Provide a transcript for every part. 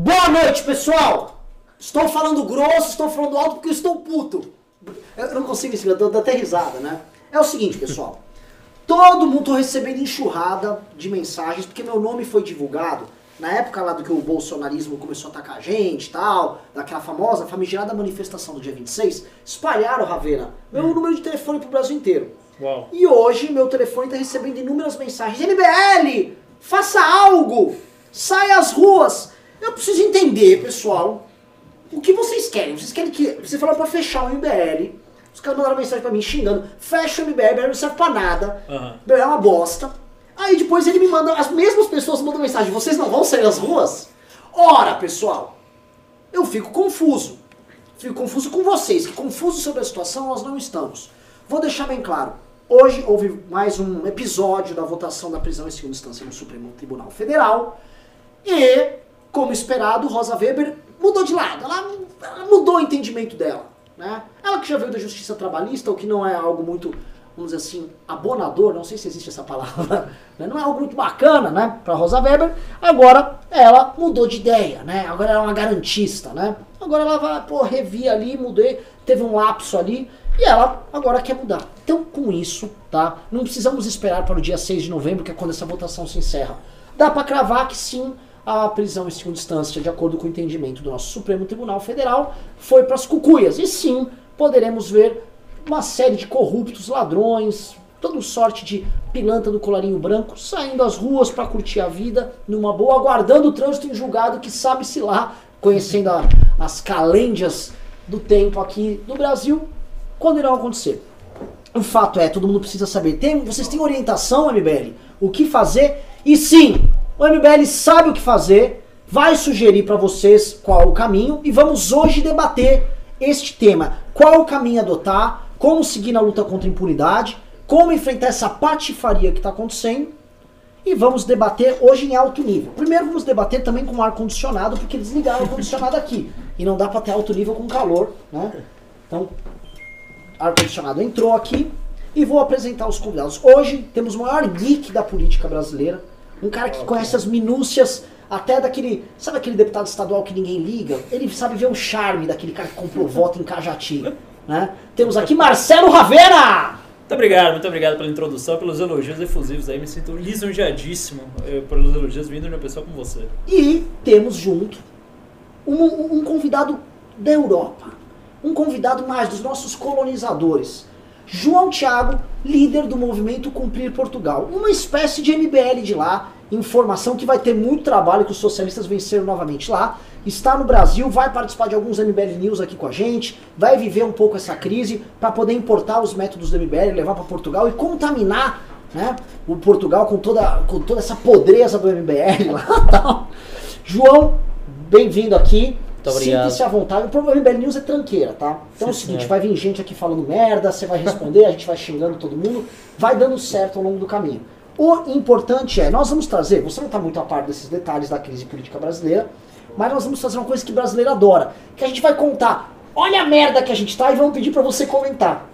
Boa noite, pessoal! Estou falando grosso, estou falando alto porque eu estou puto. Eu não consigo ensinar, eu dou até risada, né? É o seguinte, pessoal. Todo mundo tô recebendo enxurrada de mensagens porque meu nome foi divulgado na época lá do que o bolsonarismo começou a atacar a gente e tal, daquela famosa, famigerada manifestação do dia 26, espalharam, Ravena, meu Hum. número de telefone pro Brasil inteiro. Uau. E hoje meu telefone está recebendo inúmeras mensagens. MBL, faça algo! Saia às ruas! Eu preciso entender, pessoal, o que vocês querem. Vocês querem que. Vocês falaram pra fechar o MBL. Os caras mandaram mensagem pra mim xingando. Fecha o MBL, MBL não serve pra nada. Aham. MBL é uma bosta. Aí depois ele me manda. As mesmas pessoas mandam mensagem. Vocês não vão sair às ruas? Ora, pessoal, eu fico confuso. Fico confuso com vocês, que confuso sobre a situação nós não estamos. Vou deixar bem claro. Hoje houve mais um episódio da votação da prisão em segunda instância no Supremo Tribunal Federal. E, como esperado, Rosa Weber mudou de lado. Ela, ela mudou o entendimento dela. Né? Ela que já veio da justiça trabalhista, o que não é algo muito, vamos dizer assim, abonador, não sei se existe essa palavra, né? não é algo muito bacana né, para Rosa Weber. Agora ela mudou de ideia, né? agora ela é uma garantista. Né? Agora ela vai, pô, revi ali, mudei, teve um lapso ali. E ela agora quer mudar. Então, com isso, tá? Não precisamos esperar para o dia 6 de novembro, que é quando essa votação se encerra. Dá para cravar que sim, a prisão em segunda instância, de acordo com o entendimento do nosso Supremo Tribunal Federal, foi para as cucuias. E sim, poderemos ver uma série de corruptos, ladrões, toda sorte de pilantra do colarinho branco saindo às ruas para curtir a vida numa boa, aguardando o trânsito em julgado que sabe-se lá, conhecendo a- as calêndias do tempo aqui no Brasil, quando irão acontecer. O fato é, todo mundo precisa saber. Tem, vocês têm orientação, MBL? O que fazer? E sim, o MBL sabe o que fazer, vai sugerir para vocês qual o caminho e vamos hoje debater este tema. Qual o caminho adotar, como seguir na luta contra a impunidade, como enfrentar essa patifaria que está acontecendo e vamos debater hoje em alto nível. Primeiro vamos debater também com ar condicionado, porque eles ligaram o ar condicionado aqui e não dá para ter alto nível com calor, né? Então ar-condicionado entrou aqui e vou apresentar os convidados. Hoje temos o maior geek da política brasileira, um cara que conhece as minúcias até daquele, sabe aquele deputado estadual que ninguém liga? Ele sabe ver o charme daquele cara que comprou voto em Cajati, né? Temos aqui Marcelo Ravena! Muito obrigado, muito obrigado pela introdução, pelos elogios efusivos aí. Me sinto lisonjeadíssimo eh, pelos elogios vindo de uma pessoa como você. E temos junto um, um convidado da Europa. Um convidado mais dos nossos colonizadores. João Tiago, líder do movimento Cumprir Portugal. Uma espécie de MBL de lá. Informação que vai ter muito trabalho, que os socialistas venceram novamente lá. Está no Brasil, vai participar de alguns MBL News aqui com a gente. Vai viver um pouco essa crise para poder importar os métodos do MBL, levar para Portugal e contaminar né, o Portugal com toda, com toda essa podreza do MBL lá tal. João, bem-vindo aqui. Muito obrigado. Sinta-se à vontade. O problema do MBL News é tranqueira, tá? Então é o Sim, seguinte, senhor. vai vir gente aqui falando merda, você vai responder, a gente vai xingando todo mundo, vai dando certo ao longo do caminho. O importante é, nós vamos trazer, você não está muito a par desses detalhes da crise política brasileira, mas nós vamos fazer uma coisa que brasileiro adora, que a gente vai contar, olha a merda que a gente tá e vamos pedir para você comentar.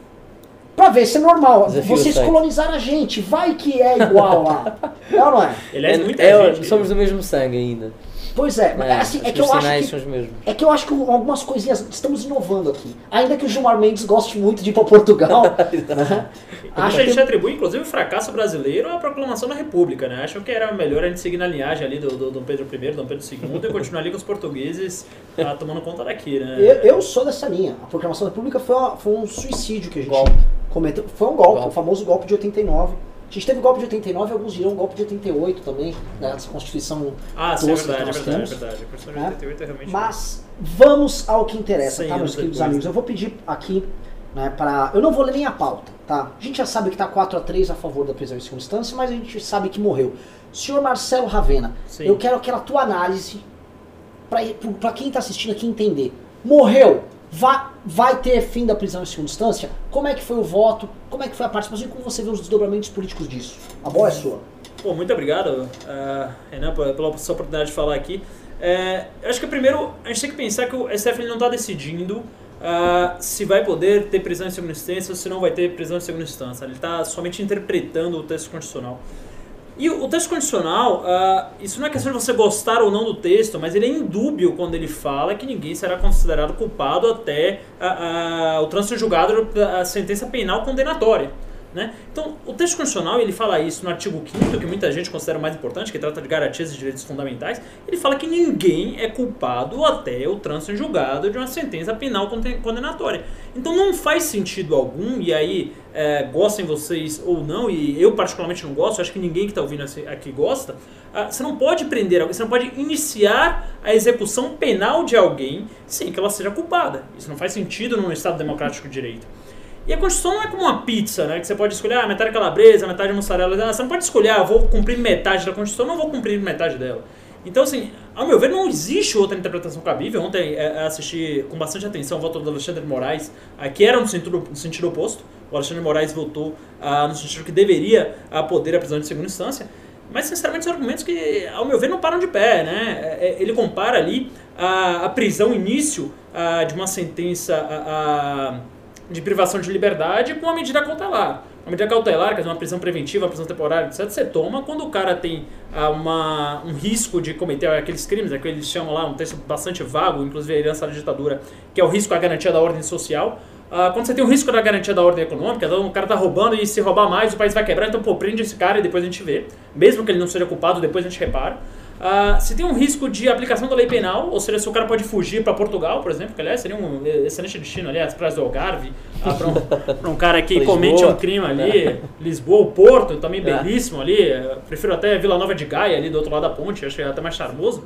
Pra ver se é normal. Desafio Vocês certo. colonizaram a gente, vai que é igual lá. É ou não é? Aliás, muita É, gente. somos do mesmo sangue ainda. Pois é, mas É, assim, é que eu acho que são os mesmos. É que eu acho que algumas coisinhas estamos inovando aqui. Ainda que o Gilmar Mendes goste muito de ir pra Portugal. né? Acho Muita gente que atribui, inclusive, o fracasso brasileiro à proclamação da República, né? Acham que era melhor a gente seguir na linhagem ali do, do Dom Pedro I, Dom Pedro II e continuar ali com os portugueses ah, tomando conta daqui, né? eu, eu sou dessa linha. A proclamação da República foi, uma- foi um suicídio que a gente Golpe. cometeu. Foi um golpe, Golpe. o famoso golpe de 89. A gente teve golpe de 89 alguns dirão golpe de 88 também, né? Essa Constituição Ah, sim, é tosca que verdade, é nós verdade, é temos. verdade. A Constituição de né? 88 é realmente... Mas vamos ao que interessa, tá, meus queridos amigos? né? Eu vou pedir aqui, né, para. Eu não vou ler nem a pauta, tá? A gente já sabe que tá 4 a 3 a favor da prisão em segunda instância, mas a gente sabe que morreu. Senhor Marcelo Ravena, Sim. eu quero aquela tua análise para quem tá assistindo aqui entender. Morreu. Vai, vai ter fim da prisão em segunda instância? Como é que foi o voto? Como é que foi a participação e como você vê os desdobramentos políticos disso? A bola é sua. Muito obrigado, ah, Renan, pela sua oportunidade de falar aqui. É, eu acho que primeiro a gente tem que pensar que o STF não está decidindo ah, se vai poder ter prisão em segunda instância ou se não vai ter prisão em segunda instância. Ele está somente interpretando o texto constitucional. E o texto condicional, uh, isso não é questão de você gostar ou não do texto, mas ele é indúbio quando ele fala que ninguém será considerado culpado até uh, uh, o trânsito julgado da sentença penal condenatória. Né? Então, o texto constitucional ele fala isso no artigo 5 que muita gente considera o mais importante, que trata de garantias e direitos fundamentais. Ele fala que ninguém é culpado até o trânsito em julgado de uma sentença penal condenatória. Então, não faz sentido algum, e aí, é, gostem vocês ou não, e eu particularmente não gosto, acho que ninguém que está ouvindo aqui gosta, ah, você não pode prender alguém, você não pode iniciar a execução penal de alguém sem que ela seja culpada. Isso não faz sentido num Estado democrático de direito. E a Constituição não é como uma pizza, né? Que você pode escolher ah, metade calabresa, metade mussarela. Ah, você não pode escolher, ah, vou cumprir metade da Constituição, não vou cumprir metade dela. Então, assim, ao meu ver, não existe outra interpretação cabível. Ontem é, assisti com bastante atenção o voto do Alexandre Moraes, que era no sentido, no sentido oposto. O Alexandre Moraes votou ah, no sentido que deveria ah, poder a prisão de segunda instância. Mas, sinceramente, são argumentos que, ao meu ver, não param de pé. Né? É, é, ele compara ali a, a prisão início a, de uma sentença a, de privação de liberdade com uma medida cautelar. Uma medida cautelar, quer dizer, uma prisão preventiva, uma prisão temporária, etc., você toma quando o cara tem ah, uma, um risco de cometer aqueles crimes, é que eles chamam lá, um texto bastante vago, inclusive a herança da ditadura, que é o risco à garantia da ordem social. Ah, quando você tem o risco da garantia da ordem econômica, então o cara tá roubando e se roubar mais o país vai quebrar, então pô, prende esse cara e depois a gente vê. Mesmo que ele não seja culpado, depois a gente repara. Uh, se tem um risco de aplicação da lei penal, ou seja, se o cara pode fugir para Portugal, por exemplo, que aliás seria um excelente destino ali, as praias do Algarve, uh, para um, um, cara que Lisboa, comete um crime ali, é. Lisboa, o Porto, também é. belíssimo ali, prefiro até Vila Nova de Gaia, ali do outro lado da ponte, acho que é até mais charmoso.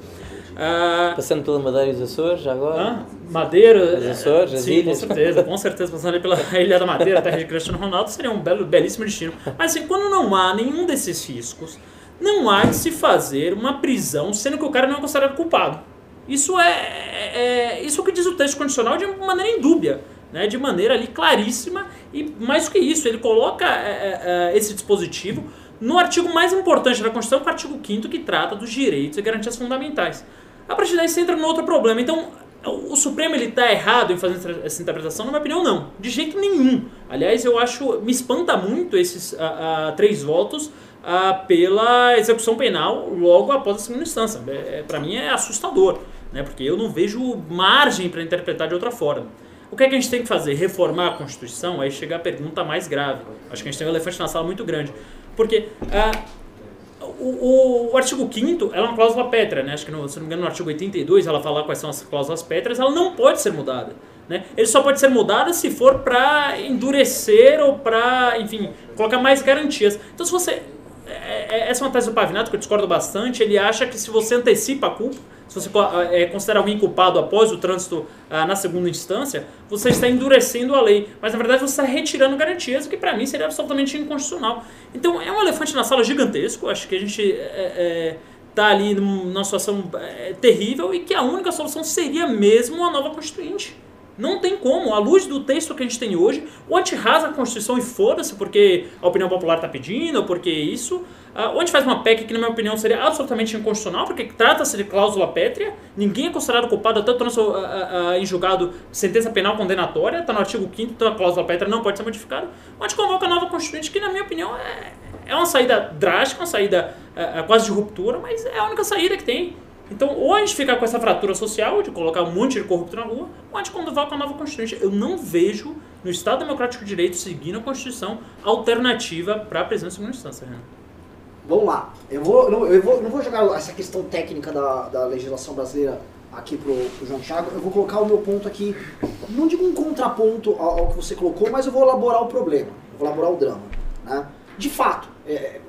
Passando pela Madeira e os Açores, agora? Ah, Madeira. Os Açores, as sim, ilhas. com certeza, com certeza. Passando ali pela Ilha da Madeira, terra de Cristiano Ronaldo, seria um belo, belíssimo destino. Mas assim, quando não há nenhum desses riscos, não há de se fazer uma prisão sendo que o cara não é considerado culpado. Isso é, é, é isso que diz o texto condicional de maneira indúbia, né, de maneira ali claríssima e mais do que isso, ele coloca é, é, é esse dispositivo no artigo mais importante da Constituição, que é o artigo 5 que trata dos direitos e garantias fundamentais. A partir daí você entra no outro problema. Então, o Supremo ele está errado em fazer essa interpretação? Na minha opinião, não. De jeito nenhum. Aliás, eu acho, me espanta muito esses três votos ah, pela execução penal logo após a segunda instância. É, é para mim é assustador, né? porque eu não vejo margem para interpretar de outra forma. O que é que a gente tem que fazer? Reformar a Constituição? Aí chega a pergunta mais grave. Acho que a gente tem um elefante na sala muito grande. Porque ah, o, o, artigo 5 é uma cláusula pétrea, né? Acho que, no, se não me engano, no artigo 82 ela fala quais são as cláusulas pétreas, ela não pode ser mudada. Né? Ele só pode ser mudada se for para endurecer ou para, enfim, colocar mais garantias. Então, se você essa é uma tese do Pavinato que eu discordo bastante. Ele acha que se você antecipa a culpa, se você é, considera alguém culpado após o trânsito ah, na segunda instância, você está endurecendo a lei. Mas na verdade você está retirando garantias, o que para mim seria absolutamente inconstitucional. Então é um elefante na sala gigantesco. Acho que a gente está é, é, ali numa situação é, terrível e que a única solução seria mesmo a nova Constituinte. Não tem como, à luz do texto que a gente tem hoje, ou a gente rasa a Constituição e foda-se porque a opinião popular está pedindo, ou porque isso, uh, ou a gente faz uma PEC que, na minha opinião, seria absolutamente inconstitucional, porque trata-se de cláusula pétrea, ninguém é considerado culpado até trânsito uh, uh, em julgado sentença penal condenatória, está no artigo 5 então a cláusula pétrea não pode ser modificada, ou a gente convoca a nova Constituinte, que, na minha opinião, é, é uma saída drástica, uma saída quase de ruptura, mas é a única saída que tem. Então, ou a gente fica com essa fratura social de colocar um monte de corrupto na rua, ou a gente convoca com a nova Constituinte. Eu não vejo no Estado Democrático de Direito seguindo a Constituição alternativa para a presença em segunda instância. Né? Vamos lá. Eu, vou, não, eu vou, não vou jogar essa questão técnica da, da legislação brasileira aqui pro, pro João Thiago. Eu vou colocar o meu ponto aqui, não digo um contraponto ao, ao que você colocou, mas eu vou elaborar o problema, vou elaborar o drama. Né? De fato, é,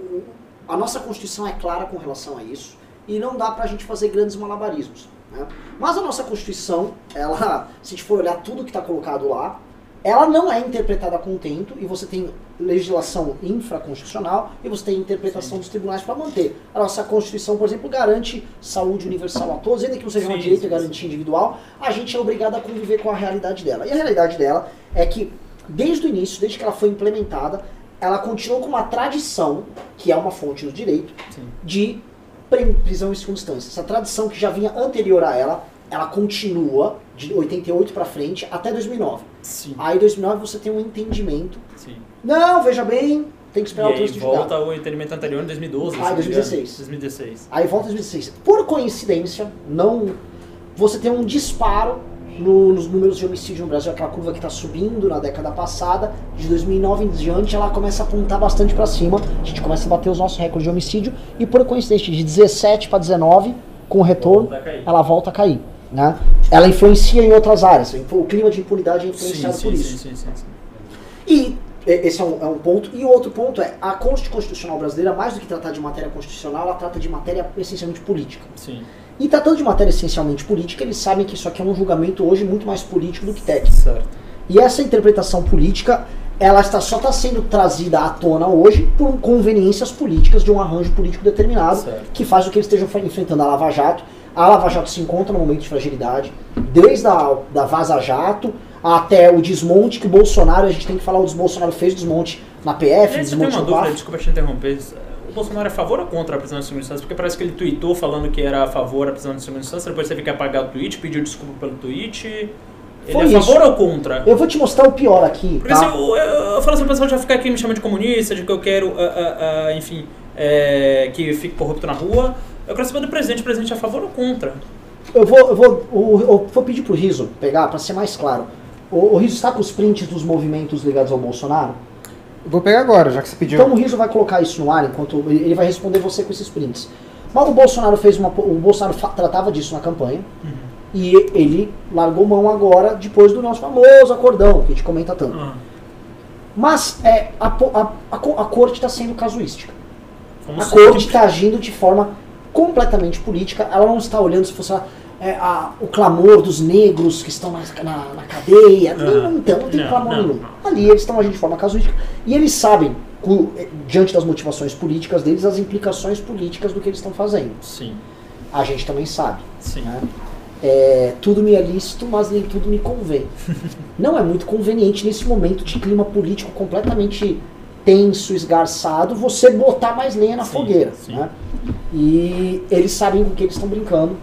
a nossa Constituição é clara com relação a isso e não dá pra gente fazer grandes malabarismos. Né? Mas a nossa Constituição, ela, se a gente for olhar tudo que está colocado lá, ela não é interpretada a contento e você tem legislação infraconstitucional e você tem interpretação Sim. dos tribunais para manter. A nossa Constituição, por exemplo, garante saúde universal a todos, ainda que não seja Sim, uma direito e garantia individual, a gente é obrigado a conviver com a realidade dela. E a realidade dela é que, desde o início, desde que ela foi implementada, ela continuou com uma tradição, que é uma fonte do direito, Sim. de prisão em segunda instância. Essa tradição que já vinha anterior a ela, ela continua de 88 para frente até 2009. Sim. Aí em 2009 você tem um entendimento. Sim. Não, veja bem, tem que esperar e o trânsito aí julgado. volta o entendimento anterior em 2012. Ah, se não me engano. 2016. 2016. Aí volta 2016. Por coincidência, não você tem um disparo no- nos números de homicídio no Brasil, aquela curva que está subindo na década passada, de 2009 em diante, ela começa a apontar bastante para cima. A gente começa a bater os nossos recordes de homicídio e por coincidência de 17 para 19, com o retorno, Volta ela volta a cair, né? Ela influencia em outras áreas. O clima de impunidade é influenciado sim, por sim, isso. sim, sim, sim. E esse é um, é um ponto. E o outro ponto é, a Corte Constitucional Brasileira, mais do que tratar de matéria constitucional, ela trata de matéria essencialmente política. Sim, E tratando de matéria essencialmente política, eles sabem que isso aqui é um julgamento hoje muito mais político do que técnico. certo. E essa interpretação política, ela está, só está sendo trazida à tona hoje por conveniências políticas de um arranjo político determinado, Certo. que faz com que eles estejam enfrentando a Lava Jato. A Lava Jato se encontra num momento de fragilidade, desde a da Vaza Jato até o desmonte que o Bolsonaro, a gente tem que falar, o Bolsonaro fez o desmonte na PF, Aliás, eu tenho desmonte uma no dúvida, desculpa te interromper. O Bolsonaro é a favor ou contra a prisão em segunda instância? Porque parece que ele tweetou falando que era a favor da prisão em segunda instância, depois teve que apagar o tweet, pediu desculpa pelo tweet. Ele Foi é a isso. favor ou contra? Eu vou te mostrar o pior aqui, Porque tá? assim, eu, eu, eu falo assim, o pessoal já fica aqui me chamando de comunista, de que eu quero, ah, ah, ah, enfim, é, que fique corrupto na rua. Eu quero saber do presidente, o presidente é a favor ou contra? Eu vou, eu vou, eu vou pedir pro Riso pegar, pra ser mais claro. O, o Riso está com os prints dos movimentos ligados ao Bolsonaro? Vou pegar agora, já que você pediu. Então o Riso vai colocar isso no ar enquanto ele vai responder você com esses prints. Mas o Bolsonaro fez uma, o Bolsonaro tratava disso na campanha e ele largou mão agora depois do nosso famoso acordão que a gente comenta tanto. Ah, Mas é, a, a, a, a corte está sendo casuística. vamos A corte está agindo de forma completamente política. Ela não está olhando se fosse é, a- o clamor dos negros que estão na, na- na cadeia. Não, então, não tem não, clamor não, nenhum. não. Ali eles estão agindo de forma casuística. E eles sabem, eh, diante das motivações políticas deles, as implicações políticas do que eles estão fazendo. Sim, A gente também sabe. sim. né? É, tudo me é lícito, mas nem tudo me convém. Não é muito conveniente nesse momento de clima político completamente tenso, esgarçado, você botar mais lenha na Sim, fogueira. sim. Né? E eles sabem com que eles estão brincando.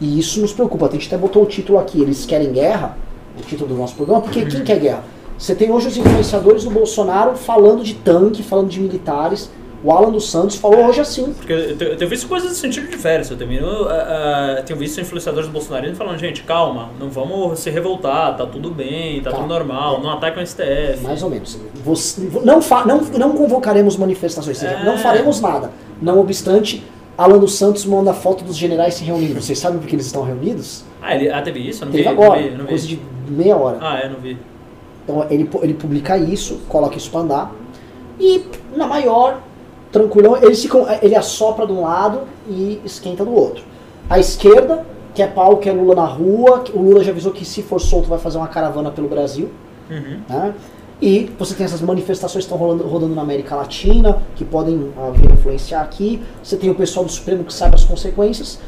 E isso nos preocupa. A gente até botou o título aqui, eles querem guerra, o título do nosso programa, porque quem quer guerra? Você tem hoje os influenciadores do Bolsonaro falando de tanque, falando de militares. O Alan dos Santos falou hoje assim. Porque eu tenho, eu tenho visto coisas no sentido diverso. Eu também eu, ah, ah, tenho visto influenciadores do Bolsonaro falando, gente, calma, não vamos se revoltar, tá tudo bem, tá, Tá. tudo normal, não ataquem o STF. Mais ou menos. Você- não, fa- não, não convocaremos manifestações, ou seja, É. não faremos nada. Não obstante, Alan dos Santos manda foto dos generais se reunindo. Vocês sabem por que eles estão reunidos? Ah, ele, ah, teve isso? Eu não Teve vi, agora, não vi, não vi. coisa de meia hora. Ah, é, não vi. Então ele, ele publica isso, coloca isso pra andar. E na maior, tranquilão, eles ficam, ele assopra de um lado e esquenta do outro. A esquerda, que é pau, que é Lula na rua, o Lula já avisou que se for solto vai fazer uma caravana pelo Brasil. Uhum. né? E você tem essas manifestações que estão rolando, rodando na América Latina, que podem ah, vir influenciar aqui. Você tem o pessoal do Supremo que sabe as consequências.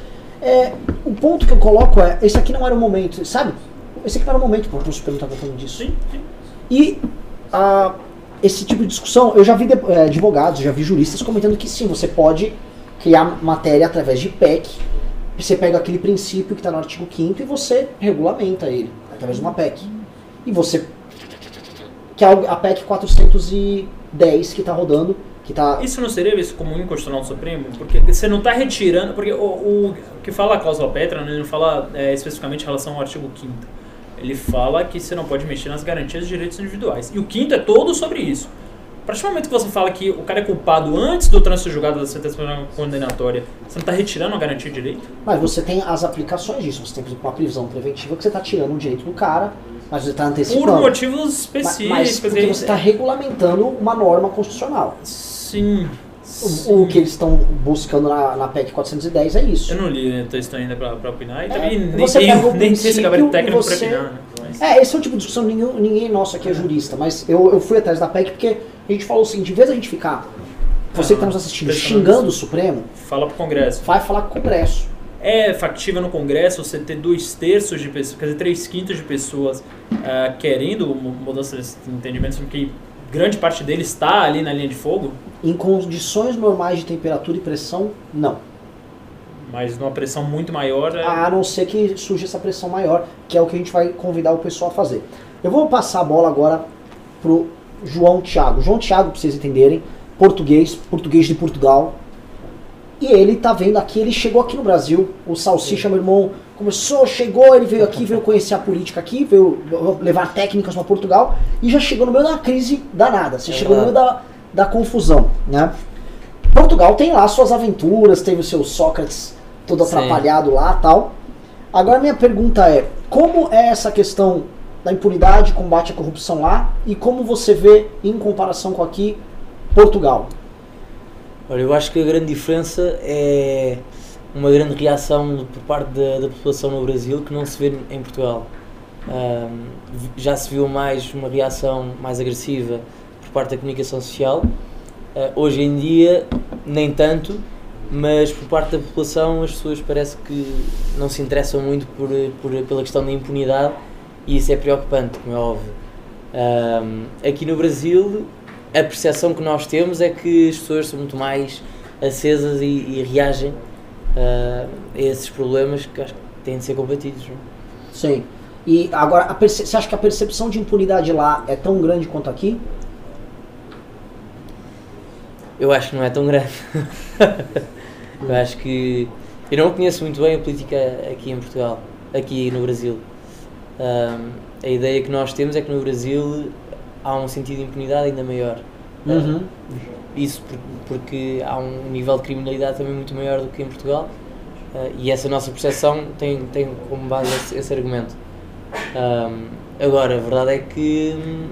É, o ponto que eu coloco é, esse aqui não era o momento, sabe? Esse aqui não era o momento para o Supremo estar tratando disso. Sim, sim. E ah, esse tipo de discussão, eu já vi eh, advogados, já vi juristas comentando que sim, você pode criar matéria através de PEC. Você pega aquele princípio que está no artigo 5 e você regulamenta ele através de uma PEC. E você. Que é a PEC 410 que está rodando, que tá. Isso não seria visto como um inconstitucional Supremo? Porque você não está retirando. Porque o, o que fala a cláusula Petra, né, ele não fala é, especificamente em relação ao artigo 5. Ele fala que você não pode mexer nas garantias de direitos individuais. E o quinto é todo sobre isso. A partir do momento que você fala que o cara é culpado antes do trânsito julgado da sentença condenatória, você não está retirando a garantia de direito? Mas você tem as aplicações disso. Você tem, por exemplo, uma prisão preventiva que você está tirando o direito do cara, mas você está Por antecipando. motivos Ma- específicos. Mas porque você está regulamentando uma norma constitucional. Sim. O, o que eles estão buscando na, na PEC 410 é isso. Eu não li o texto ainda pra opinar e É, também nem você o nem esse princípio gabarito e técnico você- pra opinar, né? Mas- É, esse é o tipo de discussão, ninguém, ninguém nosso aqui é jurista, mas eu, eu fui atrás da PEC porque a gente falou o seguinte, em vez da gente ficar, você que está nos assistindo, xingando o. Supremo, Fala pro Congresso. vai falar com o Congresso. É factível no Congresso você ter dois terços de pessoas, quer dizer, três quintos de pessoas ah, querendo mu- mudança desse entendimento, sendo que grande parte deles está ali na linha de fogo, Em condições normais de temperatura e pressão, não. mas numa pressão muito maior. é- A não ser que surja essa pressão maior, que é o que a gente vai convidar o pessoal a fazer. Eu vou passar a bola agora pro João Thiago. João Thiago, para vocês entenderem, português, português de Portugal. E ele tá vendo aqui, ele chegou aqui no Brasil, o Salsicha, meu irmão, começou, chegou, ele veio aqui, veio conhecer a política aqui, veio levar técnicas para Portugal e já chegou no meio da crise danada. Você é chegou no meio da, da confusão, né? Portugal tem lá suas aventuras, teve o seu Sócrates todo atrapalhado Sim. lá tal. Agora minha pergunta é, como é essa questão da impunidade, combate à corrupção lá e como você vê em comparação com aqui Portugal? Olha, eu acho que a grande diferença é uma grande reação por parte da, da população no Brasil que não se vê em Portugal. Um, já se viu mais uma reação mais agressiva por parte da comunicação social. Uh, hoje em dia, nem tanto, mas por parte da população as pessoas parece que não se interessam muito por, por pela questão da impunidade e isso é preocupante, como é óbvio. Um, aqui no Brasil, a percepção que nós temos é que as pessoas são muito mais acesas e, e reagem uh, a esses problemas que acho que têm de ser combatidos. Não? É? Sim. E agora, você acha que a percepção de impunidade lá é tão grande quanto aqui? Eu acho que não é tão grande. eu acho que. Eu não conheço muito bem a política aqui em Portugal, aqui no Brasil. Um, a ideia que nós temos é que no Brasil há um sentido de impunidade ainda maior. Uhum. Isso porque há um nível de criminalidade também muito maior do que em Portugal uh, e essa nossa percepção tem, tem como base esse, esse argumento. Um, agora, a verdade é que hum,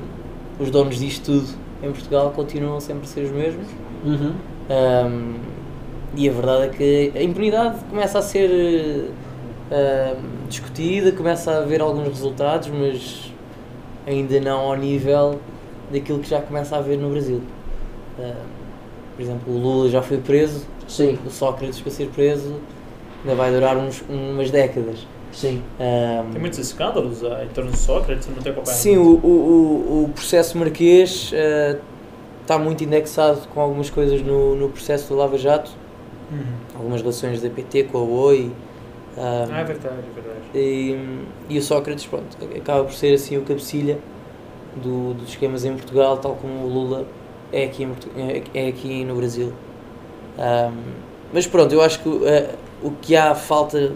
os donos disto tudo em Portugal continuam sempre a ser os mesmos. Uhum. Um, e a verdade é que a impunidade começa a ser uh, discutida, começa a haver alguns resultados, mas ainda não ao nível daquilo que já começa a haver no Brasil. Uh, por exemplo, o Lula já foi preso, Sim. o Sócrates para ser preso ainda vai durar uns, umas décadas. Sim. Um, tem muitos escândalos uh, em torno do Sócrates, não tem acompanhado? Sim, o, o, o processo marquês uh, está muito indexado com algumas coisas no, no processo do Lava Jato, uhum. algumas relações da PT com a OI. Um, ah, é verdade, é verdade. E, e, o Sócrates, pronto, acaba por ser assim o cabecilha do, dos esquemas em Portugal, tal como o Lula é aqui, em, é, é aqui no Brasil. Um, mas pronto, eu acho que uh, o que há falta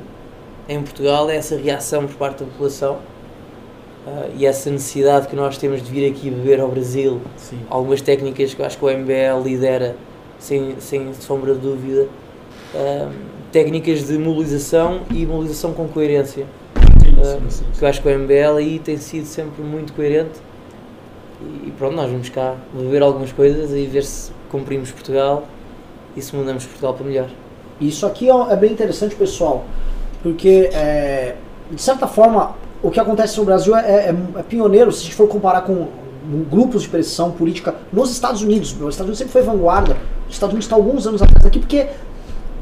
em Portugal é essa reação por parte da população uh, e essa necessidade que nós temos de vir aqui beber ao Brasil. Sim. Algumas técnicas que eu acho que o MBL lidera, sem, sem sombra de dúvida. Técnicas de mobilização e mobilização com coerência. Sim, sim, sim, que eu acho que o MBL aí tem sido sempre muito coerente e pronto, nós vamos cá beber algumas coisas e ver se cumprimos Portugal e se mudamos Portugal para melhor. Isso aqui é bem interessante, pessoal, porque é, de certa forma o que acontece no Brasil é, é, é, pioneiro se a gente for comparar com grupos de pressão política nos Estados Unidos. Os Estados Unidos sempre foi vanguarda, os Estados Unidos está alguns anos atrás aqui, porque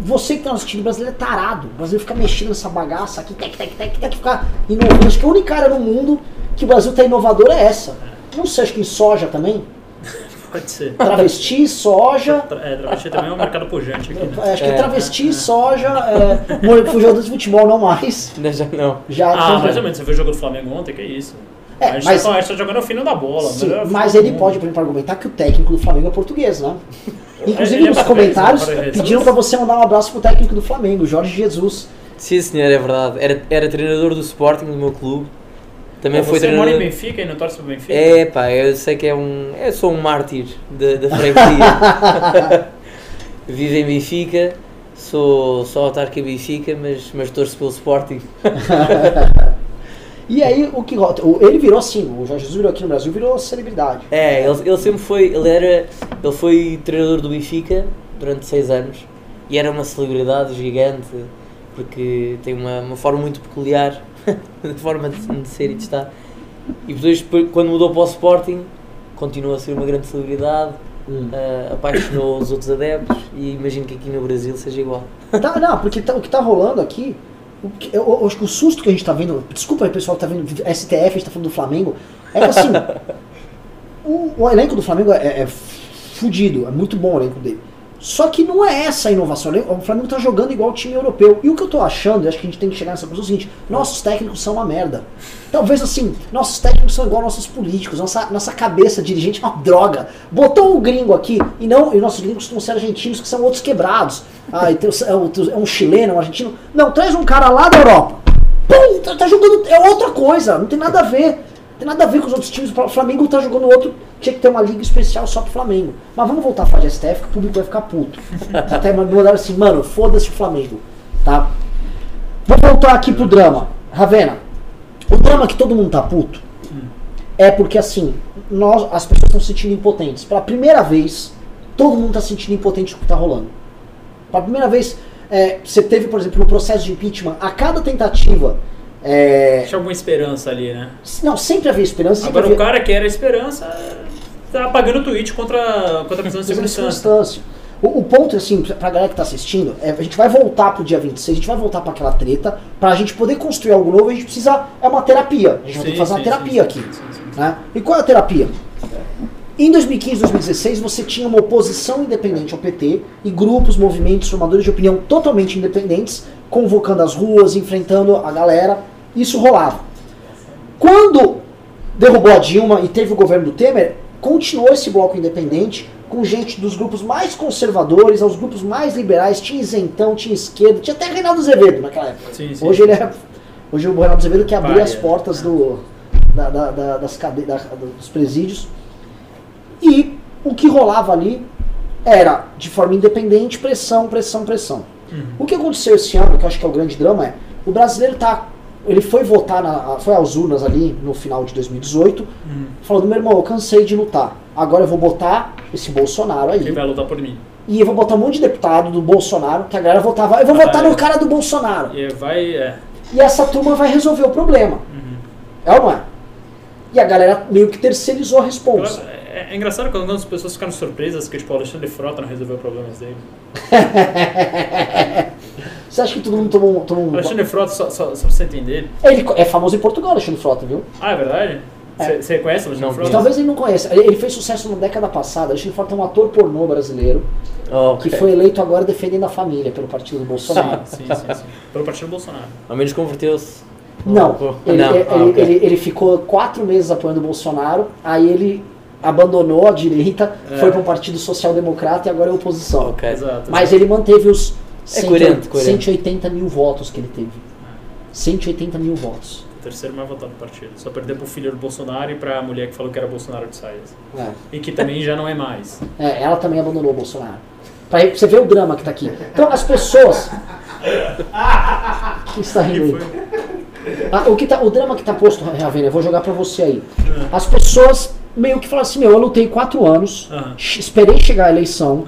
você que está assistindo brasileiro é tarado. O Brasil fica mexendo nessa bagaça aqui, tec, tec, tec, tec, ficar inovando. Acho que a única área no mundo que o Brasil está inovador é essa. Não sei, acho que em soja também. Pode ser. Travesti, soja. É, travesti também é um mercado pujante aqui. Né? Acho que é, travesti, é. soja, é, jogador de futebol não mais. Já não. Já, ah, mais ou menos. Você viu o jogo do Flamengo ontem? Que é isso? É, a gente mas, tá, tá jogando o fino da bola. Sim, mas ele pode, por exemplo, argumentar que o técnico do Flamengo é português, né? Inclusive, nos comentários, pediram para você mandar um abraço pro técnico do Flamengo, Jorge Jesus. Sim, senhor, é verdade. Era, era treinador do Sporting do meu clube. Também Pô, foi você treinador... mora em Benfica e não torce para Benfica? É, pá, eu sei que é um... Eu sou um mártir da franquia. Vivo em Benfica, sou só autarca em Benfica, mas, mas torço pelo Sporting. e aí, o que ele virou assim, o Jorge Jesus virou aqui no Brasil, virou celebridade. É, ele, ele sempre foi, ele era, ele foi treinador do Benfica durante seis anos e era uma celebridade gigante, porque tem uma, uma forma muito peculiar de forma de, de, ser e de estar. E depois, quando mudou para o Sporting, continuou a ser uma grande celebridade, hum. uh, apaixonou os outros adeptos e imagino que aqui no Brasil seja igual. Tá, não, porque tá, o que está rolando aqui, o que, eu, eu, acho que o susto que a gente está vendo, desculpa aí pessoal que está vendo STF, a gente está falando do Flamengo, é que assim, o, o, elenco do Flamengo é, é fudido, é muito bom o elenco dele. Só que não é essa a inovação. O Flamengo tá jogando igual o time europeu. E o que eu tô achando, e acho que a gente tem que chegar nessa conclusão é o seguinte: nossos técnicos são uma merda. Talvez assim, nossos técnicos são igual nossos políticos, nossa, nossa cabeça dirigente é uma droga. Botou um gringo aqui, e não, e nossos gringos costumam ser argentinos, que são outros quebrados. Ah, tem, é, é um chileno, um argentino. Não, traz um cara lá da Europa. Pum, tá, tá jogando. É outra coisa, não tem nada a ver tem nada a ver com os outros times. O Flamengo tá jogando outro, tinha que ter uma liga especial só pro Flamengo. Mas vamos voltar a falar de STF, que o público vai ficar puto. Até mandaram assim, mano, foda-se o Flamengo. Tá? Vou voltar aqui pro drama. Ravena, o drama que todo mundo tá puto é porque assim, nós, as pessoas estão se sentindo impotentes. Pela primeira vez, todo mundo tá se sentindo impotente com o que tá rolando. Pela primeira vez, é, você teve, por exemplo, no processo de impeachment, a cada tentativa é... Tinha alguma esperança ali, né? Não, sempre havia esperança. Agora havia... o cara que era esperança tá apagando o tweet contra, contra a questão de segunda instância. O, o, ponto, assim, pra galera que tá assistindo, é, a gente vai voltar pro dia 26, a gente vai voltar para aquela treta, pra gente poder construir algo novo, a gente precisa. É uma terapia. A gente sim, vai ter que fazer sim, uma terapia sim, aqui. Né? E qual é a terapia? Em 2015 2016, você tinha uma oposição independente ao PT e grupos, movimentos, formadores de opinião totalmente independentes, convocando as ruas, enfrentando a galera. Isso rolava. Quando derrubou a Dilma e teve o governo do Temer, continuou esse bloco independente com gente dos grupos mais conservadores aos grupos mais liberais. Tinha isentão, tinha esquerda, tinha até Reinaldo Azevedo naquela época. Sim, sim. Hoje ele é. Hoje o Reinaldo Azevedo que abriu as portas do, da, da, da, das cade... dos presídios e o que rolava ali era, de forma independente, pressão, pressão, pressão. Uhum. O que aconteceu esse ano, que eu acho que é o grande drama, é o brasileiro tá. Ele foi votar, na, foi às urnas ali no final de 2018, uhum. falando: meu irmão, eu cansei de lutar. Agora eu vou botar esse Bolsonaro aí. Quem vai lutar por mim? E eu vou botar um monte de deputado do Bolsonaro, que a galera votava. Eu vou ah, votar é. no cara do Bolsonaro. E vai. É. E essa turma vai resolver o problema. Uhum. É ou não é? E a galera meio que terceirizou a resposta. É, é, engraçado quando as pessoas ficaram surpresas que tipo, o Alexandre Frota não resolveu problemas dele. você acha que todo mundo tomou, tomou um. Alexandre Frota, só, só, só pra você entender. Ele é famoso em Portugal, Alexandre Frota, viu? Ah, é verdade? É. Você conhece o Alexandre Frota? Talvez ele não conheça. Ele fez sucesso na década passada. Alexandre Frota é um ator pornô brasileiro oh, okay. que foi eleito agora defendendo a família pelo partido do Bolsonaro. sim, sim, sim. Pelo partido do Bolsonaro. Ao menos converteu-se. Não, ele, não. Ele, ah, okay. ele, ele, ficou quatro meses apoiando o Bolsonaro, aí ele abandonou a direita, é. foi para o Partido Social Democrata e agora é oposição. Okay. Exato, Mas ele manteve os é coerente, 180 mil votos que ele teve. 180 mil votos. O terceiro mais votado do partido. Só perdeu pro filho do Bolsonaro e para a mulher que falou que era Bolsonaro de saias. É. E que também já não é mais. É, ela também abandonou o Bolsonaro. Pra você ver o drama que tá aqui. Então as pessoas. que está rindo aí? Ah, o, que tá, o drama que tá posto, Ravena, eu vou jogar pra você aí. É. As pessoas meio que falam assim, meu, eu lutei quatro anos, esperei chegar a eleição,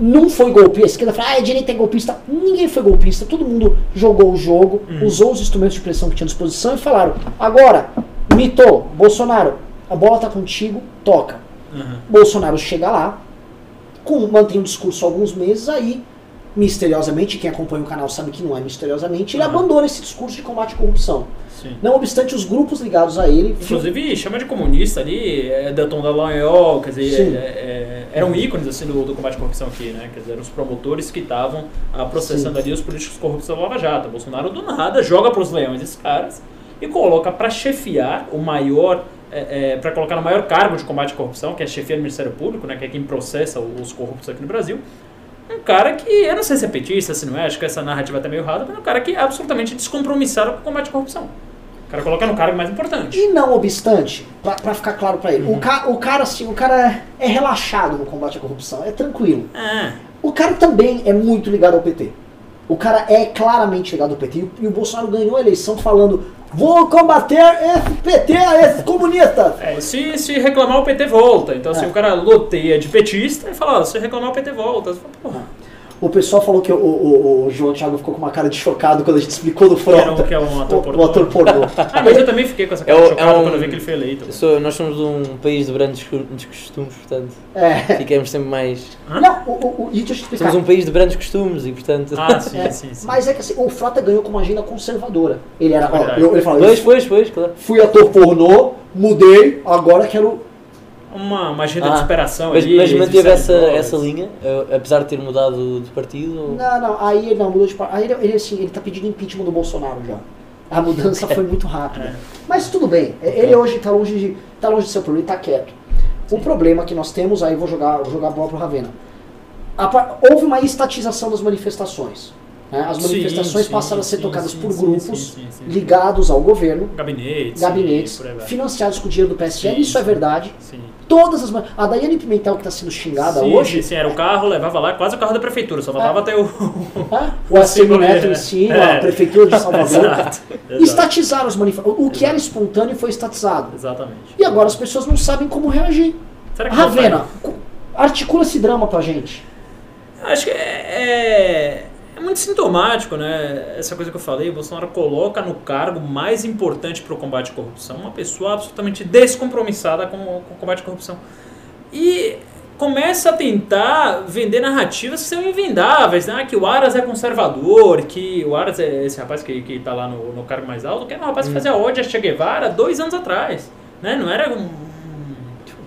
não foi golpista. A esquerda fala, ah, a direita é golpista. Ninguém foi golpista, todo mundo jogou o jogo, uhum. usou os instrumentos de pressão que tinha à disposição e falaram, agora, Mito, Bolsonaro, a bola tá contigo, toca. Uhum. Bolsonaro chega lá, com, mantém o discurso alguns meses, aí misteriosamente, quem acompanha o canal sabe que não é misteriosamente, ele uhum. abandona esse discurso de combate à corrupção. Sim. Não obstante, os grupos ligados a ele. Inclusive, chama de comunista ali, é, Danton Dallagnol, quer dizer, é, é, eram ícones assim, do, do, combate à corrupção aqui, né? Quer dizer, eram os promotores que estavam ah, processando Sim. ali os políticos corruptos da Lava Jato. Bolsonaro, do nada, joga para os leões esses caras e coloca para chefiar o maior. É, é para colocar no maior cargo de combate à corrupção, que é chefiar do Ministério Público, né, que é quem processa os corruptos aqui no Brasil, um cara que, eu não sei se é petista, se não é, acho que essa narrativa tá meio errada, mas um cara que é absolutamente descompromissado com o combate à corrupção. O cara coloca no cargo mais importante. E não obstante, pra, pra ficar claro pra ele, uhum. o, ca, o cara assim, o cara é relaxado no combate à corrupção, é tranquilo. É. O cara também é muito ligado ao PT. O cara é claramente ligado ao PT. E o Bolsonaro ganhou a eleição falando: Vou combater esse PT, esse comunista. É, se, se reclamar, o PT volta. Então, é. se o cara loteia de petista, ele fala: se reclamar, o PT volta. Você fala, Porra. O pessoal falou que o, o, o, João Thiago ficou com uma cara de chocado quando a gente explicou do Frota. Que é um ator pornô. O, ator pornô. ah, mas eu também fiquei com essa cara é, de chocado é um, quando eu vi que ele foi eleito. Sou, nós somos um país de grandes costumes, portanto, é. ficamos sempre mais... Hã? Não, o, o, deixa eu explicar. Somos um país de grandes costumes e, portanto... Ah, sim, é, sim, sim. Mas é que assim, o Frota ganhou com uma agenda conservadora. Ele era... Ó, ele falou, pois, pois, pois, claro. Fui ator pornô, mudei, agora quero uma, uma agenda Ah, de superação Mas, ali. mas manteve essa, essa linha, eh, apesar de ter mudado de partido? ou- Não, não, aí ele não mudou de par- Aí ele, ele, assim, ele tá pedindo impeachment do Bolsonaro já. A mudança foi muito rápida. É. Mas tudo bem, ele hoje tá longe de, tá longe de ser o problema, ele tá quieto. O problema que nós temos, aí vou jogar, vou jogar a bola pro Ravena. A houve uma estatização das manifestações. Né? As Sim, manifestações sim, passaram a ser sim, tocadas sim, por sim, grupos sim, sim, sim. ligados ao governo, Gabinetes. gabinetes, financiados com o dinheiro do PSL, Sim, isso é sim. verdade. Sim. Todas as. A Daiane Pimentel que está sendo xingada Sim, hoje, sim, sim, era o carro, levava lá, quase o carro da prefeitura, só faltava até o. né? o ACM Neto em né? cima, É. a Prefeitura de Salvador. Exato. Exato. Estatizaram as manifestações. O que era espontâneo foi estatizado. Exatamente. E agora as pessoas não sabem como reagir. Será que Ravena, cu- articula esse drama pra gente. Acho que é, é, é muito sintomático, né? Essa coisa que eu falei, o Bolsonaro coloca no cargo mais importante para o combate à corrupção uma pessoa absolutamente descompromissada com, o- com o combate à corrupção. E começa a tentar vender narrativas que são invendáveis, né? Que o Aras é conservador, que o Aras é esse rapaz que, que tá lá no, no cargo mais alto, que era um rapaz que fazia ódio a Che Guevara dois anos atrás, né? Não era um...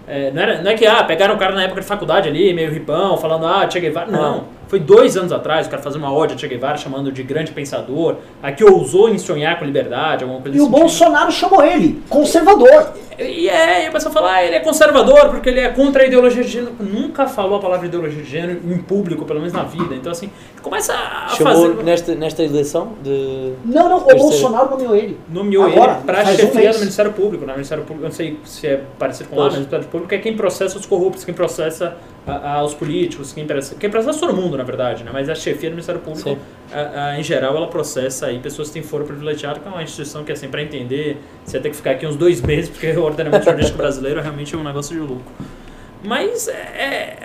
é, não, era, não é que, ah, pegaram o cara na época de faculdade ali, meio ripão, falando, ah, Che Guevara. Não. Foi dois anos atrás, o cara fazendo uma ódio a Che Guevara, chamando de grande pensador, a que ousou em sonhar com liberdade, alguma coisa E o sentido. Bolsonaro chamou ele, conservador. E é, e a pessoa fala, ah, ele é conservador porque ele é contra a ideologia de gênero. Nunca falou a palavra ideologia de gênero em público, pelo menos na vida. Então, assim, começa a Chamou fazer. nesta, nesta eleição de. Não, não, o Terceiro. Bolsonaro nomeou ele. Nomeou Agora, ele para faz um mês. do Ministério Público. Né? O Ministério Público, eu não sei se é parecido com lá, mas o Ministério Público é quem processa os corruptos, quem processa a- a- os políticos, quem processa, quem processa todo mundo, na verdade, né? mas a chefia do Ministério Público, a- a- em geral, ela processa aí pessoas que têm foro privilegiado, que é uma instituição que, assim, para entender, você tem que ficar aqui uns dois meses, porque o ordenamento jurídico brasileiro é realmente um negócio de louco. Mas é, é,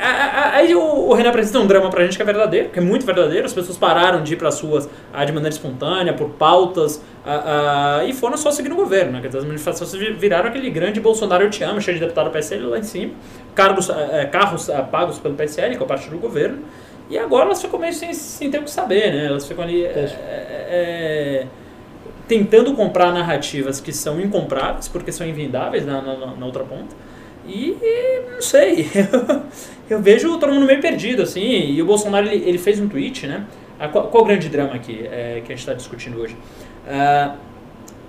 aí o, o Renan apresenta um drama pra gente que é verdadeiro, que é muito verdadeiro. As pessoas pararam de ir pras ruas ah, de maneira espontânea, por pautas, ah, ah, e foram só seguindo o governo. Né? Quer dizer, as manifestações vi- viraram aquele grande Bolsonaro eu te amo, cheio de deputado PSL lá em cima, cargos, ah, eh, carros ah, pagos pelo PSL, que é o partido do governo, e agora elas ficam meio sem, sem ter o que saber, né? Elas ficam ali. eh, eh, tentando comprar narrativas que são incompráveis, porque são invendáveis na, na, na outra ponta. E não sei, eu vejo todo mundo meio perdido, assim, e o Bolsonaro ele, ele fez um tweet, né? Ah, Qual, qual o grande drama aqui é, que a gente está discutindo hoje? Ah,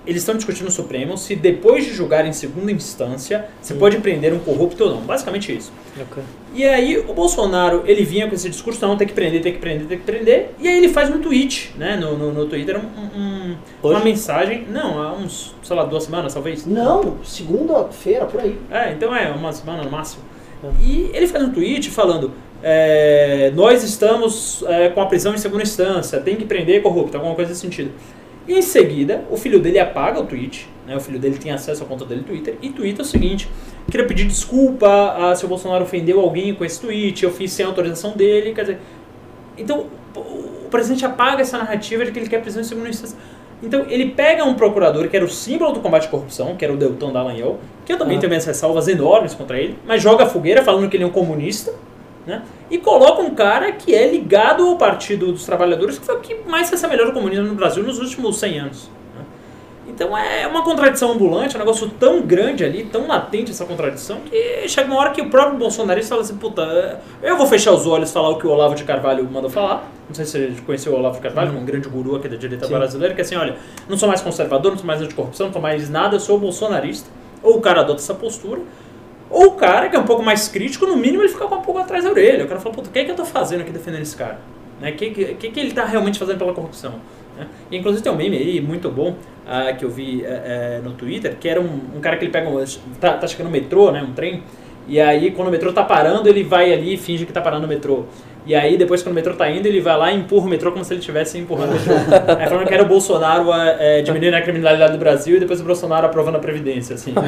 eles estão discutindo no Supremo se depois de julgar em segunda instância você pode prender um corrupto ou não. Basicamente isso. Ok. E aí o Bolsonaro, ele vinha com esse discurso, não, tem que prender, tem que prender, tem que prender. E aí ele faz um tweet, né, no, no, no Twitter, um, um- uma mensagem, não, há uns, sei lá, duas semanas talvez. Não, segunda-feira, por aí. É, então é, uma semana no máximo. E ele faz um tweet falando, é, nós estamos é, com a prisão em segunda instância, tem que prender corrupto, alguma coisa nesse sentido. E em seguida, o filho dele apaga o tweet, né, o filho dele tem acesso à conta dele no Twitter, e twitta o seguinte, queria pedir desculpa ah, se o Bolsonaro ofendeu alguém com esse tweet, eu fiz sem autorização dele, quer dizer... Então, o presidente apaga essa narrativa de que ele quer prisão em segunda instância. Então, ele pega um procurador que era o símbolo do combate à corrupção, que era o Deltan Dallagnol, que eu também Ah. tenho minhas ressalvas enormes contra ele, mas joga a fogueira falando que ele é um comunista, né? E coloca um cara que é ligado ao Partido dos Trabalhadores, que foi o que mais se assemelhou ao comunismo no Brasil nos últimos 100 anos. né? Então é uma contradição ambulante, é um negócio tão grande ali, tão latente essa contradição, que chega uma hora que o próprio bolsonarista fala assim, puta, eu vou fechar os olhos e falar o que o Olavo de Carvalho manda falar. Não sei se você conheceu o Olavo de Carvalho, um grande guru aqui da direita Sim. brasileira, que é assim, olha, não sou mais conservador, não sou mais anticorrupção, não sou mais nada, eu sou bolsonarista. Ou o cara adota essa postura, ou o cara que é um pouco mais crítico, no mínimo ele fica com um pouco atrás da orelha. O cara fala, puta, o que é que eu tô fazendo aqui defendendo esse cara? O né? que, que, que, ele tá realmente fazendo pela corrupção? né? E, inclusive tem um meme aí muito bom ah, que eu vi eh, eh, no Twitter, que era um, um cara que ele pega um, tá, tá chegando no metrô, né, um trem, e aí quando o metrô tá parando, ele vai ali e finge que tá parando no metrô. E aí depois quando o metrô tá indo, ele vai lá e empurra o metrô como se ele estivesse empurrando o metrô. aí falando que era o Bolsonaro eh, diminuindo a criminalidade do Brasil e depois o Bolsonaro aprovando a Previdência, assim.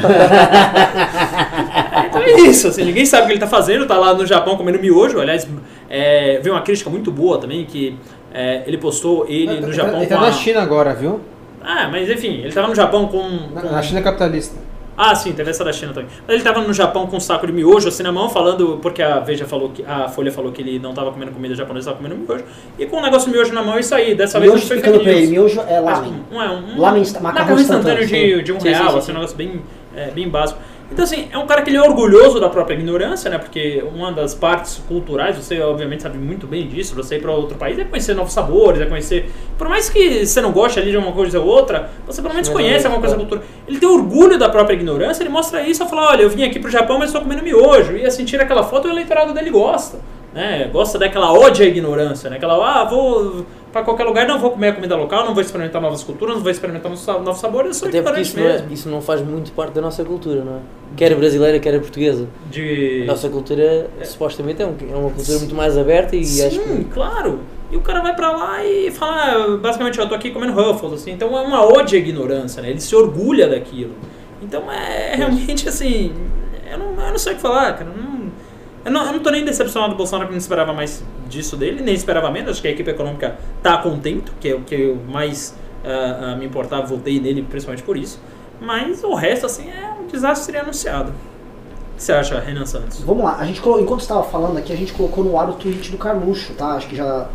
Então é isso, assim, ninguém sabe o que ele tá fazendo, tá lá no Japão comendo miojo, aliás, é, veio uma crítica muito boa também, que é, ele postou ele no Japão Ele tá na a... China agora, viu? Ah, mas enfim, ele tava no Japão com... Na, com- na China capitalista. Ah, sim, teve essa da China também. Mas ele tava no Japão com um saco de miojo assim na mão, falando, porque a Veja falou que, a Folha falou que ele não tava comendo comida japonesa, tava comendo miojo, e com um negócio de miojo na mão, isso aí, dessa vez Miojo, não foi fake ele, miojo é Mas lamen. Um, é, um, Lamen macarrão instantâneo instantâneo, de, de um Sim, real, sim, sim, assim, sim. um negócio bem, é, bem básico. Então, assim, é um cara que ele é orgulhoso da própria ignorância, né? Porque uma das partes culturais, você obviamente sabe muito bem disso, você ir para outro país é conhecer novos sabores, é conhecer. Por mais que você não goste ali de uma coisa ou outra, você pelo menos Mas conhece é, alguma coisa é. da cultura. Ele tem orgulho da própria ignorância, ele mostra isso e fala: olha, eu vim aqui pro Japão, mas estou comendo miojo. E assim, tira aquela foto e o eleitorado dele gosta. Né? Gosta daquela ódio à ignorância, né? Aquela, ah, vou para qualquer lugar, não vou comer a comida local, não vou experimentar novas culturas, não vou experimentar novos sa- novos sabores, eu sou Até porque ignorante isso não, é, mesmo. isso não faz muito parte da nossa cultura, não é? Quer brasileira, quer portuguesa. De... A nossa cultura, supostamente, é, é uma cultura muito mais aberta e Sim, acho que claro. E o cara vai pra lá e fala, basicamente, eu tô aqui comendo Ruffles, assim. Então é uma ode à ignorância, né? Ele se orgulha daquilo. Então é realmente assim, eu não, eu não sei o que falar, cara. Não- eu, não, eu não tô nem decepcionado do Bolsonaro, porque eu não esperava mais disso dele, nem esperava menos. Acho que a equipe econômica tá contento, que é o que eu mais ah, ah, me importava, votei nele principalmente por isso. Mas o resto, assim, é um desastre seria anunciado. O que você acha, Renan Santos? Vamos lá, a gente colo- enquanto estava falando aqui, a gente colocou no ar o tweet do Carluxo, tá? Acho que já,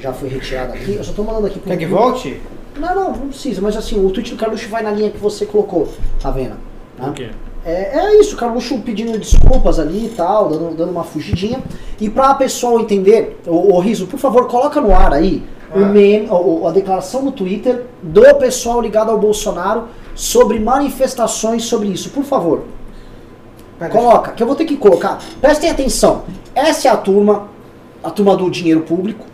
já foi retirado aqui. Eu só tô mandando aqui pro Quer que volte? Não, não, não precisa, mas assim, o tweet do Carluxo vai na linha que você colocou, tá vendo? Né? O quê? É, é isso, o Carluxo pedindo desculpas ali e tal, dando, dando uma fugidinha. E pra pessoal entender, o, o Riso, por favor, coloca no ar aí o Ah. meme, o- a declaração no Twitter do pessoal ligado ao Bolsonaro sobre manifestações sobre isso, por favor. Pera, Coloca, que eu vou ter que colocar. Prestem atenção. Essa é a turma, a turma do dinheiro público,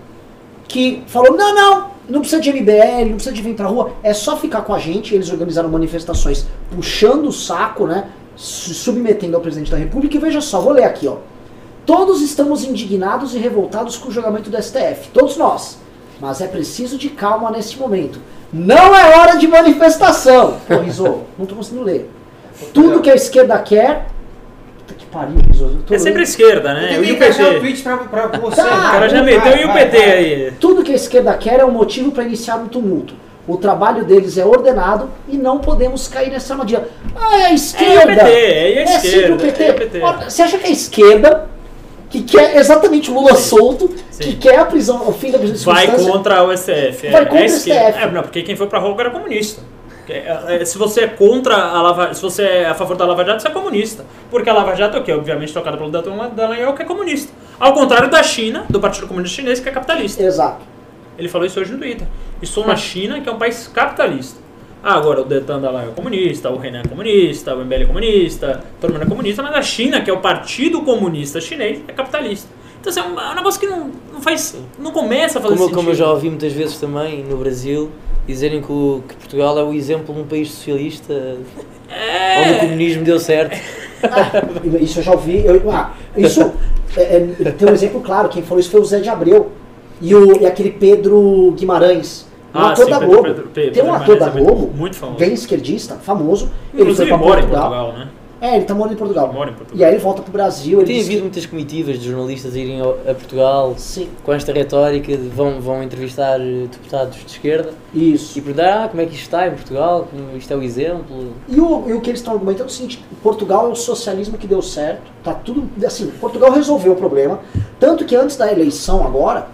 que falou: não, não, não precisa de MBL, não precisa de vir pra rua, é só ficar com a gente. Eles organizaram manifestações puxando o saco, né? Se submetendo ao presidente da República. E veja só, vou ler aqui, ó. Todos estamos indignados e revoltados com o julgamento do STF, todos nós. Mas é preciso de calma neste momento. Não é hora de manifestação. Pô, Rizô, não tô conseguindo ler. Tudo que a esquerda quer. Puta que pariu, eu É sempre lendo. esquerda, Eu né? tentei E o PT. tweet pra, pra você. Tá, O cara já Vai, meteu e o vai, PT vai. aí. Tudo que a esquerda quer é um motivo para iniciar um tumulto. O trabalho deles é ordenado e não podemos cair nessa armadilha. Ah, é a esquerda! É o PT, é a sempre esquerda, o PT. é o PT. Você acha que a esquerda, que quer exatamente o Lula solto, Sim. que quer a prisão, o fim da prisão de Vai contra o STF. é. Vai contra É o. STF. É, não, porque quem foi pra rua era comunista. É, é, Se você é contra a Lava se você é a favor da Lava Jato, você é comunista. Porque a Lava Jato é o quê? Obviamente tocada pelo Dallagnol, que é comunista. Ao contrário da China, do Partido Comunista Chinês, que é capitalista. Exato. Ele falou isso hoje no Twitter. Estou na China, que é um país capitalista. Ah, agora o Deltan Dallagnol é comunista, o Renan é comunista, o MBL é comunista, todo mundo é comunista, mas a China, que é o Partido Comunista Chinês, é capitalista. Então assim, é um, é um negócio que não, não faz. não começa a fazer Como, sentido. como eu já ouvi muitas vezes também no Brasil dizerem que, o- que Portugal é o exemplo de um país socialista onde o É. comunismo deu certo. Ah, isso eu já ouvi. eu- ah, isso é, é, tem um exemplo claro. Quem falou isso foi o Zé de Abreu e, o, e aquele Pedro Guimarães. Um Ah, ator sim, da Pedro- Globo. Pedro- Pedro tem um ator da é muito- Globo, muito famoso. bem esquerdista, famoso. Ele foi pra mora em Portugal. Portugal, né? É, ele tá morando em Portugal. Mora em Portugal. E aí ele volta pro Brasil. Ele Tem havido que- muitas comitivas de jornalistas a irem a Portugal Sim, com esta retórica de vão, vão entrevistar eh, deputados de esquerda isso. e perguntar ah, como é que isto está em Portugal, como isto é o exemplo. E o, e o que eles estão argumentando é o seguinte: Portugal é o socialismo que deu certo, tá tudo. Assim, Portugal resolveu o problema. Tanto que antes da eleição agora,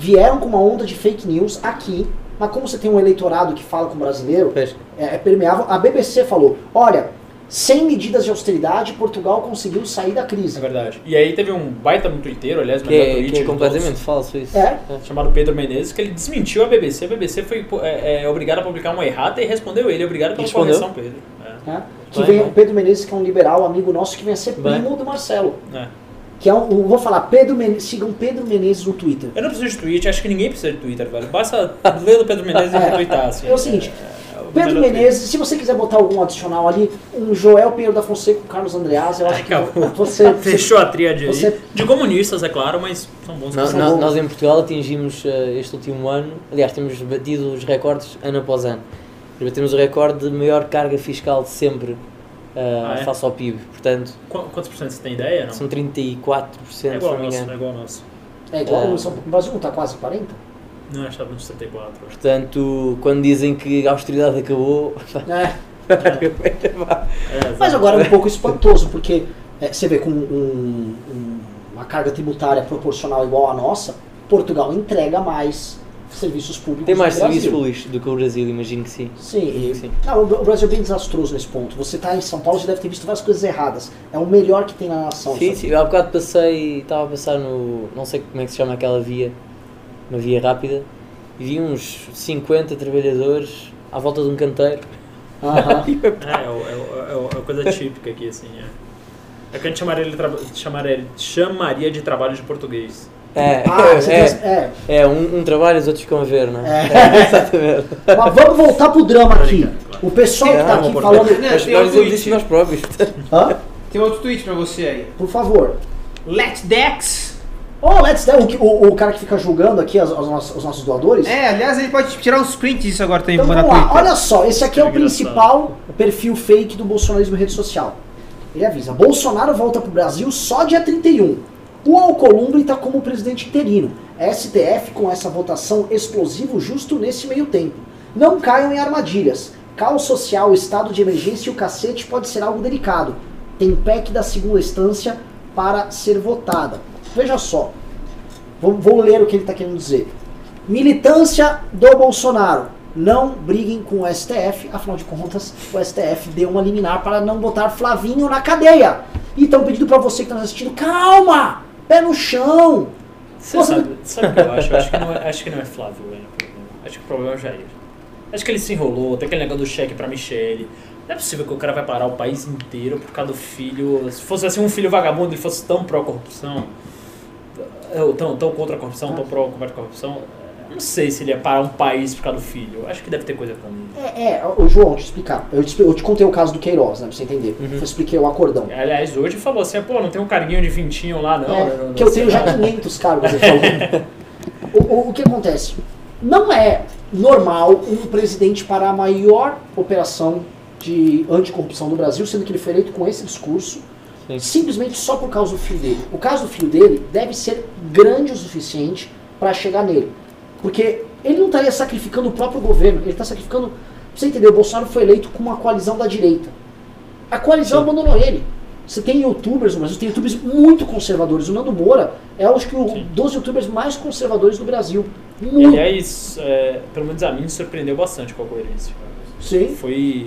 vieram com uma onda de fake news aqui. Mas como você tem um eleitorado que fala com o brasileiro, é, é permeável. A BBC falou: olha, sem medidas de austeridade, Portugal conseguiu sair da É crise. verdade. E aí teve um baita no Twitter, aliás, que melhor é, tweet que é de completamente todos, falso isso. É. chamado Pedro Menezes, que ele desmentiu a BBC. A BBC foi é, é, obrigada a publicar uma errata e respondeu ele. Obrigado pela Respondeu? correção, Pedro. É. né? Que Vai, vem vai. o Pedro Menezes, que é um liberal, amigo nosso, que vem a ser Vai. primo do Marcelo. É. Que é um, vou falar, Pedro Menezes, sigam Pedro Menezes no Twitter. Eu não preciso de tweet, acho que ninguém precisa de Twitter, velho. Basta ler do Pedro Menezes e retweetar. Assim. É o seguinte, é o Pedro Menezes, se você quiser botar algum adicional ali, um Joel Pinheiro da Fonseca com Carlos Andreas, eu acho Ai, que você. Fechou a tríade você- aí. De comunistas, é claro, mas são bons. Nós, São nós- em Portugal atingimos eh, este último ano, aliás, temos batido os recordes ano após ano. Batemos o recorde de maior carga fiscal de sempre Ah, é? face ao PIB. Portanto, Qu- Quantos por cento você tem ideia? Não? são 34%, É se igual não ao me nosso, é engano. igual ao nosso. é igual Ah. o São- o Brasil não está quase 40? Não, acho que estava nos 74. Portanto, quando dizem que a austeridade acabou, É. É, Mas exato. agora é um pouco espantoso, porque é, você vê com um- um- uma carga tributária proporcional igual à nossa, Portugal entrega mais serviços públicos Tem mais serviços públicos do que o Brasil, imagino que sim. Sim, e- Sim. Não, o Brasil é bem desastroso nesse ponto. Você está em São Paulo, você deve ter visto várias coisas erradas. É o melhor que tem na nação. Sim, sabe? sim. Eu há bocado passei, estava a passar no. não sei como é que se chama aquela via, uma via rápida, e vi uns 50 trabalhadores à volta de um canteiro. E eu, É, é, é, é, é uma coisa típica aqui, assim. É, é que a gente chamaria, ele chamaria de trabalho de português. É, Ah, é, é. é, um, um trabalho os outros ficam a ver, não é? É. exatamente. Mas vamos voltar pro drama aqui. O pessoal que tá aqui falando. Não, Nós, tem nós um nós próprios. Hã? Tem outro tweet pra você aí. Por favor. Let's Dex. Oh, let's o, que- o, o cara que fica julgando aqui as- as nossas- os nossos doadores. É, aliás, ele pode tirar uns prints disso agora também Então vamos lá, Twitter. olha só, esse aqui é o principal perfil fake do bolsonarismo em rede social. Ele avisa, Bolsonaro volta pro Brasil só dia 31. O Alcolumbre está como presidente interino. STF com essa votação explosivo justo nesse meio tempo. Não caiam em armadilhas. Caos social, estado de emergência e o cacete pode ser algo delicado. Tem PEC da segunda instância para ser votada. Veja só, vou, vou ler o que ele está querendo dizer. Militância do Bolsonaro. Não briguem com o STF, afinal de contas, o STF deu uma liminar para não botar Flavinho na cadeia. E estão pedindo para você que está assistindo, calma! Pé no chão! Você Nossa, sabe, sabe o que eu acho? Eu acho que não é, acho que não é Flávio Bueno o problema. Acho que o problema é o Jair. Acho que ele se enrolou, tem aquele negócio do cheque pra Michele. Não é possível que o cara vai parar o país inteiro por causa do filho. Se fosse assim um filho vagabundo e fosse tão pró-corrupção, ou tão, tão contra a corrupção, tão pró-combate à corrupção, não sei se ele ia parar um país por causa do filho. Eu acho que deve ter coisa com ele. É, é, ô, João, deixa eu explicar. Eu te, eu te contei o caso do Queiroz, né, pra você entender. Eu expliquei o acordão. Aliás, hoje falou assim, pô, não tem um carguinho de vintinho lá, não. É, né, no- que eu tenho já Senado. 500 cargos, falou. o, o, o que acontece? Não é normal um presidente parar a maior operação de anticorrupção no Brasil, sendo que ele foi eleito com esse discurso, Sim. simplesmente só por causa do filho dele. O caso do filho dele deve ser grande o suficiente para chegar nele. Porque ele não estaria sacrificando o próprio governo, ele está sacrificando. Você entendeu? O Bolsonaro foi eleito com uma coalizão da direita. A coalizão Sim. abandonou ele. Você tem youtubers no Brasil, tem youtubers muito conservadores. O Nando Moura é acho que o Sim. dos youtubers mais conservadores do Brasil. Muito. aliás, é, pelo menos a mim me surpreendeu bastante com a coerência. Sim. Foi.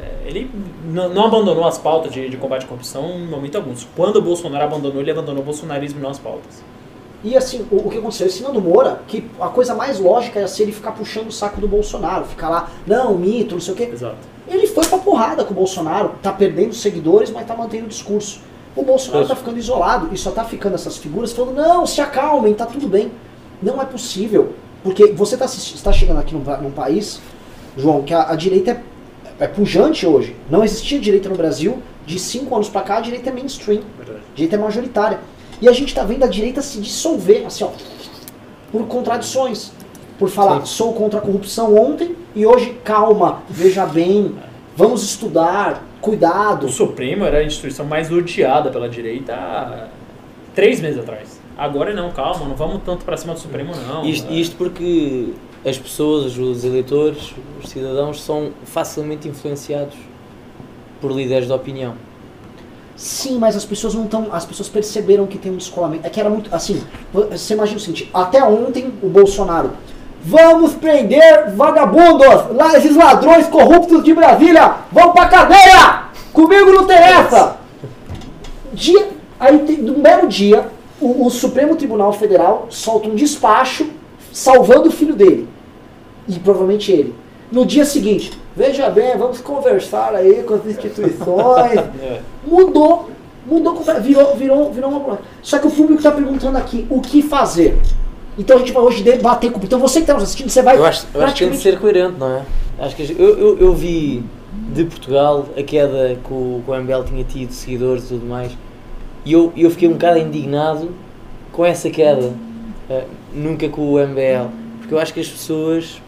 é, Ele não, abandonou as pautas de, de combate à corrupção em momento algum. Quando o Bolsonaro abandonou, ele abandonou o bolsonarismo e não as pautas. E assim, o, o que aconteceu? Esse Nando Moura, que a coisa mais lógica era ser ele ficar puxando o saco do Bolsonaro, ficar lá, não, mito, não sei o quê. Exato. Ele foi pra porrada com o Bolsonaro, tá perdendo seguidores, mas tá mantendo o discurso. O Bolsonaro tá ficando isolado e só tá ficando essas figuras falando, não, se acalmem, tá tudo bem. Não é possível. Porque você tá, está chegando aqui num, num país, João, que a, a direita é, é pujante hoje. Não existia direita no Brasil. De cinco anos pra cá, a direita é mainstream. Verdade. A direita é majoritária. E a gente tá vendo a direita se dissolver, assim, ó, por contradições. Por falar, Sim. sou contra a corrupção ontem e hoje, calma, veja bem, vamos estudar, cuidado. O Supremo era a instituição mais odiada pela direita há três meses atrás. Agora não, calma, não vamos tanto pra cima do Supremo, não. Isto, isto porque as pessoas, os eleitores, os cidadãos são facilmente influenciados por líderes de opinião. Sim, mas as pessoas não estão. As pessoas perceberam que tem um descolamento. É que era muito. Assim, você imagina o seguinte: até ontem o Bolsonaro. Vamos prender vagabundos! Lá, esses ladrões corruptos de Brasília! Vão pra cadeia! Comigo não tem essa! Dia, aí, num belo dia, o, o Supremo Tribunal Federal solta um despacho salvando o filho dele. E provavelmente ele. No dia seguinte, veja bem, vamos conversar aí com as instituições. é. Mudou. Mudou, virou, virou, virou uma. Só que o público está perguntando aqui o que fazer. Então a gente vai hoje debater com. Então você que está nos assistindo, você vai. Eu acho, eu acho que tem de praticamente- ser coerente, não é? Acho que eu, eu, eu vi de Portugal a queda que o, que o MBL tinha tido, seguidores e tudo mais, e eu, eu fiquei um bocado indignado com essa queda, eh, nunca com o MBL, porque eu acho que as pessoas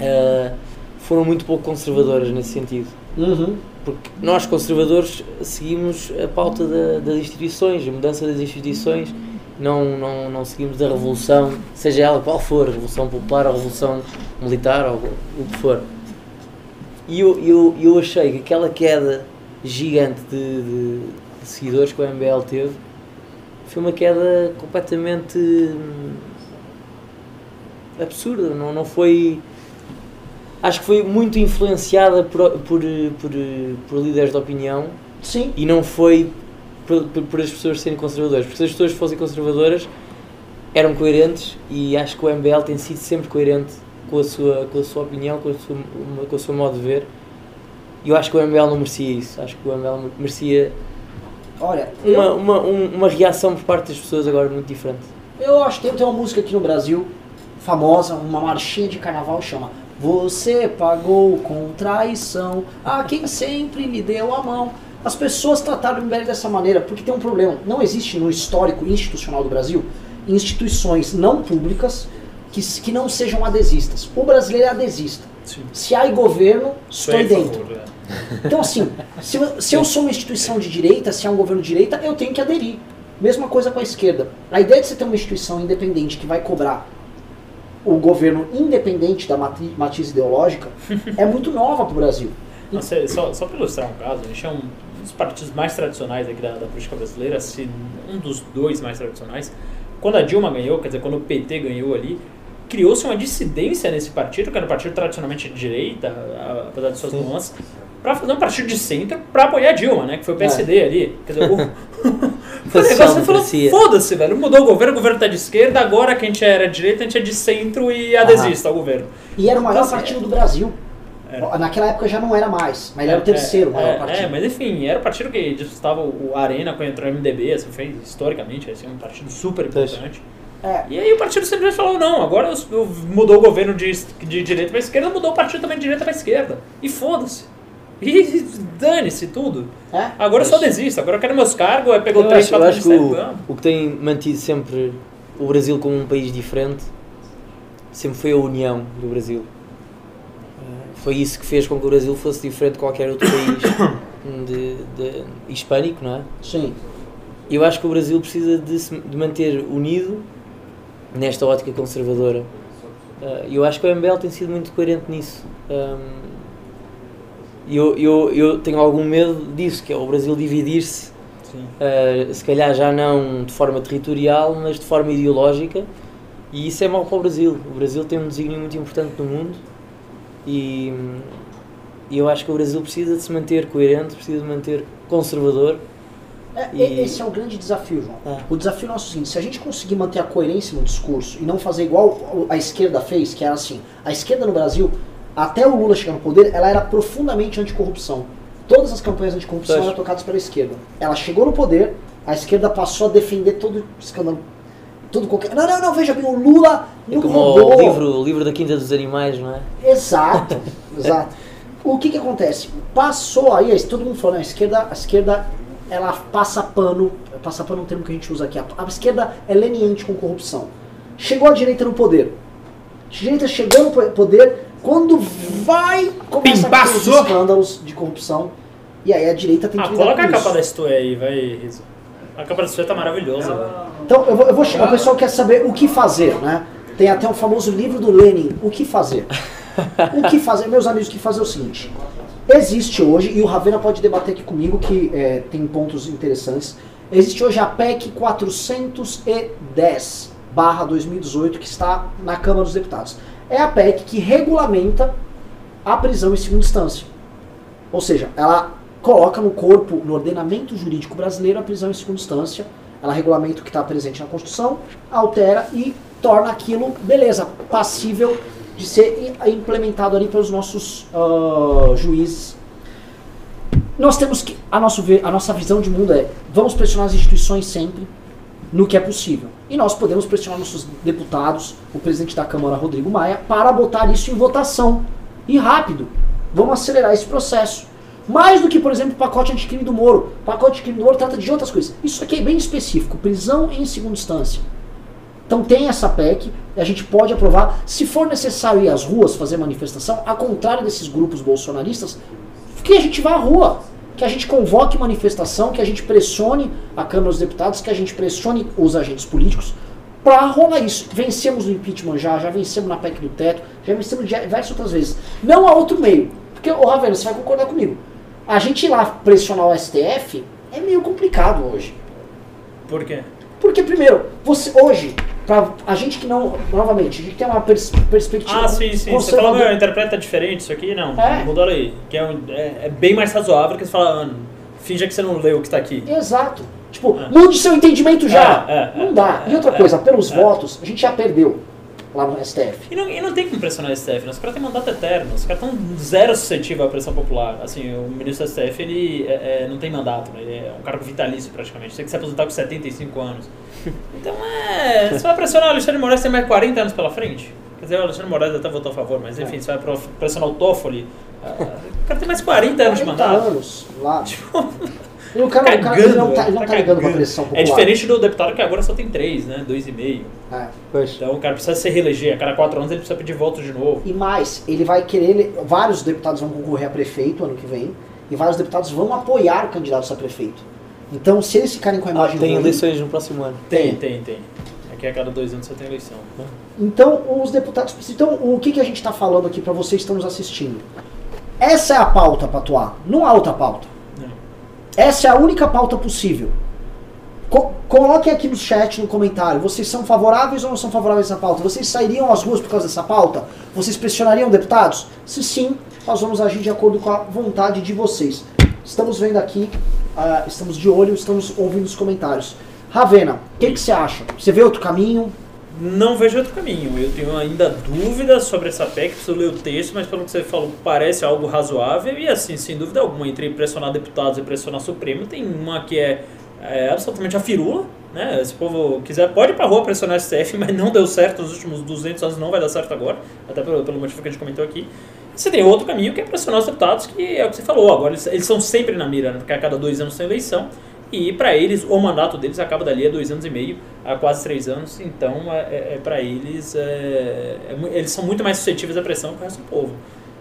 eh, foram muito pouco conservadoras nesse sentido. Uhum. Porque nós, conservadores, seguimos a pauta da- das instituições, a mudança das instituições, não, não, não seguimos da revolução, seja ela qual for, a revolução popular, a revolução militar, ou o que for. E eu, eu, eu achei que aquela queda gigante de, de- de seguidores que o MBL teve foi uma queda completamente hum, absurda, não, não foi. Acho que foi muito influenciada por, por, por, por líderes de opinião Sim. e não foi por, por, por as pessoas serem conservadoras. Porque se as pessoas fossem conservadoras, eram coerentes e acho que o MBL tem sido sempre coerente com a sua, com a sua opinião, com, a sua, com o seu modo de ver. E eu acho que o MBL não merecia isso. Acho que o MBL merecia Olha, eu, uma, uma, um- uma reação por parte das pessoas agora muito diferente. eu acho que tem, tem uma música aqui no Brasil, famosa, uma marchinha de carnaval, chama Você pagou com traição a quem sempre lhe deu a mão. As pessoas trataram o MBL dessa maneira porque tem um problema. Não existe no histórico institucional do Brasil instituições não públicas que, que não sejam adesistas. O brasileiro é adesista. Sim. Se há governo, estou dentro. favor, é. Então, assim, se eu, se eu sou uma instituição de direita, se há um governo de direita, eu tenho que aderir. Mesma coisa com a esquerda. A ideia de você ter uma instituição independente que vai cobrar o governo independente da matri- matriz ideológica é muito nova para o Brasil. Nossa, só, só para ilustrar um caso, a gente é um dos partidos mais tradicionais aqui da, da política brasileira, se um dos dois mais tradicionais. Quando a Dilma ganhou, quer dizer, quando o PT ganhou ali, criou-se uma dissidência nesse partido, que era um partido tradicionalmente de direita, apesar de suas nuances, para fazer um partido de centro para apoiar a Dilma, né? Que foi o PSD ali. Quer dizer, o, o negócio você falou, foda-se, velho, mudou o governo, o governo tá de esquerda, agora que a gente era de direita, a gente é de centro e adesista ao governo. E era o maior Então, assim, partido do Brasil. É. Naquela época já não era mais, mas ele era o terceiro é, maior é, partido. É, mas enfim, era o partido que disputava o Arena quando entrou no MDB, assim, foi historicamente assim, um partido super importante. É. E aí o partido simplesmente falou, não, agora mudou o governo de, de direita para esquerda, mudou o partido também de direita para esquerda. E foda-se. E dane-se tudo. É? Agora eu só Mas- desisto, agora eu quero meus cargos, eu pego Eu três, acho, eu quatro acho que o, o que tem mantido sempre o Brasil como um país diferente sempre foi a união do Brasil. Foi isso que fez com que o Brasil fosse diferente de qualquer outro país de, de- hispânico, não é? Sim. Eu acho que o Brasil precisa de se de manter unido nesta ótica conservadora. Eh, E eu acho que o MBL tem sido muito coerente nisso. Ahm, E eu, eu, eu tenho algum medo disso, que é o Brasil dividir-se. Uh, se calhar já não de forma territorial, mas de forma ideológica, e isso é mau para o Brasil. O Brasil tem um desígnio muito importante no mundo e, e eu acho que o Brasil precisa de se manter coerente, precisa de manter conservador. É, E- Esse é o grande desafio, João. É. O desafio nosso é o seguinte, se a gente conseguir manter a coerência no discurso e não fazer igual a esquerda fez, que era assim, a esquerda no Brasil, até o Lula chegar no poder, ela era profundamente anticorrupção. Todas as campanhas anticorrupção Pois. eram tocadas pela esquerda. Ela chegou no poder, a esquerda passou a defender todo escândalo, tudo qualquer... Não, não, não, veja bem, o Lula É como roubou. o livro, o livro da Quinta dos Animais, não é? Exato, exato. O que que acontece? Passou aí, todo mundo falou, né, a esquerda, a esquerda, ela passa pano, passa pano é um termo que a gente usa aqui, a, a esquerda é leniente com corrupção. Chegou a direita no poder. A direita chegou no po- poder, quando vai, começa a ter os Pimbaçou. escândalos de corrupção, e aí a direita tem que Ah, coloca a capa isso. da Stue aí, vai, Riso. A capa da Stue tá maravilhosa, velho. Então, eu vou, eu vou chegar, o pessoal quer saber o que fazer, né? Tem até um famoso livro do Lenin, O que fazer. O que fazer, meus amigos, o que fazer é o seguinte. Existe hoje, e o Ravena pode debater aqui comigo, que é, tem pontos interessantes. Existe hoje a PEC 410 barra 2018, que está na Câmara dos Deputados. É a PEC que regulamenta a prisão em segunda instância. Ou seja, ela coloca no corpo, no ordenamento jurídico brasileiro, a prisão em segunda instância. Ela regulamenta o que está presente na Constituição, altera e torna aquilo, beleza, passível de ser implementado ali pelos nossos ah, juízes. Nós temos que, a, nosso a nossa visão de mundo é, vamos pressionar as instituições sempre no que é possível. E nós podemos pressionar nossos deputados, o presidente da Câmara, Rodrigo Maia, para botar isso em votação. E rápido. Vamos acelerar esse processo. Mais do que, por exemplo, o pacote anticrime do Moro. O pacote anticrime do Moro trata de outras coisas. Isso aqui é bem específico. Prisão em segunda instância. Então tem essa PEC, a gente pode aprovar. Se for necessário ir às ruas fazer manifestação, ao contrário desses grupos bolsonaristas, que a gente vá à rua, que a gente convoque manifestação, que a gente pressione a Câmara dos Deputados, que a gente pressione os agentes políticos para rolar isso. Vencemos no impeachment já, já vencemos na PEC do teto, já vencemos diversas outras vezes. Não há outro meio. Porque, ô Ravena, você vai concordar comigo. A gente ir lá pressionar o STF é meio complicado hoje. Por quê? Porque, primeiro, você hoje, pra a gente que não, novamente, a gente tem uma pers- perspectiva Ah, sim, sim. Você falou, meu, interpreta diferente isso aqui? Não, É. mudou aí. Que é, um- é, é bem mais razoável que você fala, ah, finja que você não leu o que tá aqui. Exato. Tipo, É. mude seu entendimento já. É, é, não é, dá. é, e outra coisa, pelos votos, a gente já perdeu lá no STF. E não, e não tem como pressionar o STF, né? Os caras têm mandato eterno, os caras estão zero suscetíveis à pressão popular. Assim, o ministro do STF, ele é- é, não tem mandato, né? Ele é um cargo vitalício praticamente, tem que se aposentar com 75 anos. Então é. Você vai pressionar o Alexandre Moraes, tem mais 40 anos pela frente. Quer dizer, o Alexandre Moraes até votou a favor, mas enfim, você vai pressionar o Toffoli. ah, O cara tem mais 40 anos de 40 mandato. anos lá. Tipo, E o cara, o cara ele não tá, ele não tá ligando pra cagando. pressão popular. É diferente do deputado que agora só tem 3, né? 2,5. É. Pois. Então o cara precisa se reeleger. A cada 4 anos ele precisa pedir voto de novo. E mais, ele vai querer. ele- vários deputados vão concorrer a prefeito ano que vem. E vários deputados vão apoiar candidatos a prefeito. Então, se eles ficarem com a Ah, imagem tem ruim- eleições no próximo ano. Tem, tem, tem. Aqui a cada dois anos você tem eleição. Então, os deputados. Então, o que, que a gente está falando aqui para vocês que estão nos assistindo? Essa é a pauta para atuar. Não há outra pauta. Essa é a única pauta possível. Co coloquem aqui no chat, no comentário, vocês são favoráveis ou não são favoráveis a essa pauta? Vocês sairiam às ruas por causa dessa pauta? Vocês pressionariam deputados? Se sim, nós vamos agir de acordo com a vontade de vocês. Estamos vendo aqui, ah, estamos de olho, estamos ouvindo os comentários. Ravena, o que, que você acha? Você vê outro caminho? Não vejo outro caminho. Eu tenho ainda dúvidas sobre essa PEC, preciso ler o texto, mas pelo que você falou, parece algo razoável. E assim, sem dúvida alguma, entre pressionar deputados e pressionar Supremo, tem uma que é, é absolutamente a firula. Né? Se o povo quiser, pode ir pra rua pressionar o STF, mas não deu certo nos últimos 200 anos, não vai dar certo agora, até pelo, pelo motivo que a gente comentou aqui. Você tem outro caminho que é pressionar os deputados, que é o que você falou. Agora eles, eles são sempre na mira, né? porque a cada dois anos tem eleição. E para eles, o mandato deles acaba dali a dois anos e meio, a quase três anos. Então, é, é, é para eles, é, é eles são muito mais suscetíveis à pressão que o resto do povo.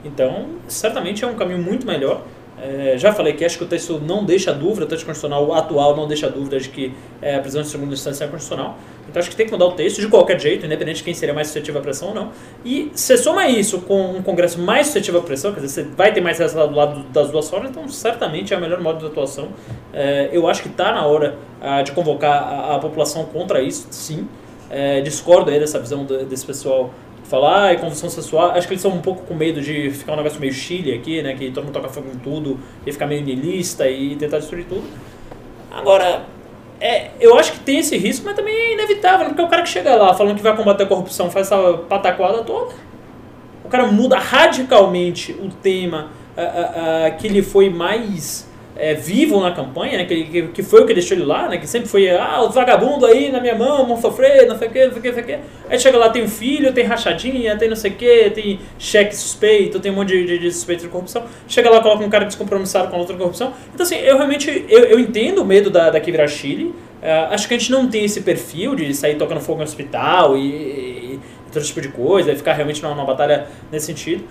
Então, certamente é um caminho muito melhor. É, já falei que acho que o texto não deixa dúvida, o texto constitucional atual não deixa dúvida de que é, a prisão de segunda instância é constitucional. Então acho que tem que mudar o texto de qualquer jeito, independente de quem seria mais suscetível à pressão ou não. E você soma isso com um Congresso mais suscetível à pressão, quer dizer, você vai ter mais resultado do lado das duas formas, então certamente é o melhor modo de atuação. É, eu acho que está na hora ah, de convocar a, a população contra isso, sim. É, discordo aí dessa visão do- desse pessoal que fala, ah, é convulsão sexual. Acho que eles estão um pouco com medo de ficar um negócio meio Chile aqui, né? Que todo mundo toca fogo em tudo e ficar meio niilista e tentar destruir tudo. Agora, é, eu acho que tem esse risco, mas também é inevitável, né? porque o cara que chega lá falando que vai combater a corrupção faz essa pataquada toda. O cara muda radicalmente o tema ah, ah, ah, que ele foi mais é, vivo na campanha, né? que, que, foi o que deixou ele lá, né? que sempre foi, ah, o vagabundo aí na minha mão, vão sofrer, não sei o que, não sei o que, não sei o que. Aí chega lá, tem um filho, tem rachadinha, tem não sei o que, tem cheque suspeito, tem um monte de, de, de suspeito de corrupção. Chega lá, coloca um cara descompromissado com outra corrupção. Então, assim, eu realmente eu, eu entendo o medo da, daqui virar Chile. Ah, acho que a gente não tem esse perfil de sair tocando fogo no hospital e, e todo tipo de coisa, e ficar realmente numa, numa batalha nesse sentido.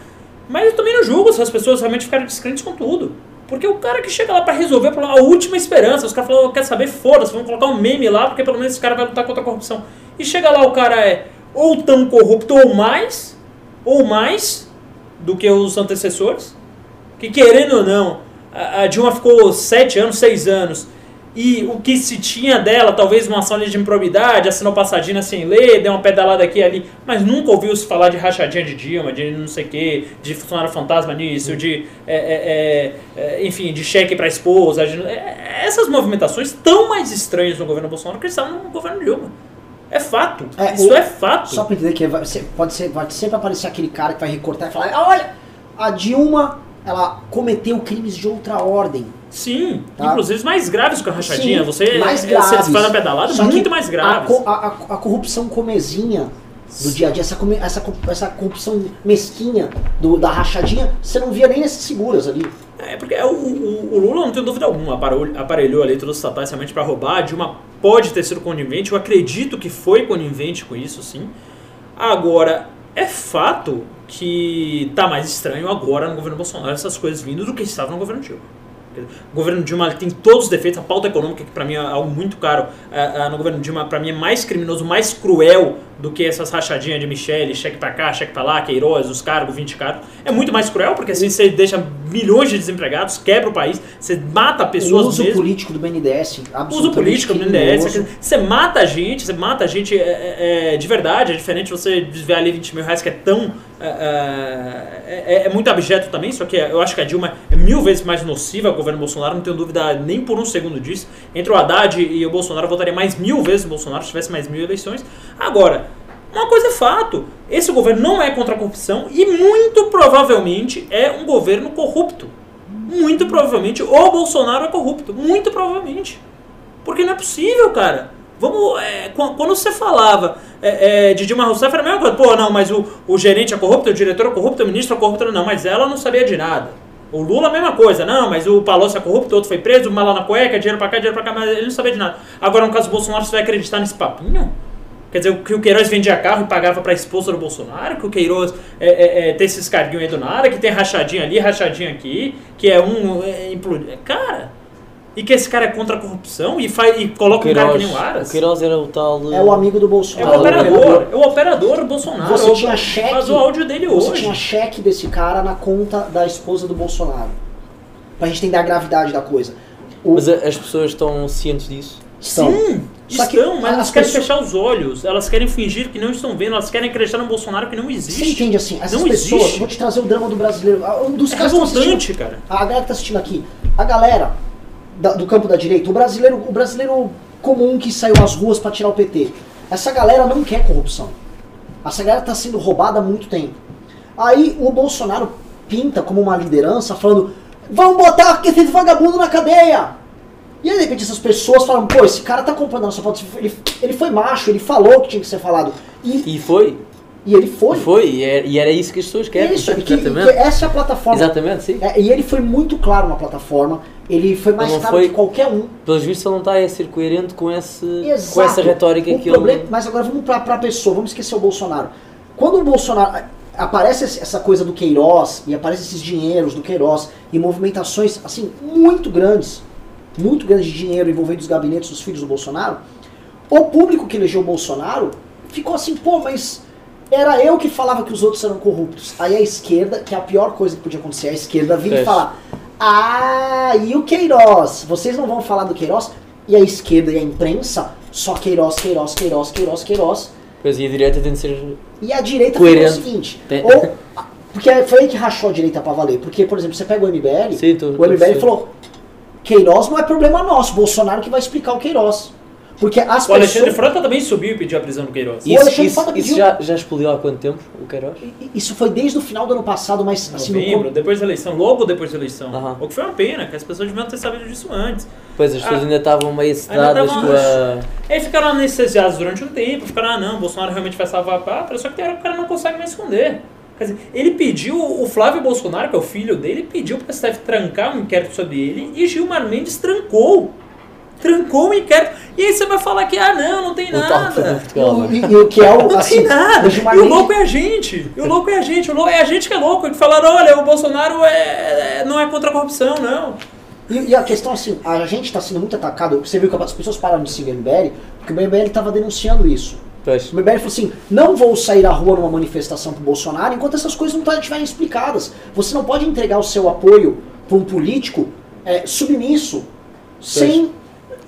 Mas eu também não julgo se as pessoas realmente ficarem descrentes com tudo. Porque o cara que chega lá pra resolver o problema, a última esperança, os caras falam, quer saber, foda-se, vamos colocar um meme lá, porque pelo menos esse cara vai lutar contra a corrupção. E chega lá, o cara é ou tão corrupto ou mais, ou mais do que os antecessores, que querendo ou não, a, a Dilma ficou sete anos, seis anos, e o que se tinha dela, talvez uma ação ali de improbidade, assinou passadinha sem ler, deu uma pedalada aqui e ali, mas nunca ouviu se falar de rachadinha de Dilma, de não sei o que, de funcionário fantasma nisso, de, é, é, é, enfim, de cheque para esposa. de- é, essas movimentações tão mais estranhas no governo Bolsonaro que estavam no governo Dilma. É fato. É, Isso o- é fato. Só pra entender que pode, ser, pode sempre aparecer aquele cara que vai recortar e falar: "Ah, olha, a Dilma ela cometeu crimes de outra ordem. Sim, Tá. inclusive mais graves que a rachadinha. Sim, você, mais é, graves. você faz a pedalada que muito mais A, graves. a, a- a corrupção comezinha do dia a dia, essa, essa, essa corrupção mesquinha do, da rachadinha, você não via nem nesses seguras ali. É, porque o, o, o Lula, não tenho dúvida alguma, aparelhou, aparelhou ali todos os estatais realmente para roubar. A Dilma pode ter sido conivente, eu acredito que foi conivente com isso, sim. Agora, é fato que tá mais estranho agora no governo Bolsonaro essas coisas vindo do que estava no governo Dilma. O governo Dilma tem todos os defeitos, a pauta econômica, que para mim é algo muito caro, ah, ah, no governo Dilma, para mim é mais criminoso, mais cruel do que essas rachadinhas de Michele, cheque pra cá, cheque pra lá, Queiroz, os cargos, 20 cargos. É muito mais cruel, porque assim você deixa milhões de desempregados, quebra o país, você mata O pessoas uso mesmo. político do BNDES. Uso político do. BNDES, você mata a gente, você mata a gente é, é, é, de verdade, é diferente você desviar ali 20 mil reais, que é tão. É, é, é muito abjeto também, só que eu acho que a Dilma é mil vezes mais nociva ao governo Bolsonaro, não tenho dúvida nem por um segundo disso. Entre o Haddad e o Bolsonaro, eu votaria mais mil vezes no Bolsonaro se tivesse mais mil eleições. Agora, uma coisa é fato: esse governo não é contra a corrupção e muito provavelmente é um governo corrupto. Muito provavelmente o Bolsonaro é corrupto. Muito provavelmente. Porque não é possível, cara. Vamos. é, qu- quando você falava é, é, de Dilma Rousseff, era a mesma coisa. Pô, não, mas o, o gerente é corrupto, o diretor é corrupto, o ministro é corrupto. Não, mas ela não sabia de nada. O Lula, a mesma coisa. Não, mas o Palocci é corrupto, outro foi preso, uma lá na cueca, dinheiro pra cá, dinheiro pra cá, mas ele não sabia de nada. Agora, no caso do Bolsonaro, você vai acreditar nesse papinho? Quer dizer, que o Queiroz vendia carro e pagava pra esposa do Bolsonaro, que o Queiroz é, é, é, tem esses carguinhos aí do nada, que tem rachadinha ali, rachadinha aqui, que é um. É, cara. E que esse cara é contra a corrupção e, faz, e coloca um cara que nem o o Aras. Queiroz era o tal. É o amigo do É Bolsonaro. o operador, é o operador do Bolsonaro. Você tinha cheque. Faz o áudio dele Você hoje. tinha cheque desse cara na conta da esposa do Bolsonaro. Pra gente entender a gravidade da coisa. O- Mas as pessoas estão cientes disso. Estão. Sim, Só que estão, mas as elas querem pessoas- fechar os olhos, elas querem fingir que não estão vendo, elas querem acreditar no Bolsonaro que não existe. Você entende assim? Essas Não pessoas, existe. vou te trazer o drama do brasileiro. Ah, Um dos É revoltante, cara. A galera que tá assistindo aqui, a galera da- do campo da direita, o brasileiro, o brasileiro comum que saiu às ruas pra tirar o PT. Essa galera não quer corrupção. Essa galera tá sendo roubada há muito tempo. Aí o Bolsonaro pinta como uma liderança falando: vamos botar esse vagabundo na cadeia! E aí, de repente, essas pessoas falam: pô, esse cara tá comprando a nossa foto. Ele, ele foi macho, ele falou que tinha que ser falado. E, E foi. E ele foi. Foi. E era, e era isso que as pessoas querem. Isso, que, e que exatamente. essa é a plataforma. Exatamente, sim. É, e ele foi muito claro na plataforma, ele foi mais claro foi- que qualquer um. Pelos vistos, ele não está a ser coerente com, esse, Exato. com essa retórica o que problema, ele. Mas agora vamos pra, pra pessoa, vamos esquecer o Bolsonaro. Quando o Bolsonaro. Aparece essa coisa do Queiroz, e aparece esses dinheiros do Queiroz, e movimentações, assim, muito grandes, muito grandes de dinheiro envolvendo os gabinetes dos filhos do Bolsonaro, o público que elegeu o Bolsonaro ficou assim, pô, mas era eu que falava que os outros eram corruptos. Aí a esquerda, que é a pior coisa que podia acontecer, a esquerda vinha e Fecha. falar, ah, e o Queiroz? Vocês não vão falar do Queiroz? E a esquerda e a imprensa, só Queiroz, Queiroz, Queiroz, Queiroz, Queiroz. Pois e a direita tem de ser. E a direita falou o seguinte, Tem- ou, porque foi aí que rachou a direita pra valer. Porque, por exemplo, você pega o MBL, Sim, tô- o MBL falou, Queiroz não é problema nosso, Bolsonaro que vai explicar o Queiroz. Porque as O Alexandre pessoas... Frota também subiu e pediu a prisão do Queiroz. O Isso, Alexandre isso, Frota isso pediu- já, já explodiu há quanto tempo, o Queiroz? Isso foi desde o final do ano passado, mas assim, no depois da eleição, logo depois da eleição. O que foi uma pena, que as pessoas deviam ter sabido disso antes. Pois as pessoas Ah. ainda estavam meio estavam- com a. Aí ficaram anestesiados durante um tempo, ficaram, ah não, Bolsonaro realmente vai salvar a pátria, só que tem hora que o cara não consegue mais esconder. Quer dizer, ele pediu, o Flávio Bolsonaro, que é o filho dele, pediu para o STF trancar um inquérito sobre ele e Gilmar Mendes trancou. Trancou o inquérito. E aí você vai falar que, ah não, não tem nada. E, e o que é o. Não assim, tem nada. o Gilmar E o louco é a gente. E o louco é a gente. O louco é a gente que é louco. Que falaram, olha, o Bolsonaro é, é- não é contra a corrupção, não. E, e a questão assim, a gente está sendo muito atacado. Você viu que as pessoas pararam de seguir o MBL, porque o MBL estava denunciando isso. O MBL falou assim: não vou sair à rua numa manifestação pro Bolsonaro enquanto essas coisas não tá- estiverem explicadas. Você não pode entregar o seu apoio para um político é, submisso, sem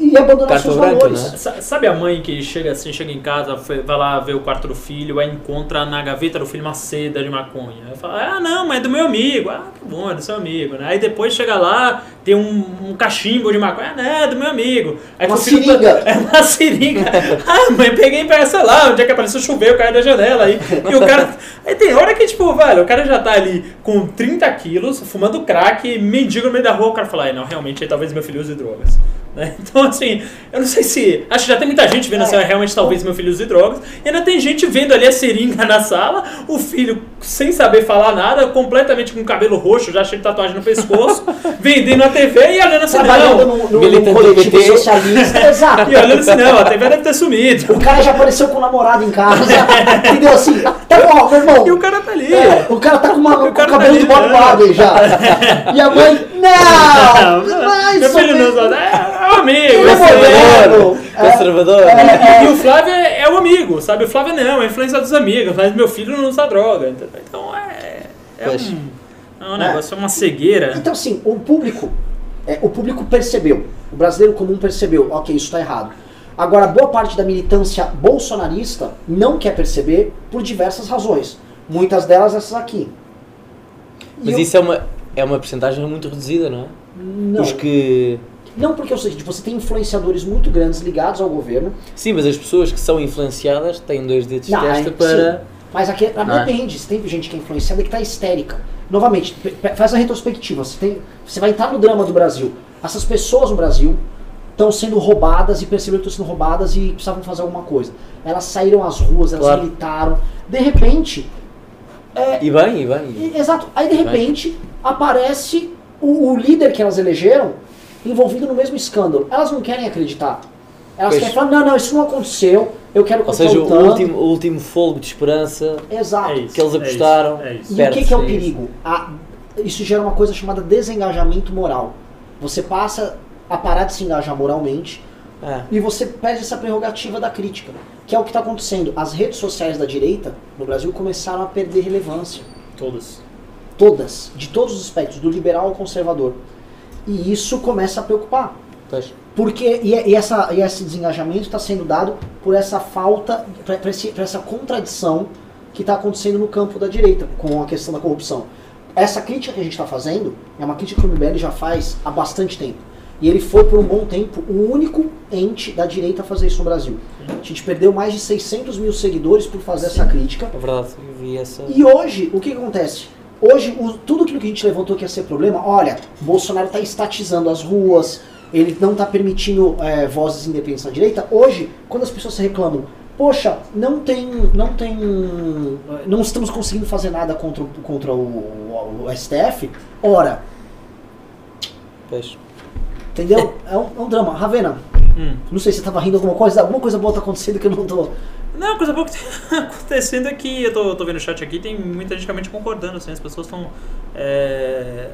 e abandonar seus branca, valores. né? Sa- Sabe a mãe que chega assim, chega em casa, vai lá ver o quarto do filho, aí encontra na gaveta do filho uma seda de maconha. Aí fala, ah não, mas é do meu amigo. Ah, que bom, é do seu amigo. Né? Aí depois chega lá, tem um, um cachimbo de maconha. Ah, não, é do meu amigo. Aí Uma o seringa. É uma seringa. ah, mãe, peguei pra sei lá, onde é que apareceu choveu, caiu da janela aí. E o cara. Aí tem hora que, tipo, velho, o cara já tá ali com 30 quilos, fumando crack, mendigo no meio da rua, o cara fala, "Ai, não, realmente, talvez meu filho use drogas. Né? Então, assim, eu não sei se. Acho que já tem muita gente vendo É. assim, "Ah, realmente talvez meu filho use drogas. E ainda tem gente vendo ali a seringa na sala, o filho sem saber falar nada, completamente com cabelo roxo, já cheio de tatuagem no pescoço, vendendo na TV e olhando assim, Trabalhando não. no, no, no militante coletivo socialista. Exato. E olhando assim, não, a TV deve ter sumido. O cara já apareceu com o namorado em casa. entendeu? Assim, tá bom, meu irmão. E o cara tá ali. É, o cara tá com, uma, O com o cara cabelo tá do Bob ali, Marley já. E a mãe, não! Não, filho não mesmo- usa. É, é um amigo. É moderno. É, Conservador. E o Flávio é, é o amigo, sabe? O Flávio não, é influência dos amigos, mas meu filho não usa droga. Então é. É um, é um negócio, é uma cegueira. Então, assim, o público, é, o público percebeu, o brasileiro comum percebeu, ok, isso está errado. Agora, boa parte da militância bolsonarista não quer perceber por diversas razões. Muitas delas essas aqui. E Mas eu- isso é uma, é uma porcentagem muito reduzida, não é? não, Os que. Não, porque é o seguinte, você tem influenciadores muito grandes ligados ao governo, Sim, mas as pessoas que são influenciadas têm dois dedos de testa é- para. sim. Mas aqui ah, é? depende, se tem gente que é influenciada que está histérica. Novamente, faz a retrospectiva. Você, tem, você vai entrar no drama do Brasil. Essas pessoas no Brasil estão sendo roubadas e perceberam que estão sendo roubadas e precisavam fazer alguma coisa. Elas saíram às ruas, elas Claro. gritaram. De repente. é, E bem, e bem. e- exato. Aí de repente aparece o, o líder que elas elegeram envolvido no mesmo escândalo. Elas não querem acreditar. Elas Pois. querem falar, não, não, isso não aconteceu. Eu quero Ou seja, o contar o tanto." último, o último fogo de esperança Exato. É isso, que eles é apostaram. isso, é isso. E o que, que é o isso. perigo? A- isso gera uma coisa chamada desengajamento moral. Você passa a parar de se engajar moralmente e você perde essa prerrogativa da crítica, que é o que está acontecendo. As redes sociais da direita no Brasil começaram a perder relevância. Todas. Todas, de todos os aspectos, do liberal ao conservador. E isso começa a preocupar. pois. Porque, e, e essa, e esse desengajamento está sendo dado por essa falta, por, essa contradição que está acontecendo no campo da direita com a questão da corrupção. Essa crítica que a gente está fazendo é uma crítica que o MBL já faz há bastante tempo. E ele foi por um bom tempo o único ente da direita a fazer isso no Brasil. A gente perdeu mais de 600 mil seguidores por fazer essa crítica. É verdade, eu vi essa. E hoje, o que acontece? Hoje, o- tudo aquilo que a gente levantou que ia ser problema, olha, Bolsonaro está estatizando as ruas, ele não está permitindo é, vozes independentes na direita. Hoje, quando as pessoas se reclamam, poxa, não tem, não tem, não estamos conseguindo fazer nada contra, o- contra o, o- o STF, ora, Pois. entendeu? É um, é um drama. Ravena, Hum. não sei se você estava rindo alguma coisa, alguma coisa boa está acontecendo que eu não tô... Não, a coisa boa que tá acontecendo é que eu tô, tô vendo o chat aqui, tem muita gente realmente concordando, assim, as pessoas estão.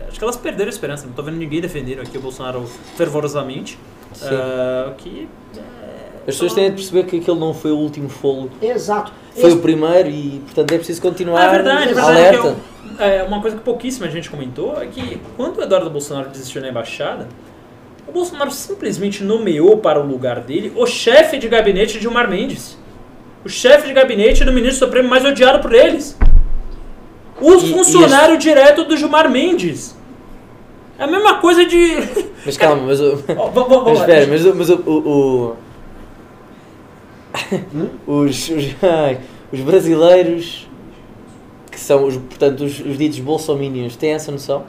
acho que elas perderam a esperança, não tô vendo ninguém defendendo aqui o Bolsonaro fervorosamente. Sim. Ah, que. As pessoas têm de perceber que aquele não foi o último fôlego. Exato. Foi Esse- o primeiro e, portanto, é preciso continuar Ah, é verdade, é verdade. alerta. eu- é, uma coisa que pouquíssima gente comentou é que quando o Eduardo Bolsonaro desistiu na embaixada, o Bolsonaro simplesmente nomeou para o lugar dele o chefe de gabinete de Gilmar Mendes. O chefe de gabinete do ministro Supremo mais odiado por eles. O E- funcionário direto do Gilmar Mendes. É a mesma coisa de. Mas calma, mas, o- Ó, vamos- vamos mas espera, mas, o- mas o, o- o- os, os, ai, os brasileiros que são os, portanto, os, os ditos bolsominions têm essa noção?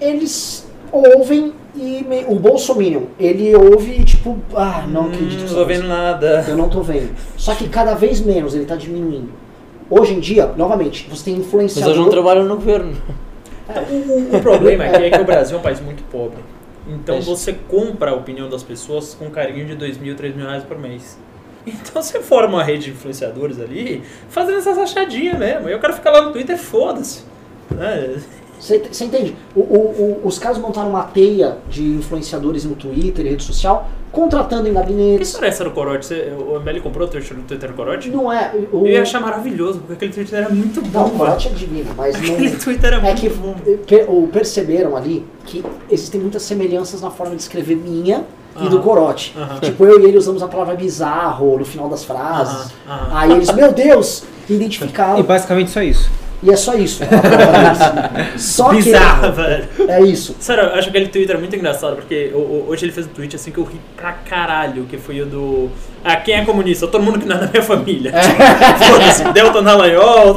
eles ouvem e me- o Bolsominion, ele ouve e tipo, ah, não acredito. Hum, não tô vendo nada. Eu não tô vendo. Só que cada vez menos ele tá diminuindo. Hoje em dia, novamente, você tem Mas influenciador. eles não trabalham no governo. O problema aqui é que o Brasil é um país muito pobre. Então você compra a opinião das pessoas com carinho de 2 mil, 3 mil reais por mês. Então você forma uma rede de influenciadores ali, fazendo essas achadinhas mesmo. E eu quero ficar lá no Twitter, foda-se. Né? Você entende? O- o- o- os caras montaram uma teia de influenciadores no Twitter e rede social, contratando em Que gabinetes. história é essa do Corote? Você- O ML comprou o Twitter, o Twitter do Corote? Não é. O, Eu ia achar maravilhoso, porque aquele Twitter era muito Não, bom. o Corote é divino, mas Aquele não. Twitter era É muito que bom. per- ou perceberam ali que existem muitas semelhanças na forma de escrever minha e do Corote. Aham. Tipo, eu e ele usamos a palavra bizarro no final das frases. Aham, aham. Aí eles, meu Deus, identificaram. E basicamente só isso. E é só isso. Só Bizarro, velho. que é isso. Sério, eu acho aquele Twitter muito engraçado, porque hoje ele fez um tweet assim que eu ri pra caralho, que foi o do. Ah, quem é comunista? Todo mundo que não é da minha família. Tipo, Foda-se, Delta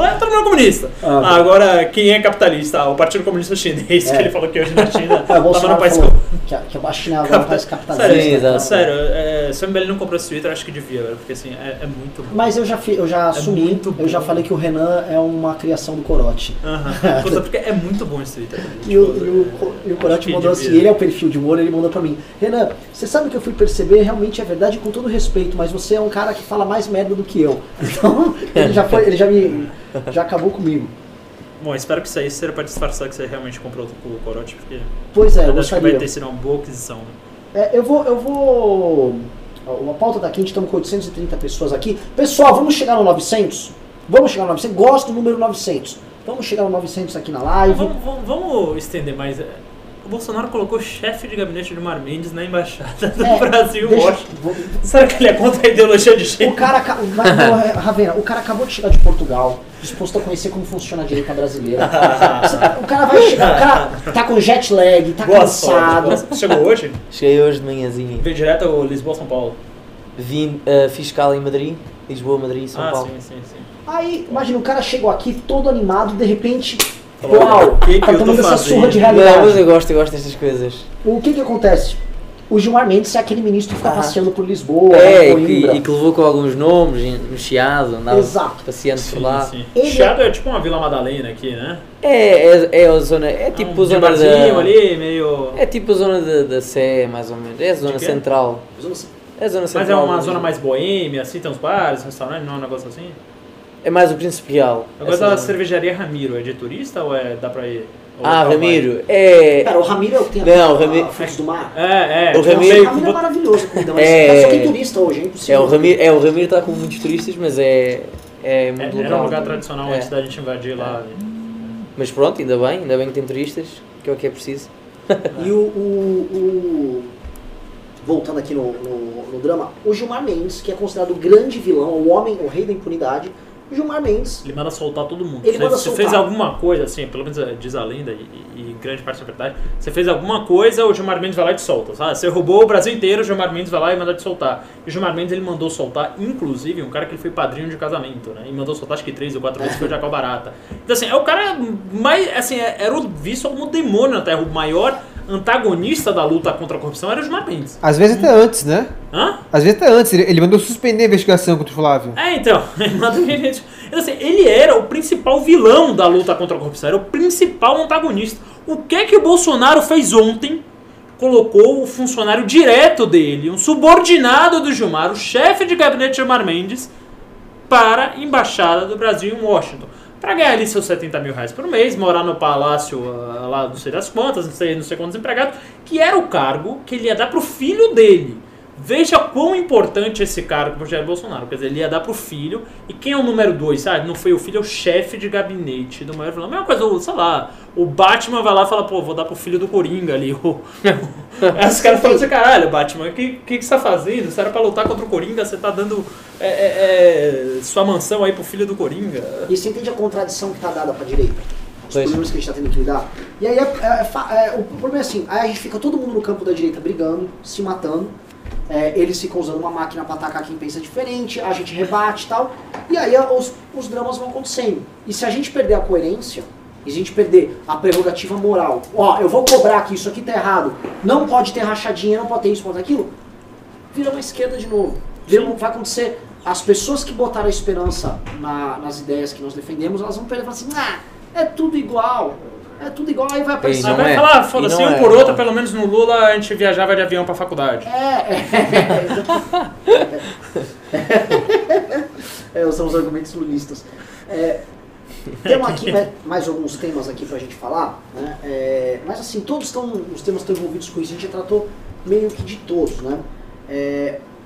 ah, todo mundo é comunista. Ah, Ah, agora, quem é capitalista? Ah, o Partido Comunista Chinês, É. que ele falou que hoje na China É, tava no país que a, que a China agora é um país capitalista. Sério, sério é, se o MBL não comprou esse Twitter, acho que devia, velho, porque assim, é, é muito bom. Mas eu já, fi- eu já assumi, muito eu já falei que o Renan é uma criação do Corote. Aham. Puta, porque é muito bom esse Twitter. E o, Tipo, e o, e acho Corote mandou assim, ele é o perfil de humor, ele mandou pra mim. Renan, você sabe o que eu fui perceber, realmente é verdade com todo respeito, mas você é um cara que fala mais merda do que eu. Então, ele já foi, ele já me. já acabou comigo. Bom, espero que isso aí seja pra disfarçar que você realmente comprou o corote, porque Pois é, eu acho que vai ter sido uma boa aquisição. né? É, eu vou. Eu vou. ó, A pauta daqui, a gente estamos com 830 pessoas aqui. Pessoal, vamos chegar no 900? Vamos chegar no 900? Gosto do número 900. Vamos chegar no 900 aqui na live. Vamos, vamos- vamos estender mais. É, O Bolsonaro colocou chefe de gabinete de Mar Mendes na embaixada do É, Brasil em deixa- Washington. vou- Será que ele é contra a ideologia de O gênero? cara, o- ô, Ravena, o cara acabou de chegar de Portugal, disposto a conhecer como funciona a direita brasileira. O cara vai chegar, o cara tá com jet lag, tá Boa cansado. sorte. Chegou hoje? Cheguei hoje de manhãzinha. Veio direto ao Lisboa-São Paulo. Vim uh, fiscal em Madrid, Lisboa, Madrid e São ah, Paulo. sim, sim, sim. Aí, imagina, o cara chegou aqui todo animado, de repente, uau, o que que tá eu tomando essa surra de Não, mas realidade. eu gosto, eu gosto destas coisas. O que que acontece? O Gilmar Mendes é aquele ministro que fica Ah. passeando por Lisboa, É, e Coimbra. que, e que levou com alguns nomes, no Chiado, andava Exato. passeando por lá. sim. Ele- Chiado é tipo uma Vila Madalena aqui, né? É, é, é a zona, é tipo um a zona da... ali, meio... É tipo a zona da, da Sé, mais ou menos. É a zona central. É a zona Mas central. é uma zona mais boêmia, assim, tem uns bares, restaurantes, não é um negócio assim? É mais o Príncipe Real. Agora da zona. cervejaria Ramiro, é de turista ou é, dá pra ir? Ou Ah, local Ramiro. É... Pera, o Ramiro é o que tem a- Não, o Ramiro- a Frutos do Mar. É, é. O Ramiro- O Ramiro é maravilhoso a comida, mas É. só tem turista hoje, é impossível. É, o Ramiro, é, o Ramiro está com muitos turistas, mas é, é é, muito era local. um lugar tradicional É. antes da gente invadir lá. Mas pronto, ainda bem, ainda bem que tem turistas, que é o que é preciso. E o, o- o- Voltando aqui no, no- no drama, o Gilmar Mendes, que é considerado o grande vilão, o homem, o rei da impunidade, Gilmar Mendes. Ele manda soltar todo mundo. Ele você manda você soltar. fez alguma coisa, assim, pelo menos eh, diz a lenda, e, e grande parte da verdade, você fez alguma coisa, o Gilmar Mendes vai lá e te solta. Sabe? Você roubou o Brasil inteiro, o Gilmar Mendes vai lá e manda te soltar. E o Gilmar Mendes ele mandou soltar, inclusive, um cara que ele foi padrinho de casamento, né? E mandou soltar acho que três ou quatro vezes foi o Jacal Barata. Então, assim, é o cara mais. Assim, é- era o visto como demônio na Terra. O maior antagonista da luta contra a corrupção era o Gilmar Mendes. Às vezes até antes, né? Hã? Às vezes até antes. Ele, ele mandou suspender a investigação contra o Flávio. É, então, manda gente. Então, assim, ele era o principal vilão da luta contra a corrupção, era o principal antagonista. O que é que o Bolsonaro fez ontem? Colocou o funcionário direto dele, um subordinado do Gilmar, o chefe de gabinete Gilmar Mendes, para a embaixada do Brasil em Washington. Para ganhar ali seus 70 mil reais por mês, morar no palácio ah, lá, não sei das quantas, não sei, não sei quantos empregados, que era o cargo que ele ia dar pro filho dele. Veja quão importante esse cargo pro Jair Bolsonaro. Quer dizer, ele ia dar pro filho. E quem é o número dois, sabe? Não foi o filho, é o chefe de gabinete do maior vilão. A mesma coisa, sei lá, o Batman vai lá e fala, pô, vou dar pro filho do Coringa ali. Aí os caras falam assim, caralho, Batman, o que, que, que você tá fazendo? Você era pra lutar contra o Coringa, você tá dando é, é, é, sua mansão aí pro filho do Coringa. E você entende a contradição que está dada para a direita? Os Pois. problemas que a gente está tendo que lidar. E aí é- é- é é, o problema é assim, aí a gente fica todo mundo no campo da direita brigando, se matando. É, eles ficam usando uma máquina para atacar quem pensa diferente, a gente rebate e tal. E aí os, os dramas vão acontecendo. E se a gente perder a coerência, e se a gente perder a prerrogativa moral, ó, eu vou cobrar que isso aqui tá errado, não pode ter rachadinha, não pode ter isso, pode ter aquilo, vira uma esquerda de novo. Vira um- vai acontecer. As pessoas que botaram a esperança na- nas ideias que nós defendemos, elas vão perder e falar assim, ah, é tudo igual. É tudo igual, aí vai aparecer. não Aí vai é. falar, E foda-se, não um é, por outro, não. pelo menos no Lula a gente viajava de avião pra faculdade. É, é. é, são os argumentos lulistas. É, temos aqui né, mais alguns temas aqui pra gente falar, né? É, mas assim, todos estão, os temas estão envolvidos com isso, a gente já tratou meio que de todos, né?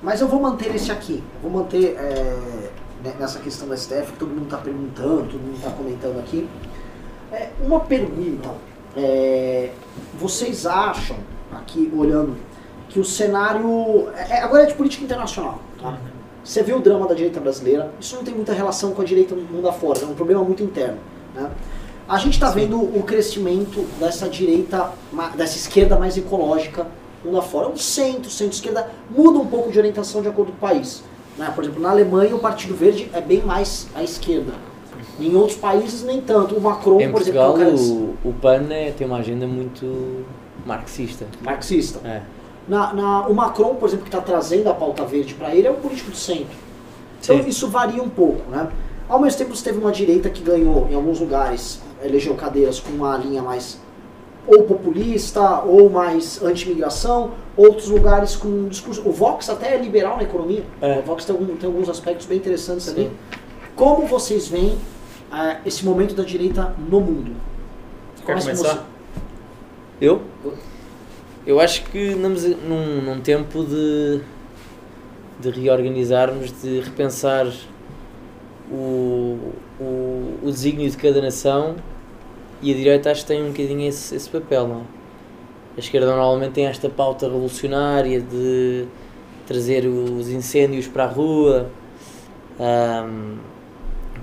Mas eu vou manter esse aqui, vou manter é, né, nessa questão da STF, que todo mundo está perguntando, todo mundo está comentando aqui. É, uma pergunta, é, vocês acham, aqui olhando, que o cenário. é- é- agora é de política internacional. Tá? Você vê o drama da direita brasileira, isso não tem muita relação com a direita no mundo afora, é um problema muito interno. Né? A gente está vendo o crescimento dessa direita, dessa esquerda mais ecológica mundo afora. O centro, centro-esquerda, muda um pouco de orientação de acordo com o país. Né? Por exemplo, na Alemanha o Partido Verde é bem mais à esquerda. Em outros países nem tanto. O Macron, Em por exemplo, é Portugal, um cara de- o, o PAN é- tem uma agenda muito marxista. marxista. É. Na, na- o Macron, por exemplo, que está trazendo a pauta verde para ele, é um político do centro. Então Sim. isso varia um pouco, né? Ao mesmo tempo, você teve uma direita que ganhou, em alguns lugares, elegeu cadeiras com uma linha mais ou populista, ou mais anti-imigração, outros lugares com um discurso... O Vox até é liberal na economia. É. O Vox tem, algum- tem alguns aspectos bem interessantes ali. Sim. Como vocês veem ah, esse momento da direita no mundo? Quer Começa com começar? Eu? Eu acho que andamos num, num tempo de, de reorganizarmos, de repensar o, o, o desígnio de cada nação e a direita acho que tem um bocadinho esse, esse papel, não é? A esquerda normalmente tem esta pauta revolucionária de trazer os incêndios para a rua, ahm,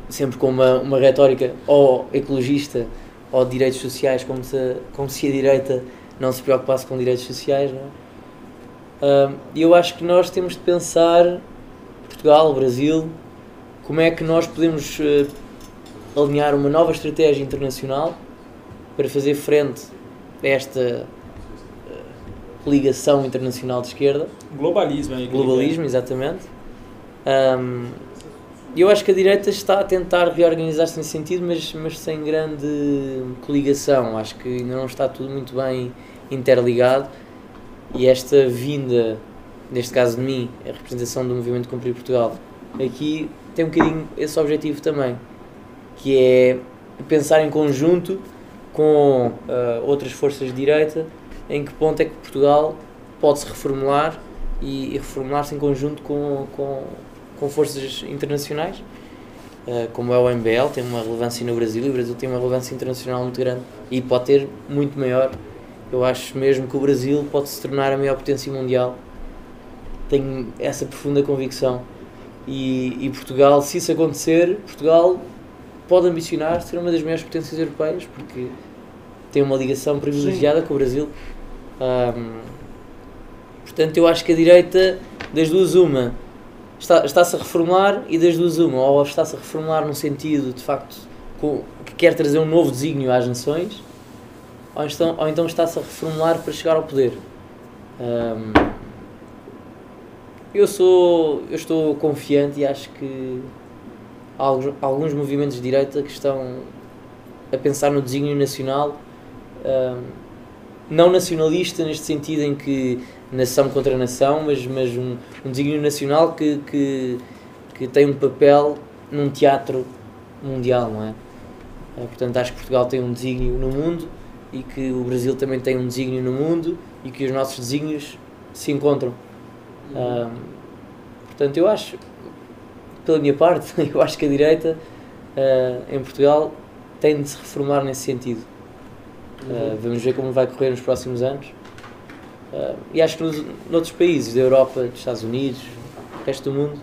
sempre com uma, uma retórica ou ecologista ou de direitos sociais, como se, como se a direita não se preocupasse com direitos sociais. É? E eu acho que nós temos de pensar, Portugal, Brasil, como é que nós podemos eh, alinhar uma nova estratégia internacional para fazer frente a esta eh, ligação internacional de esquerda Globalismo aí. globalismo, exatamente. E eu acho que a direita está a tentar reorganizar-se nesse sentido, mas, mas sem grande coligação. Acho que ainda não está tudo muito bem interligado. E esta vinda, neste caso de mim, a representação do movimento Cumprir Portugal, aqui tem um bocadinho esse objetivo também, que é pensar em conjunto com ah, outras forças de direita em que ponto é que Portugal pode se reformular e, e reformular-se em conjunto com, com, com forças internacionais, eh, como é o MBL, tem uma relevância no Brasil e o Brasil tem uma relevância internacional muito grande e pode ter muito maior. Eu acho mesmo que o Brasil pode se tornar a maior potência mundial. Tenho essa profunda convicção. E, e Portugal, se isso acontecer, Portugal pode ambicionar ser uma das maiores potências europeias, porque tem uma ligação privilegiada com o Brasil. Ahm, portanto, eu acho que a direita, das duas, uma, está- está-se a reformular e das duas, uma, ou está-se a reformular no sentido, de facto, com- que quer trazer um novo desígnio às nações, ou então, ou então está-se a reformular para chegar ao poder. Ahm, eu sou, eu estou confiante e acho que há alguns, alguns movimentos de direita que estão a pensar no desígnio nacional, ahm, não nacionalista neste sentido em que nação contra nação, mas, mas um, um desígnio nacional que, que, que tem um papel num teatro mundial, não é? Eh, Portanto, acho que Portugal tem um desígnio no mundo e que o Brasil também tem um desígnio no mundo e que os nossos desígnios se encontram. Ahm, portanto, eu acho, pela minha parte, eu acho que a direita ah, em Portugal tem de se reformar nesse sentido. Ah, vamos ver como vai correr nos próximos anos. Ah, e acho que nos, noutros países da Europa, dos Estados Unidos, do resto do mundo,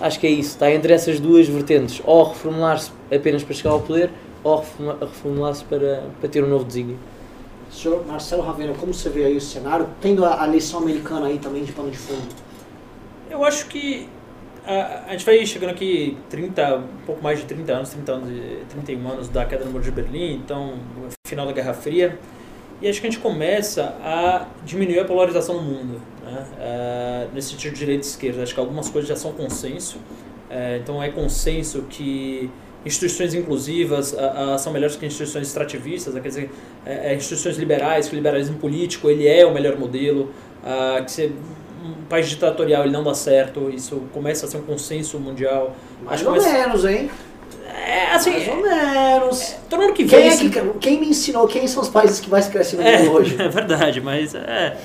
acho que é isso. Está entre essas duas vertentes: ou reformular-se apenas para chegar ao poder, ou reformular-se para, para ter um novo desígnio. Senhor Marcelo Ravena, como você vê aí o cenário? Tendo a, a eleição americana aí também de pano de fundo. Eu acho que a, gente vai chegando aqui 30, um pouco mais de 30 anos, 30 anos, e- 31 anos da queda do Muro de Berlim, então final da Guerra Fria, e acho que a gente começa a diminuir a polarização no mundo, né? Eh, nesse sentido de direita e esquerda. Acho que algumas coisas já são consenso, Eh, então é consenso que instituições inclusivas ah, são melhores que instituições extrativistas, né? quer dizer, eh, instituições liberais, que o liberalismo político ele é o melhor modelo, ah, que você, um país ditatorial ele não dá certo, isso começa a ser um consenso mundial. Mais Acho ou que começa- menos, hein? É, assim, Mais ou menos. todo mundo que Quem, vê é que, quem me ensinou quem são os países que mais crescem no É, mundo hoje? é verdade, mas é.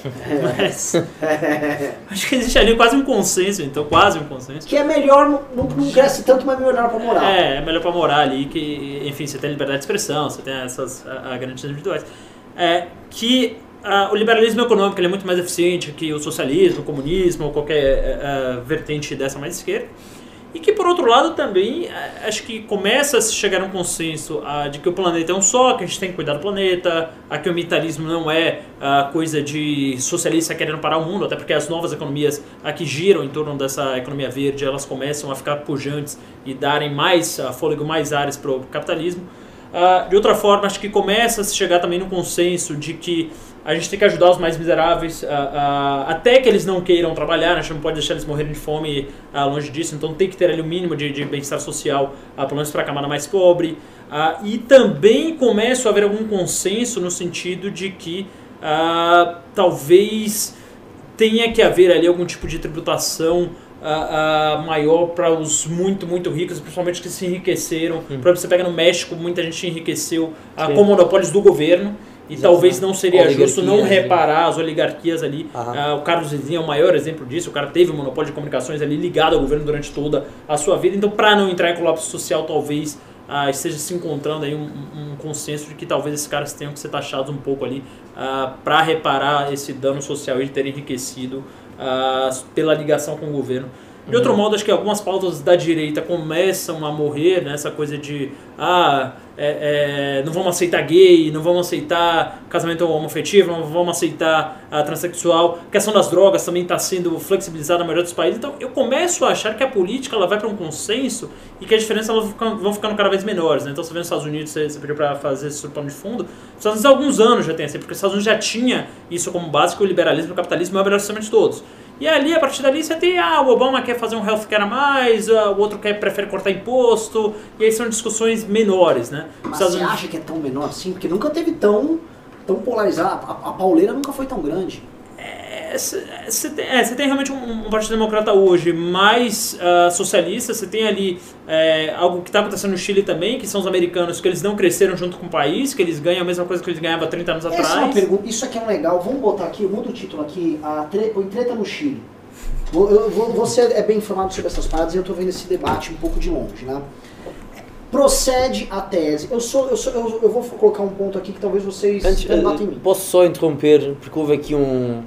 Mas, acho que existe ali quase um consenso, então quase um consenso. que é melhor, não, não- cresce tanto, mas é melhor pra morar. É, é melhor pra morar ali, que, enfim, você tem liberdade de expressão, você tem essas garantias individuais. É, que ah, o liberalismo econômico é muito mais eficiente que o socialismo, o comunismo ou qualquer eh, eh, vertente dessa mais esquerda. E que, por outro lado, também eh, acho que começa a se chegar a um consenso ah, de que o planeta é um só, que a gente tem que cuidar do planeta, a que o militarismo não é ah, coisa de socialista querendo parar o mundo, até porque as novas economias ah, que giram em torno dessa economia verde, elas começam a ficar pujantes e darem mais ah, fôlego, mais áreas para o capitalismo. Ah, de outra forma, acho que começa a se chegar também no consenso de que a gente tem que ajudar os mais miseráveis, ah, ah, até que eles não queiram trabalhar, né? a gente não pode deixar eles morrerem de fome ah, longe disso, então tem que ter ali o mínimo de, de bem-estar social, ah, pelo menos para a camada mais pobre. Ah, e também começa a haver algum consenso no sentido de que talvez tenha que haver ali algum tipo de tributação ah, ah, maior para os muito, muito ricos, principalmente que se enriqueceram. Por exemplo, você pega no México, muita gente enriqueceu Sim. com monopólios do governo. E talvez não seria justo não reparar as oligarquias ali. Ah, o Carlos Slim é o maior exemplo disso. O cara teve um monopólio de comunicações ali ligado ao governo durante toda a sua vida. Então, para não entrar em colapso social, talvez ah, esteja se encontrando aí um, um consenso de que talvez esses caras tenham que ser taxados um pouco ali para reparar esse dano social de ter enriquecido ah, pela ligação com o governo. De outro modo, acho que algumas pautas da direita começam a morrer, né? Essa coisa de ah, é, é, não vamos aceitar gay, não vamos aceitar casamento homoafetivo, não vamos aceitar a transexual. A questão das drogas também está sendo flexibilizada na maioria dos países. Então, eu começo a achar que a política ela vai para um consenso e que as diferenças vão ficando, vão ficando cada vez menores. Né? Então, você vê nos Estados Unidos, você, você pediu para fazer esse pano de fundo, os Estados Unidos há alguns anos já tem assim, porque os Estados Unidos já tinha isso como básico, o liberalismo, o capitalismo é o melhor sistema de todos. E ali, a partir dali, você tem, ah, o Obama quer fazer um healthcare a mais, ah, o outro quer, prefere cortar imposto, e aí são discussões menores, né? Os Mas Estados você acha que é tão menor assim? Porque nunca teve tão, tão polarizado. A, a pauleira nunca foi tão grande. Você tem, é, tem realmente um, um Partido Democrata hoje mais ah, socialista, você tem ali é, algo que está acontecendo no Chile também, que são os americanos, que eles não cresceram junto com o país, que eles ganham a mesma coisa que eles ganhavam há 30 anos Essa é uma atrás. pergunta. Isso aqui é um legal. Vamos botar aqui, muda o título aqui. A tre... Põe treta no Chile. Eu vou- Você é bem informado sobre essas paradas e eu estou vendo esse debate um pouco de longe, né? Procede a tese. Eu sou, eu sou, eu, eu vou colocar um ponto aqui que talvez vocês Antes, em eh, mim. posso só interromper, porque houve aqui um,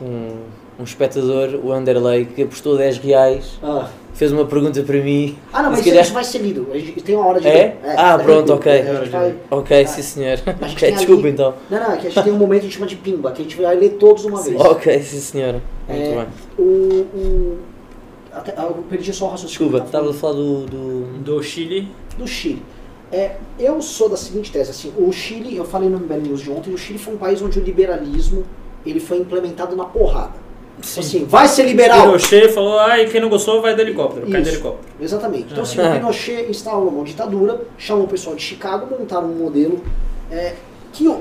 um, um espectador, o Underlay, que apostou 10 reais, Ah. fez uma pergunta para mim. Ah, não, mas calhar- isso vai ser lido. A gente tem uma hora de É? ler. Ah, tá pronto, lido. ok. É, vai- Ok, sim senhor. a gente Ok, tem desculpa ali- então. Não, não, é que a gente tem um momento que a gente chama de pimba, que a gente vai ler todos uma vez. Ok, sim senhora. Muito É, bem. O, o, até- ah, eu perdi só o raciocínio. Desculpa, estava a falar do. do... Do Chile. do Chile. É, eu sou da seguinte tese, assim, o Chile, eu falei no MBL News de ontem, o Chile foi um país onde o liberalismo ele foi implementado na porrada. Sim. Assim, vai ser liberal! Pinochet falou, ah, e quem não gostou vai de helicóptero, cai Isso. helicóptero. Exatamente. Então, assim, Ah. o Pinochet instalou uma ditadura, chamou o pessoal de Chicago, montaram um modelo é, que,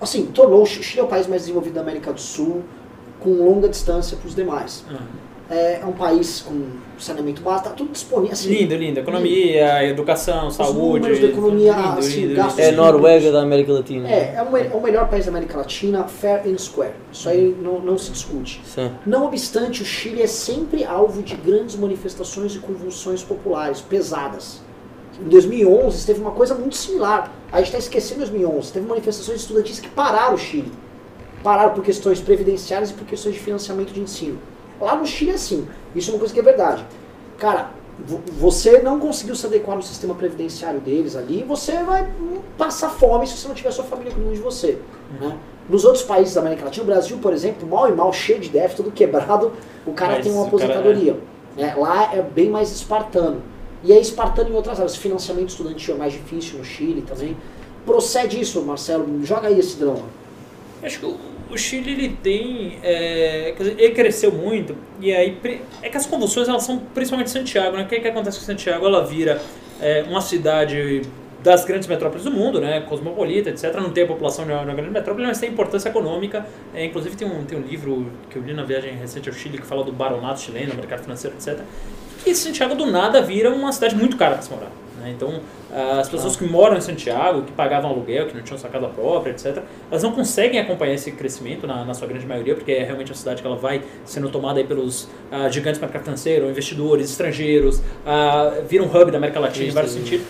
assim, tornou o Chile o país mais desenvolvido da América do Sul, com longa distância para os demais. Ah. É, é um país com saneamento básico, tá tudo disponível. Assim, Lindo, lindo. Economia, educação, saúde. números da economia, lindo, assim, lindo, gastos É lindo. Noruega da América Latina. É, é o, é o melhor país da América Latina, fair and square. Isso aí não, não se discute. Sim. Não obstante, o Chile é sempre alvo de grandes manifestações e convulsões populares, pesadas. Em 2011 teve uma coisa muito similar. A gente está esquecendo 2011. Teve manifestações estudantis que pararam o Chile. Pararam por questões previdenciárias e por questões de financiamento de ensino. Lá no Chile é assim. Isso é uma coisa que é verdade. Cara, vo- você não conseguiu se adequar no sistema previdenciário deles ali, você vai passar fome se você não tiver sua família cuidando de você. né? Nos outros países da América Latina, o Brasil, por exemplo, mal e mal, cheio de déficit, todo quebrado, o cara Mas tem uma o cara- aposentadoria. né? Lá é bem mais espartano. E é espartano em outras áreas. Financiamento estudantil é mais difícil no Chile também. Procede isso, Marcelo. Joga aí esse drama. Acho que o, o Chile ele tem, é, ele cresceu muito e aí é que as convulsões elas são principalmente Santiago, né? O que, que acontece com Santiago? Ela vira é, uma cidade das grandes metrópoles do mundo, né? Cosmopolita, etc. Não tem a população uma grande metrópole, mas tem importância econômica. É, inclusive tem um, tem um livro que eu li na viagem recente ao Chile que fala do baronato chileno, mercado financeiro, etc. E Santiago do nada vira uma cidade muito cara para se morar. Né? Então, as pessoas que moram em Santiago, que pagavam aluguel, que não tinham sua casa própria, etc., elas não conseguem acompanhar esse crescimento na, na sua grande maioria, porque é realmente uma cidade que ela vai sendo tomada aí pelos ah, gigantes do mercado financeiro, investidores, estrangeiros, ah, vira um hub da América Latina em vários sentidos.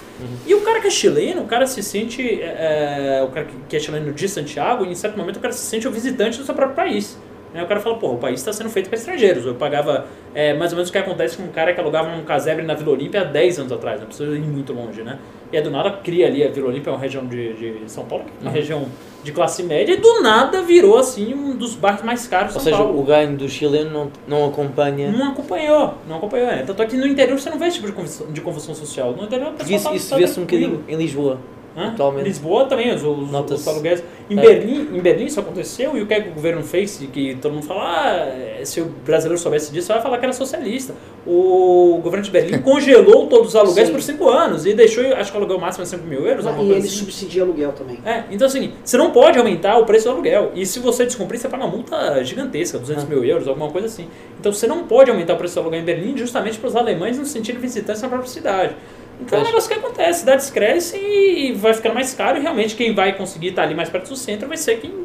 E o cara que é chileno, o cara se sente, é, é, o cara que- que é chileno de Santiago, em certo momento o cara se sente o visitante do seu próprio país. Né? O cara fala, pô, o país está sendo feito para estrangeiros. Eu pagava é, mais ou menos o que acontece com um cara que alugava um casebre na Vila Olímpia há 10 anos atrás, não precisa ir muito longe, né? E aí do nada cria ali a Vila Olímpia, é uma região de, de São Paulo, uma Uhum. região de classe média, e do nada virou assim um dos bairros mais caros de Ou São seja, Paulo. o ganho do chileno não, não acompanha. Não acompanhou, não acompanhou. É. Tanto é que no interior você não vê esse tipo de convulsão, de social. No interior Porque pessoal isso, tá- isso tá vê-se um bocadinho em Lisboa. Hã? Lisboa também, os, os, Nota-se. os aluguéis. Em, É. Berlim, em Berlim isso aconteceu e o que, é que o governo fez? Que todo mundo fala, ah, se o brasileiro soubesse disso, vai falar que era socialista. O governo de Berlim congelou todos os aluguéis Sim. por 5 anos e deixou, acho que o aluguel máximo é 5 mil euros. E alguma ele assim. subsidia aluguel também. É, então assim, você não pode aumentar o preço do aluguel. E se você descumprir, você paga uma multa gigantesca, 200 mil euros, alguma coisa assim. Então você não pode aumentar o preço do aluguel em Berlim justamente para os alemães no sentido de visitantes na própria cidade. Então é um negócio que acontece, cidades crescem e vai ficando mais caro e realmente quem vai conseguir estar ali mais perto do centro vai ser quem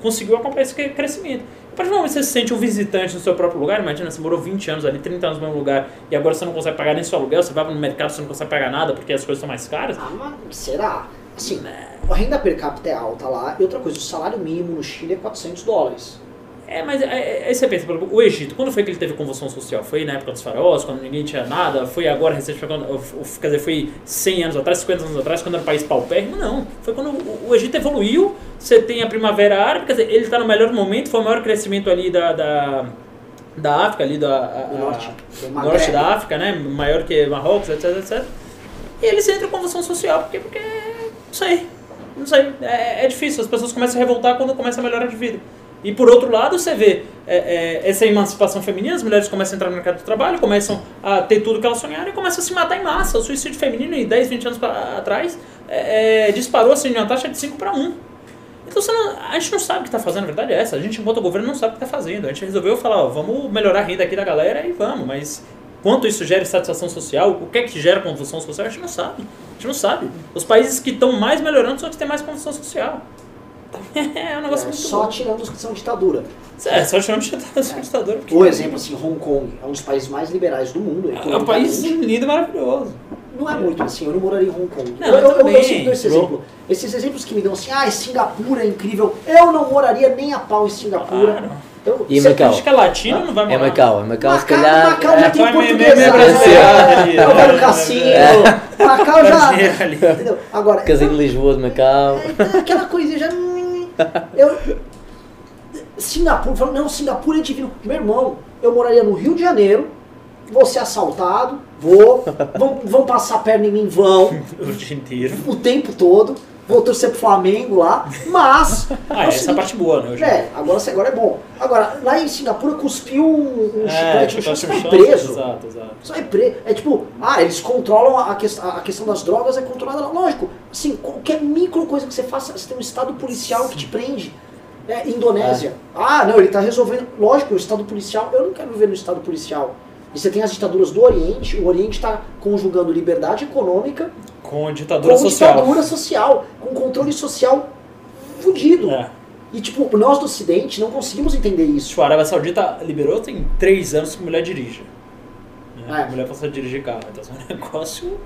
conseguiu acompanhar esse cre- crescimento. A partir do momento que você se sente um visitante no seu próprio lugar, imagina, você morou 20 anos ali, 30 anos no mesmo lugar e agora você não consegue pagar nem seu aluguel, você vai no mercado, você não consegue pagar nada porque as coisas são mais caras. Ah, mas será? Assim, a renda per capita é alta lá. E outra coisa, o salário mínimo no Chile é 400 dólares. É, mas é, é, aí você pensa, o Egito, quando foi que ele teve convulsão social? Foi na época dos faraós, quando ninguém tinha nada? Foi agora, recentemente, quer dizer, foi 100 anos atrás, 50 anos atrás, quando era um país paupérrimo? Não, foi quando o, o Egito evoluiu, você tem a primavera árabe, quer dizer, ele está no melhor momento, foi o maior crescimento ali da, da, da África, ali da, a- Do a- norte. Maghreb. norte da África, né, maior que Marrocos, etc, etc. E eles entram em convulsão social, porque, porque não sei, não sei, é, é difícil, as pessoas começam a revoltar quando começa a melhorar de vida. E por outro lado, você vê é, é, essa emancipação feminina, as mulheres começam a entrar no mercado de trabalho, começam a ter tudo que elas sonharam e começam a se matar em massa. O suicídio feminino, em 10, 20 anos pra, atrás, é, é, disparou assim, de uma taxa de 5 para 1. Então não- a gente não sabe o que está fazendo, a verdade é essa. A gente, enquanto governo, não sabe o que está fazendo. A gente resolveu falar, ó, vamos melhorar a renda aqui da galera e vamos, mas quanto isso gera satisfação social, o que é que gera convulsão social, a gente não sabe. A gente não sabe. Os países que estão mais melhorando são os que têm mais convulsão social. É um negócio É, muito só bom. tirando os que são ditadura. É, só chamamos de ditador. porque Por exemplo, assim, Hong Kong é um dos países mais liberais do mundo. É um país lindo e maravilhoso. Não é muito assim, eu não moraria em Hong Kong. Não, eu, eu, eu, eu sempre dou esse exemplo. Esses exemplos que me dão assim, ah, Singapura é incrível. Eu não moraria nem a pau em Singapura. Claro. Eu, E você- Macau? Acho que é latino, não vai morar. É Macau, é Macau, se Macau, calhar. Macau já é, tem meio- português. meio né? brasileiro ali, Eu né? quero cassino. É. Macau já. Entendeu? Agora, Casinho de Lisboa de Macau. É, aquela coisa já. Eu, Singapura, falando, não, Singapura é divino. Meu irmão, eu moraria no Rio de Janeiro, vou ser assaltado, vou, vão, vão passar a perna em mim, vão, O dia inteiro. o tempo todo, vou torcer pro Flamengo lá, mas. Ah, é essa é a seguinte, parte boa, né? É, agora, agora é bom. Agora, lá em Singapura cuspiu um, um É, chiclete você no vai preso. Exato, exato. Você vai preso. É tipo, ah, eles controlam a, ques- a questão das drogas, é controlada lá. Lógico, assim, qualquer micro coisa que você faça, você tem um estado policial que te prende. É, Indonésia. Ah, não, ele tá resolvendo. Lógico, o estado policial, eu não quero viver no estado policial. E você tem as ditaduras do Oriente, o Oriente está conjugando liberdade econômica Com ditadura com social. ditadura social, com controle social fudido. É. E tipo, nós do Ocidente não conseguimos entender isso. Tipo, a Arábia Saudita liberou tem três anos que mulher dirige. Né? É. A mulher passa a dirigir carro. Então é um negócio.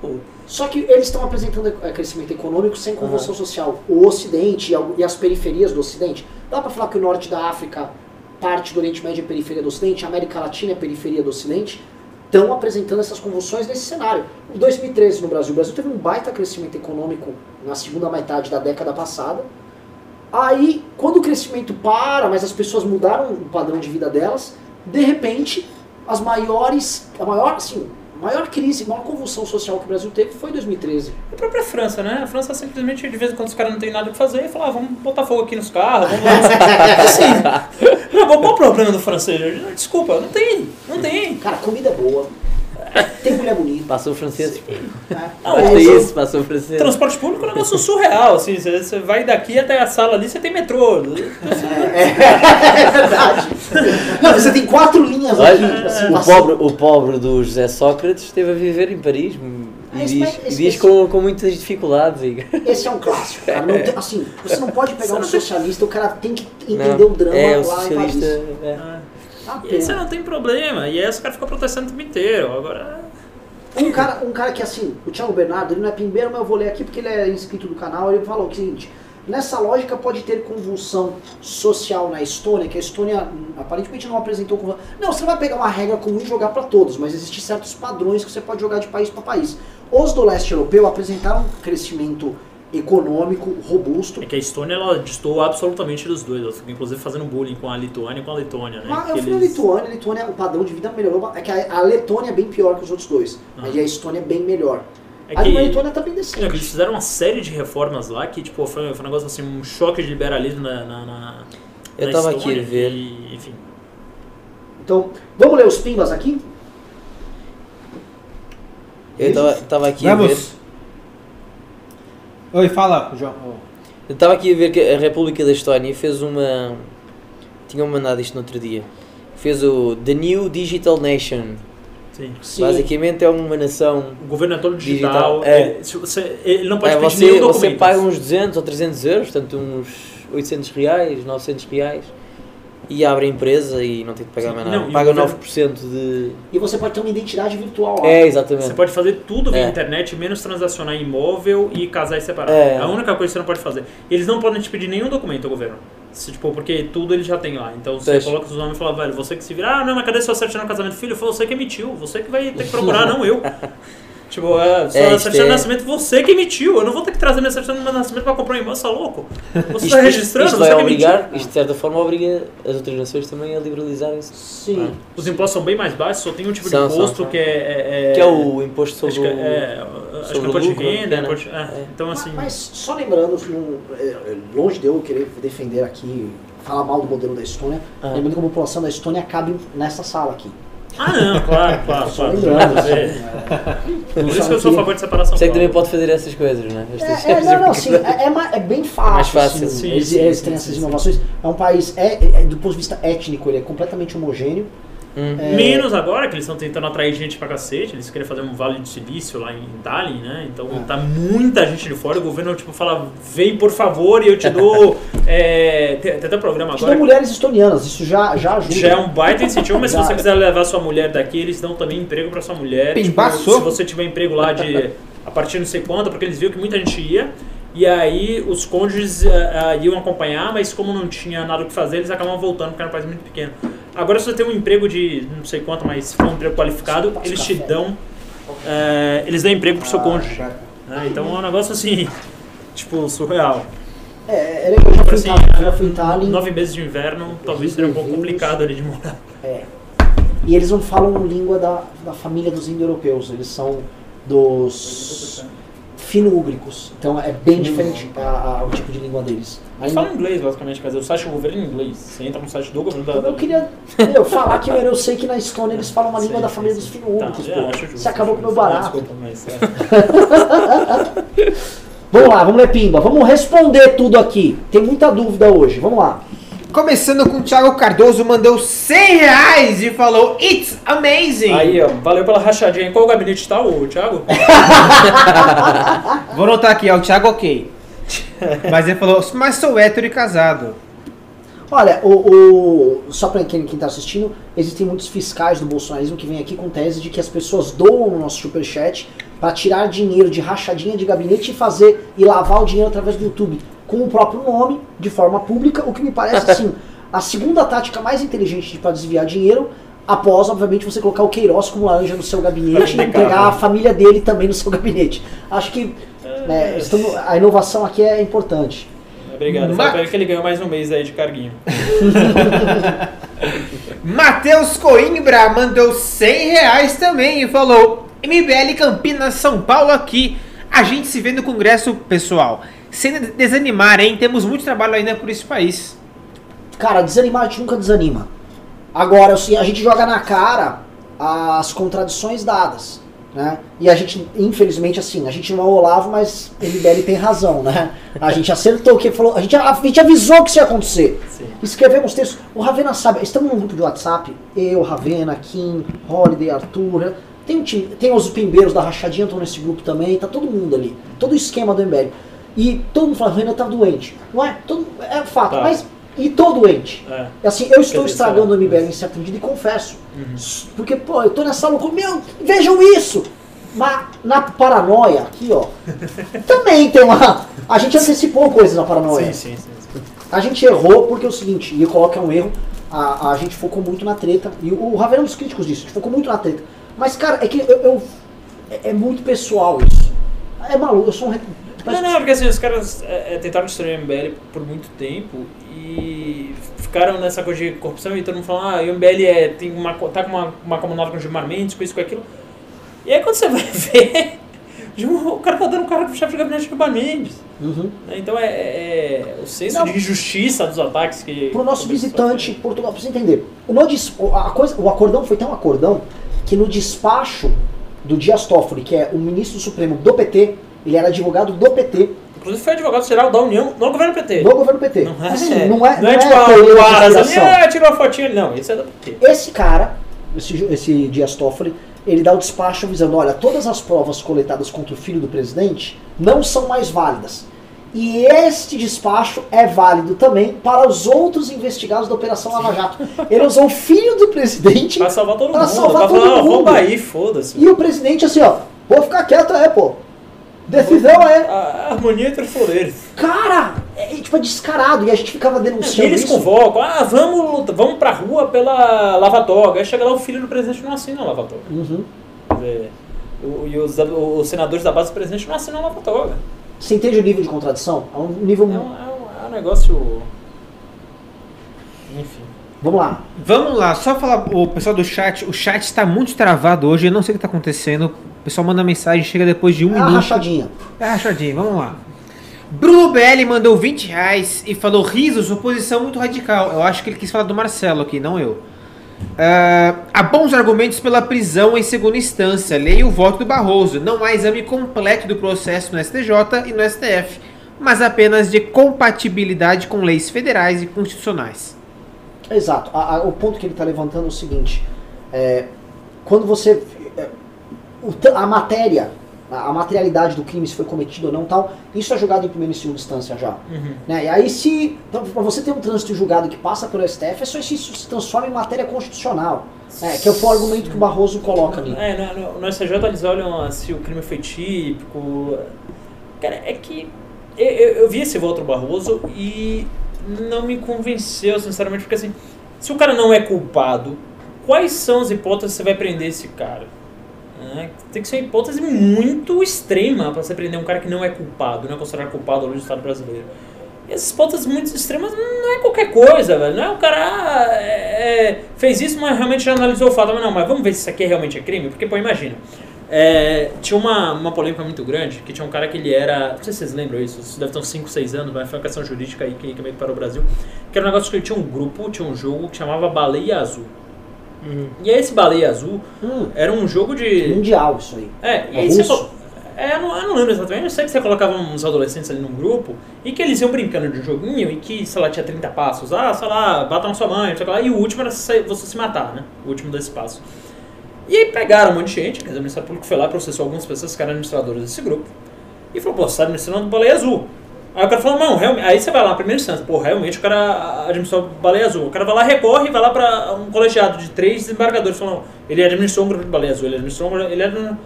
Só que eles estão apresentando eh, crescimento econômico sem convulsão social. O Ocidente e e as periferias do Ocidente. Dá pra falar que o norte da África, parte do Oriente Médio é periferia do Ocidente, a América Latina é periferia do Ocidente, estão apresentando essas convulsões nesse cenário. Em 2013 no Brasil, o Brasil teve um baita crescimento econômico na segunda metade da década passada. Aí, quando o crescimento para, mas as pessoas mudaram o padrão de vida delas, de repente, as maiores, a maior, assim, maior crise, maior convulsão social que o Brasil teve foi em 2013. A própria França, né? A França simplesmente, de vez em quando, os caras não tem nada o que fazer, fala, ah, vamos botar fogo aqui nos carros, vamos assim. Não, qual o problema do francês? Desculpa, não tem, não tem. Cara, comida é boa, tem mulher bonita. Passou o francês. Não, Basta isso- isso, passou o francês. Transporte público é um negócio surreal, assim, você, vai daqui até a sala ali, você tem metrô. É verdade. Não, você tem quatro linhas aqui. Olha, assim, o pobre, o pobre do José Sócrates esteve a viver em Paris e Ah, esse- diz, e esse- diz com, com muitas dificuldades. e- Esse é um clássico, cara. Não tem- assim, você não pode pegar um socialista, o cara tem que entender Não, o drama é, o lá socialista. em Paris. é. Tá E aí você pena. não tem problema, e aí os caras ficam protestando o tempo inteiro. Agora. Um cara, um cara que assim, o Thiago Bernardo, ele não é pimbeiro, mas eu vou ler aqui porque ele é inscrito do canal, ele falou o seguinte, nessa lógica pode ter convulsão social na Estônia, que a Estônia hum, aparentemente não apresentou convulsão. Não, você não vai pegar uma regra comum e jogar para todos, mas existem certos padrões que você pode jogar de país para país. Os do leste europeu apresentaram um crescimento econômico robusto, É que a Estônia ela destoou absolutamente dos dois. Ela ficou inclusive fazendo bullying com a Lituânia e com a Letônia, né? Que eu fui na eles- Lituânia, a Lituânia, o padrão de vida melhorou. É que a, a Letônia é bem pior que os outros dois, Ah. mas a Estônia é bem melhor. É a que- da Letônia tá bem decente. eles fizeram uma série de reformas lá que, tipo, foi, foi um negócio assim, um choque de liberalismo na. na, na Eu na tava aqui Estônia a ver. E, enfim. Então, vamos ler os pimbas aqui? Eu tava, tava aqui a ver. Oi, fala, João. Eu estava aqui a ver que a República da Estónia fez uma. Tinham mandado isto no outro dia. Fez o The New Digital Nation. Sim. Sim. Basicamente é uma nação. O governo é todo digital. Digital, é. você, ele não pode É, pedir você, nenhum você paga uns 200 ou 300 euros, portanto uns 800 reais, 900 reais. E abre a empresa e não tem que pagar Sim. mais nada. Não, o paga governo- 9% de. E você pode ter uma identidade virtual lá. É, exatamente. Você pode fazer tudo via É. internet, menos transacionar imóvel e casar e separar. É. A única coisa que você não pode fazer. Eles não podem te pedir nenhum documento ao governo. Se, tipo, porque tudo ele já tem lá. Então você Pois. coloca os nomes e fala, velho, você que se vira, ah, não, mas cadê sua certidão de casamento? Filho, foi você que emitiu, você que vai ter que procurar, não eu. Tipo, é, sua É, certidão de é- nascimento, você que emitiu. Eu não vou ter que trazer minha certidão de nascimento pra comprar um imóvel, você tá louco? Você Isto, tá registrando, isto você vai que obrigar, emitiu. isto de certa forma obriga as outras nações também a liberalizarem-se. Sim. Os impostos são bem mais baixos, só tem um tipo São, de imposto são. que é... é- Que é o imposto sobre Acho que o. é, acho que sobre é imposto de lucro, renda, né? imposto- é. É. Então, Mas- assim... Mas só lembrando, é, é, longe de eu querer defender aqui, falar mal do modelo da Estônia, Ah. lembrando que a população da Estônia cabe nessa sala aqui. Ah, não, claro, claro, claro. é- Por isso que eu sou a favor de separação. Sei que também pode fazer essas coisas, não é? É, é, não, não, sim, é, é é bem fácil. Mais fácil. Sim, eles, sim, sim, têm sim, essas inovações. É um país, é, é, do ponto de vista étnico, ele é completamente homogêneo. Hum. É, Menos agora, que eles estão tentando atrair gente pra cacete, eles querem fazer um vale de silício lá em Tallinn, né? Então É. tá muita gente de fora, o governo tipo fala, vem por favor e eu te dou. é, tem, tem até programa Te dão agora. mulheres estonianas, isso já, já ajuda. Já é um baita incentivo, mas se você quiser levar sua mulher daqui, eles dão também emprego pra sua mulher. Tipo, se você tiver emprego lá de a partir de não sei quanto, porque eles viram que muita gente ia. E aí os cônjuges ah, ah, iam acompanhar, mas como não tinha nada o que fazer, eles acabavam voltando, porque era um país muito pequeno. Agora se você tem um emprego de não sei quanto, mas se for um emprego qualificado, eles te dão. eh, eles dão emprego pro seu cônjuge. Ah, né? Então é um negócio assim, tipo, surreal. É, é legal, eu já fui, Assim, eu já fui Tallinn nove meses de inverno, talvez seja um pouco complicado ali de morar. e eles não falam língua da, da família dos indo-europeus, eles são dos fino-úgricos. Então é bem diferente a- a- o tipo de língua deles. Eles falam inglês, basicamente, quer dizer, o site do governo é em inglês. Você entra no site do governo da. eu queria eu, falar que eu, eu sei que na Estônia eles falam uma língua da família dos fino-úgricos. Tá, justo, Você acabou com o meu barato. Desculpa, mas. é. Vamos lá, vamos ler Pimba. Vamos responder tudo aqui. Tem muita dúvida hoje. Vamos lá. Começando com o Thiago Cardoso, mandou 100 reais e falou It's amazing! Aí, ó, valeu pela rachadinha. Em qual gabinete tá o Thiago? Vou anotar aqui, ó, o Thiago ok. Mas ele falou, mas sou hétero e casado. Olha, o, o- só para quem está assistindo, existem muitos fiscais do bolsonarismo que vêm aqui com tese de que as pessoas doam no nosso superchat para tirar dinheiro de rachadinha de gabinete e fazer e lavar o dinheiro através do YouTube com o próprio nome, de forma pública, o que me parece assim, a segunda tática mais inteligente para desviar dinheiro, após, obviamente, você colocar o Queiroz como laranja no seu gabinete e pegar a família dele também no seu gabinete. Acho que né, estamos- a inovação aqui é importante. Obrigado. Ma- Fala pra ele que ele ganhou mais um mês aí de carguinho. Matheus Coimbra mandou 100 reais também e falou MBL Campinas, São Paulo aqui. A gente se vê no congresso, pessoal. Sem desanimar, hein? Temos muito trabalho ainda por esse país. Cara, desanimar a gente nunca desanima. Agora, assim, a gente joga na cara as contradições dadas, né? E a gente, infelizmente, assim, a gente não é o Olavo, mas MBL tem razão, né? A gente acertou o que falou, a gente, a gente avisou que isso ia acontecer. Sim. Escrevemos textos. O Ravena sabe, estamos num grupo de WhatsApp, eu, Ravena, Kim, Holiday, Arthur, né? tem, um time, tem os pimbeiros da rachadinha, estão nesse grupo também, tá todo mundo ali. Todo o esquema do MBL. E todo mundo fala, Ravena tá doente. Não é? Todo, é fato, Tá. mas. E tô doente. É. Assim, eu estou dizer, estragando o MBL em certa medida e confesso. Uhum. Porque, pô, eu tô nessa loucura, meu, vejam isso! Mas na paranoia, aqui, ó, também tem uma. A gente antecipou coisas na paranoia. Sim, sim, sim. A gente errou porque é o seguinte, e eu coloco que é um erro, a, a gente focou muito na treta, e o, o Ravel é um dos críticos disso, a gente focou muito na treta. Mas, cara, é que eu, eu- é, é muito pessoal isso. É maluco, eu sou um. Re- Não, não, porque assim, os caras é, é, tentaram destruir o MBL por muito tempo e ficaram nessa coisa de corrupção e todo mundo falando, ah, o MBL é, tem uma, tá com uma, uma comunidade com armamentos, com isso, com aquilo. E aí quando você vai ver, o cara tá dando cara pro chefe de gabinete do Mendes. Uhum. Então é, é- é o senso Não. de injustiça dos ataques que. Pro nosso visitante Portugal, pra você entender. O, o- a coisa, o acordão foi tão acordão que no despacho do Dias Toffoli, que é o ministro supremo do PT, ele era advogado do PT, Inclusive foi advogado-geral da União no governo PT. do governo PT. Não é, Assim, não é, não é tipo teoria a- o Aras ali, ah, tirou a fotinha. Não, esse é do PT. Esse cara, esse, esse Dias Toffoli, ele dá o despacho avisando, olha, todas as provas coletadas contra o filho do presidente não são mais válidas. E este despacho é válido também para os outros investigados da Operação Lava Jato. Ele usou o filho do presidente Pra salvar todo Pra mundo. salvar pra todo falar, "Ah, mundo." rouba aí, foda-se. e o presidente assim, ó, vou ficar quieto é, pô. Decisão é. A harmonia entre floreiros. Cara, é, é, tipo, é descarado. E a gente ficava E denunciando eles isso. convocam, ah, vamos, vamos pra rua pela lava-toga. Aí chega lá, o filho do presidente não assina a lava-toga. Uhum. Dizer, o- E os, os senadores da base do presidente não assinam a lava-toga. Você entende o nível de contradição? É um nível. É um, é um- é um negócio. Enfim. Vamos lá. Vamos lá, só falar o pessoal do chat. O chat está muito travado hoje, eu não sei o que está acontecendo. O pessoal manda mensagem, chega depois de um É minuto. rachadinha. É rachadinha, vamos lá. Bruno BL mandou 20 reais e falou: risos, oposição muito radical. Eu acho que ele quis falar do Marcelo aqui, não eu. Ah, há bons argumentos pela prisão em segunda instância. Leia o voto do Barroso. Não há exame completo do processo no STJ e no STF, mas apenas de compatibilidade com leis federais e constitucionais. Exato. A- a- o ponto que ele está levantando é o seguinte: é, quando você. É, a matéria, a, materialidade do crime, se foi cometido ou não tal, isso é julgado em primeira e segunda instância já. Uhum. Né? E aí, se. Então, para você ter um trânsito julgado que passa pelo STF, é só se isso se transforma em matéria constitucional. né? Que é o argumento que o Barroso coloca ali. É, no, no, STJ eles olham se o crime foi típico. Cara, é que eu, eu, eu vi esse voto do Barroso e não me convenceu, sinceramente, porque assim, se o cara não é culpado, quais são as hipóteses que você vai prender esse cara? Né? Tem que ser uma hipótese muito extrema para você prender um cara que não é culpado, não é considerado culpado do Estado brasileiro. E essas hipóteses muito extremas não é qualquer coisa, velho. Não é o cara ah, é, é, fez isso, mas realmente já analisou o fato. Mas não, mas vamos ver se isso aqui realmente é crime? Porque, pô, imagina. É, tinha uma, uma polêmica muito grande, que tinha um cara que ele era. Não sei se vocês lembram isso, isso deve ter uns 5, 6 anos, mas foi uma questão jurídica aí que, que meio que parou o Brasil. Que era um negócio que ele tinha um grupo, tinha um jogo que chamava Baleia Azul. E aí esse Baleia Azul Hum, era um jogo de. mundial isso aí. É, e É aí você russo? colo- É, eu não, eu não lembro exatamente, eu sei que você colocava uns adolescentes ali num grupo e que eles iam brincando de um joguinho e que, sei lá, tinha 30 passos. Ah, sei lá, bata na sua mãe, sei lá, e o último era você você se matar, né? O último desse passo. E aí pegaram um monte de gente, quer dizer, o Ministério Público foi lá, processou algumas pessoas que eram administradoras desse grupo e falou, pô, você tá administrando baleia azul. Aí o cara falou, não, realmente. Aí você vai lá primeira instância, pô, realmente o cara administrou baleia azul. O cara vai lá, recorre e vai lá pra um colegiado de três desembargadores. Falou, ele administrou um grupo de baleia azul, ele administrou um. Ele administrou...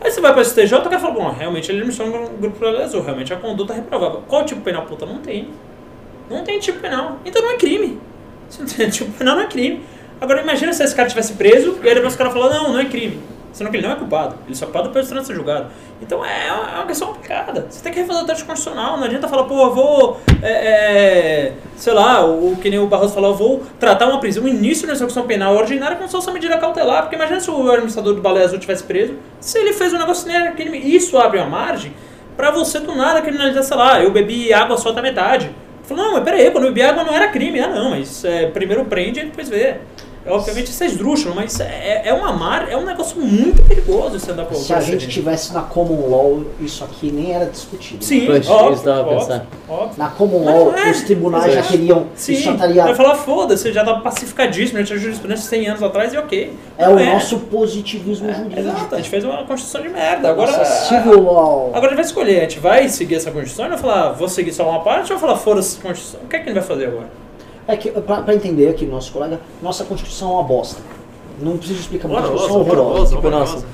Aí você vai pra STJ, o cara fala, bom, realmente ele administrou um grupo de baleia azul, realmente a conduta é reprovável. Qual tipo penal? Puta, não tem. Não tem tipo penal. Então não é crime. Se não tem tipo penal, não é crime. Agora imagina se esse cara tivesse preso e aí depois o cara falou, não, não é crime. Sendo que ele não é culpado. Ele só é culpado depois de ser julgado. Então é uma, é uma questão complicada. Você tem que refazer o teste constitucional. Não adianta falar, pô, eu vou. É, é, sei lá, o, que nem o Barroso falou, eu vou tratar uma prisão, o início da execução penal ordinária como se fosse uma medida cautelar. Porque imagina se o administrador do Baleia Azul tivesse preso, se ele fez um negócio crime. Isso abre uma margem pra você do nada criminalizar, sei lá, eu bebi água só até metade. Falou, não, mas peraí, quando eu bebi água não era crime. Ah, não, mas é, primeiro prende e depois vê. Obviamente isso é esdrúxulo, mas é, é uma mar, é um negócio muito perigoso você andar por Se a gente esse- tivesse na Common Law, isso aqui nem era discutido. Sim, Pois, óbvio, óbvio, óbvio. Na Common Mas Law, é. os tribunais já teriam. Sim, isso já vai estaria. falar, foda-se, já tá pacificadíssimo, já tinha jurisprudência 100 anos atrás e ok. É Não o nosso positivismo É, jurídico. Exato, a gente fez uma constituição de merda. Agora, Nossa civil law. agora a gente vai escolher, a gente vai seguir essa constituição e vai falar, vou seguir só uma parte ou vai falar, foda-se, constituição. O que é que a gente vai fazer agora? É que, pra, pra entender aqui, nosso colega, nossa Constituição é uma bosta. Não preciso explicar muito, a Horrorosa, Constituição é horrorosa. horrorosa, Tipo nossa.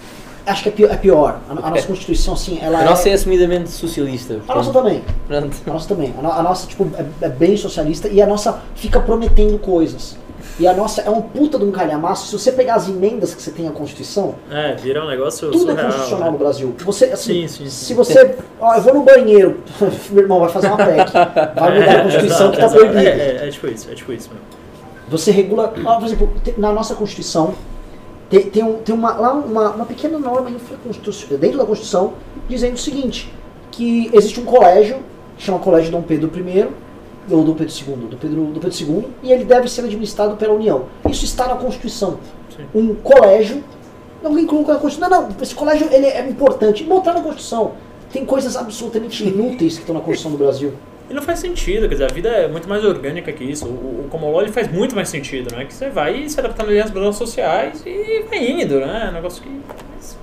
Acho que é pior. É pior. A, a nossa Constituição, assim, ela A é. nossa é assumidamente socialista. A nossa também. pronto. A nossa também. A, no- a nossa, tipo, é, é bem socialista e a nossa fica prometendo coisas. E a nossa é um puta de um calhamaço. Se você pegar as emendas que você tem à Constituição, É, vira um negócio tudo é surreal. constitucional no né? Brasil. Você, assim, Sim, sim, sim. se você. Ó, eu vou no banheiro, meu irmão, vai fazer uma PEC. Vai mudar a Constituição Exato, que tá proibida. É, é, é tipo isso, é tipo isso mesmo. Você regula. ó, por exemplo, na nossa Constituição Tem, tem, um- tem uma, lá uma, uma pequena norma dentro da Constituição dizendo o seguinte, que existe um colégio, que chama Colégio Dom Pedro I, ou Dom Pedro II, do Pedro, do Pedro II, e ele deve ser administrado pela União. Isso está na Constituição. Sim. Um colégio, alguém colocou na Constituição, não, não, esse colégio ele é importante, botar na Constituição. Tem coisas absolutamente inúteis que estão na Constituição do Brasil. E não faz sentido, quer dizer, a vida é muito mais orgânica que isso. O, o ele faz muito mais sentido, né? Que você vai se adaptando às mudanças sociais e vai indo, né? É um negócio que. mas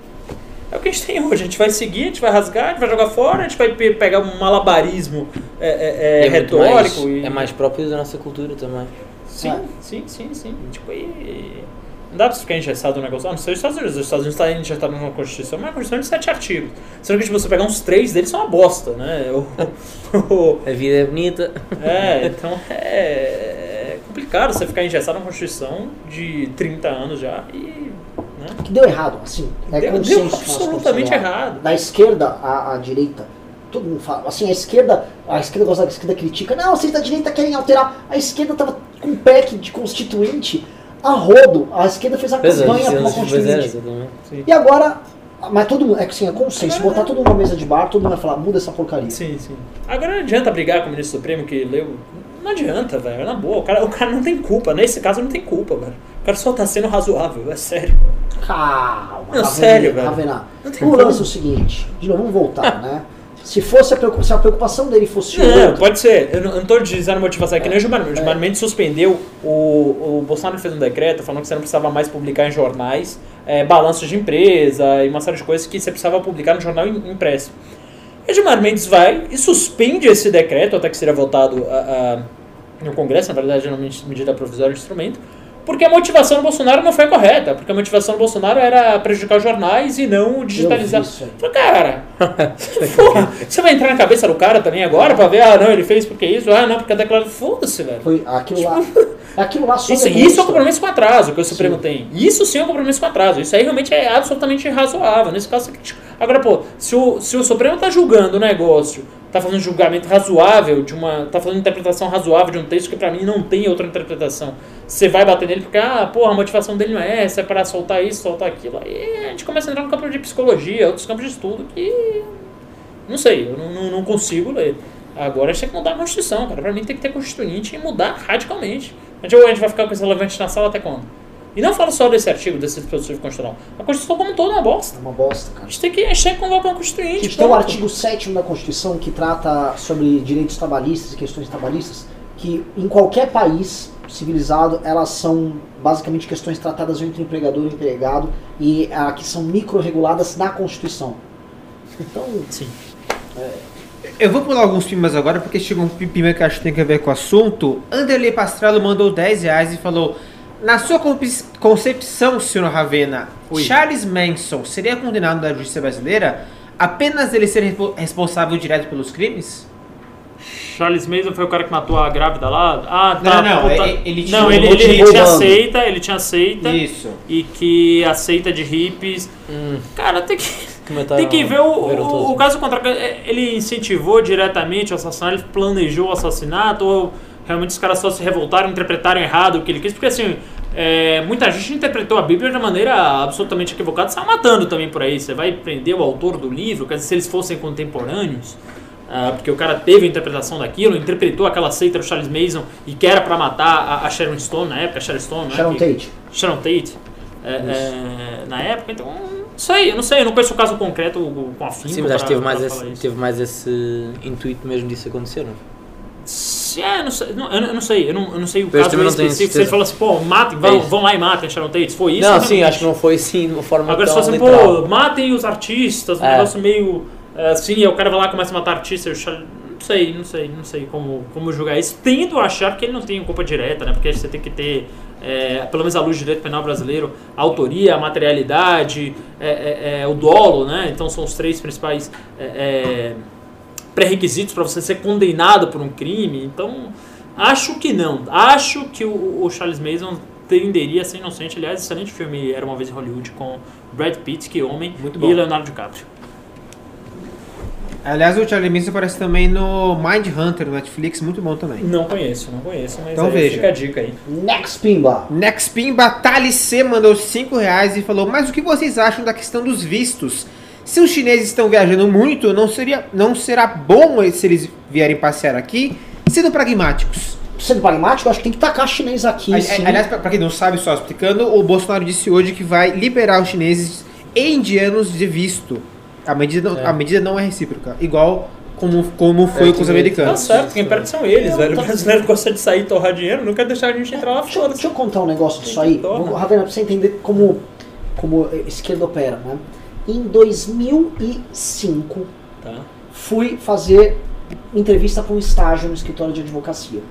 É o que a gente tem hoje. A gente vai seguir, a gente vai rasgar, a gente vai jogar fora, a gente vai pe- pegar um malabarismo é, é, é, muito retórico. mais, e... é mais próprio da nossa cultura também. Sim, É. sim, sim, sim. Tipo, e... Não dá pra você ficar engessado no negócio. Ah, não sei os Estados Unidos. Os Estados Unidos está engessado numa Constituição, mas é uma Constituição de sete artigos. Sendo que se você pegar uns três deles, são uma bosta, né? O- A vida é bonita. é, então é complicado você ficar engessado numa Constituição de 30 anos já e. Né? Que deu errado, assim. É Deu- absolutamente consideramos. errado. Da esquerda à, à direita, todo mundo fala. Assim, a esquerda, a esquerda gosta da esquerda critica. Não, vocês da direita querem alterar. A esquerda tava com um pack de constituinte a rodo. A esquerda fez a é, campanha para uma pois é, constituinte. E agora, mas todo mundo, é que assim, é consenso. Se botar todo mundo na mesa de bar, todo mundo vai falar, muda essa porcaria. Sim, sim. Agora não adianta brigar com o ministro Supremo que leu. Não adianta, velho. Na boa, o cara, o cara não tem culpa. Nesse caso, não tem culpa, velho. O cara só tá sendo razoável, é sério. Calma, Não, Ravená, sério, velho. Ravená. Não tem O lance é o seguinte, de novo, vamos voltar, né? Se fosse a preocupação, se a preocupação dele fosse Não, outra, pode ser. Eu não, eu não tô dizendo motivação. É que nem o Gilmar Mendes. O É. Gilmar Mendes suspendeu. O, o Bolsonaro fez um decreto falando que você não precisava mais publicar em jornais é, balanços de empresa e uma série de coisas que você precisava publicar no jornal im- impresso. E o Gilmar Mendes vai e suspende esse decreto, até que seria votado a- a- no Congresso, na verdade, é uma medida provisória de instrumento, porque a motivação do Bolsonaro não foi correta. Porque a motivação do Bolsonaro era prejudicar os jornais e não digitalizar. Falei, cara, porra, você vai entrar na cabeça do cara também agora pra ver, ah, não, ele fez porque isso, ah, não, porque a declaração. Foda-se, velho. foi aquilo lá. Aquilo lá só Isso, isso é um compromisso com atraso que o Supremo Sim. tem. Isso sim é um compromisso com atraso. Isso aí realmente é absolutamente razoável. Nesse caso, agora, pô, se o, se o Supremo tá julgando o negócio, tá fazendo um julgamento razoável de uma. tá fazendo interpretação razoável de um texto que pra mim não tem outra interpretação. Você vai bater nele porque, ah, pô, a motivação dele não é essa, é para soltar isso, soltar aquilo. Aí a gente começa a entrar no campo de psicologia, outros campos de estudo que. Não sei, eu não, não, não consigo ler. Agora a gente tem que mudar a Constituição, cara. Pra mim tem que ter constituinte e mudar radicalmente. A gente, ou a gente vai ficar com esse levante na sala até quando? E não falo só desse artigo, desse dispositivo constitucional. A Constituição como um todo é uma bosta. É uma bosta, A cara. gente tem que, a gente tem que convocar um A constituinte. gente tem o artigo 7 da Constituição que trata sobre direitos trabalhistas e questões trabalhistas, que em qualquer país civilizado elas são basicamente questões tratadas entre empregador e empregado e ah, que são micro-reguladas na Constituição. Então, Sim. Eu vou pular alguns pimas agora, porque chegou um pima que acho que tem a ver com o assunto. Anderley Pastrello mandou 10 reais e falou: Na sua concepção, senhor Ravena, Oi. Charles Manson seria condenado da justiça brasileira apenas ele ser respo- responsável direto pelos crimes? Charles Mason foi o cara que matou a grávida lá? Ah, tá. Não, não, puta- ele- ele tinha não, ele, ele, de ele tinha seita, ele tinha seita. Isso. E que a seita de hippies. Hum, Cara, tem que. Que mataram- Tem que ver o, o, o caso contrário. É, Ele incentivou diretamente o assassinato, ele planejou o assassinato, ou realmente os caras só se revoltaram, interpretaram errado o que ele quis, porque assim, é, muita gente interpretou a Bíblia de maneira absolutamente equivocada, saiu matando também por aí. Você vai prender o autor do livro, quer dizer, se eles fossem contemporâneos. ah, porque o cara teve a interpretação daquilo, interpretou aquela seita do Charles Mason e que era pra matar a, a Sharon Stone na época, a Sharon Stone, né, Sharon que- Tate. Sharon Tate é, é, na época, então sei, eu não sei, eu não conheço o caso concreto com a Sim, mas acho que teve mais, esse, teve mais esse intuito mesmo disso acontecer, não? Se é, não sei, não, eu, não- sei, eu não, eu não sei o Pois, caso não específico. Certeza. falou assim, pô, matem, É vão, isso. vão lá e matem Sharon Tate, foi isso? não, sim, acho que não foi assim de uma forma Agora se fosse, literal. pô, matem os artistas, um É. negócio meio é, assim, e o cara vai lá e começa a matar artistas, não sei, não sei, não sei como, como julgar isso. Tendo a achar que ele não tem culpa direta, né? Porque você tem que ter, é, pelo menos à luz do direito penal brasileiro, a autoria, a materialidade, é, é, é, o dolo, né? Então são os três principais é, é, pré-requisitos para você ser condenado por um crime. Então, acho que não. Acho que o, o Charles Mason tenderia a ser inocente. Aliás, excelente filme Era Uma Vez em Hollywood com Brad Pitt, que homem, Muito e bom. Leonardo DiCaprio. Aliás, o Charlie Manson aparece também no Mind Hunter no Netflix, muito bom também. Não conheço, não conheço, mas Então aí veja. fica a dica aí. Next Pimba. Nextpin Batalha C mandou 5 reais e falou: Mas o que vocês acham da questão dos vistos? Se os chineses estão viajando muito, não, seria, não será bom se eles vierem passear aqui, sendo pragmáticos? Sendo pragmático, eu acho que tem que tacar chinês aqui. Aliás, pra, pra quem não sabe, só explicando, o Bolsonaro disse hoje que vai liberar os chineses e indianos de visto. A medida, não- É. a medida não é recíproca, igual como, como foi É, com os que- Tá americanos. certo, quem perde são eles, Eu velho. O tô- brasileiro gosta de sair e torrar dinheiro, não quer deixar a gente entrar lá Deixa, fora. deixa eu contar um negócio disso aí. Ravena, pra você entender como, como esquerda opera, né? Em 2005, Tá. fui fazer entrevista para um estágio no escritório de advocacia.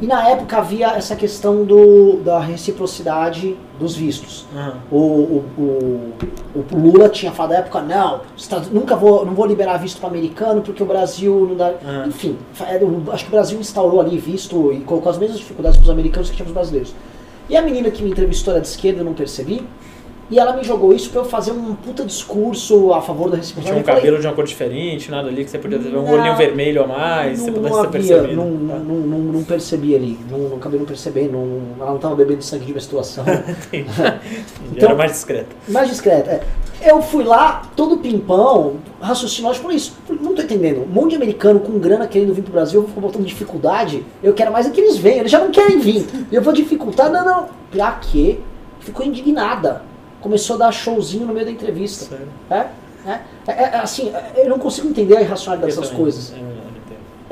E na época havia essa questão do, da reciprocidade dos vistos. Aham. O, o, o, o Lula tinha falado na época, não, Estados- nunca vou, não vou liberar visto para americano porque o Brasil não dá. Ah. Enfim, é, acho que o Brasil instaurou ali visto e colocou as mesmas dificuldades para os americanos que tinha para os brasileiros. E a menina que me entrevistou era de esquerda, eu não percebi. E ela me jogou isso para eu fazer um puta discurso a favor da reciprocidade. Tinha um falei, cabelo de uma cor diferente, nada ali que você podia ter um olhinho vermelho a mais, você não, pudesse não ter havia, percebido. não, Tá. não, não, não percebi ali, não, não acabei não percebendo, não, ela não estava bebendo sangue de menstruação. Já Então- era mais discreto. Mais discreto, é. Eu fui lá, todo pimpão, raciocinóide, por isso. Não tô entendendo. Um monte de americano com grana querendo vir pro Brasil, eu vou botando dificuldade. Eu quero mais é que eles venham, eles já não querem vir. Eu vou dificultar, não, não. Pra quê? Ficou indignada. Começou a dar showzinho no meio da entrevista. Sério. É? É, é, é, assim, é, eu não consigo entender a irracionalidade dessas também. coisas. É,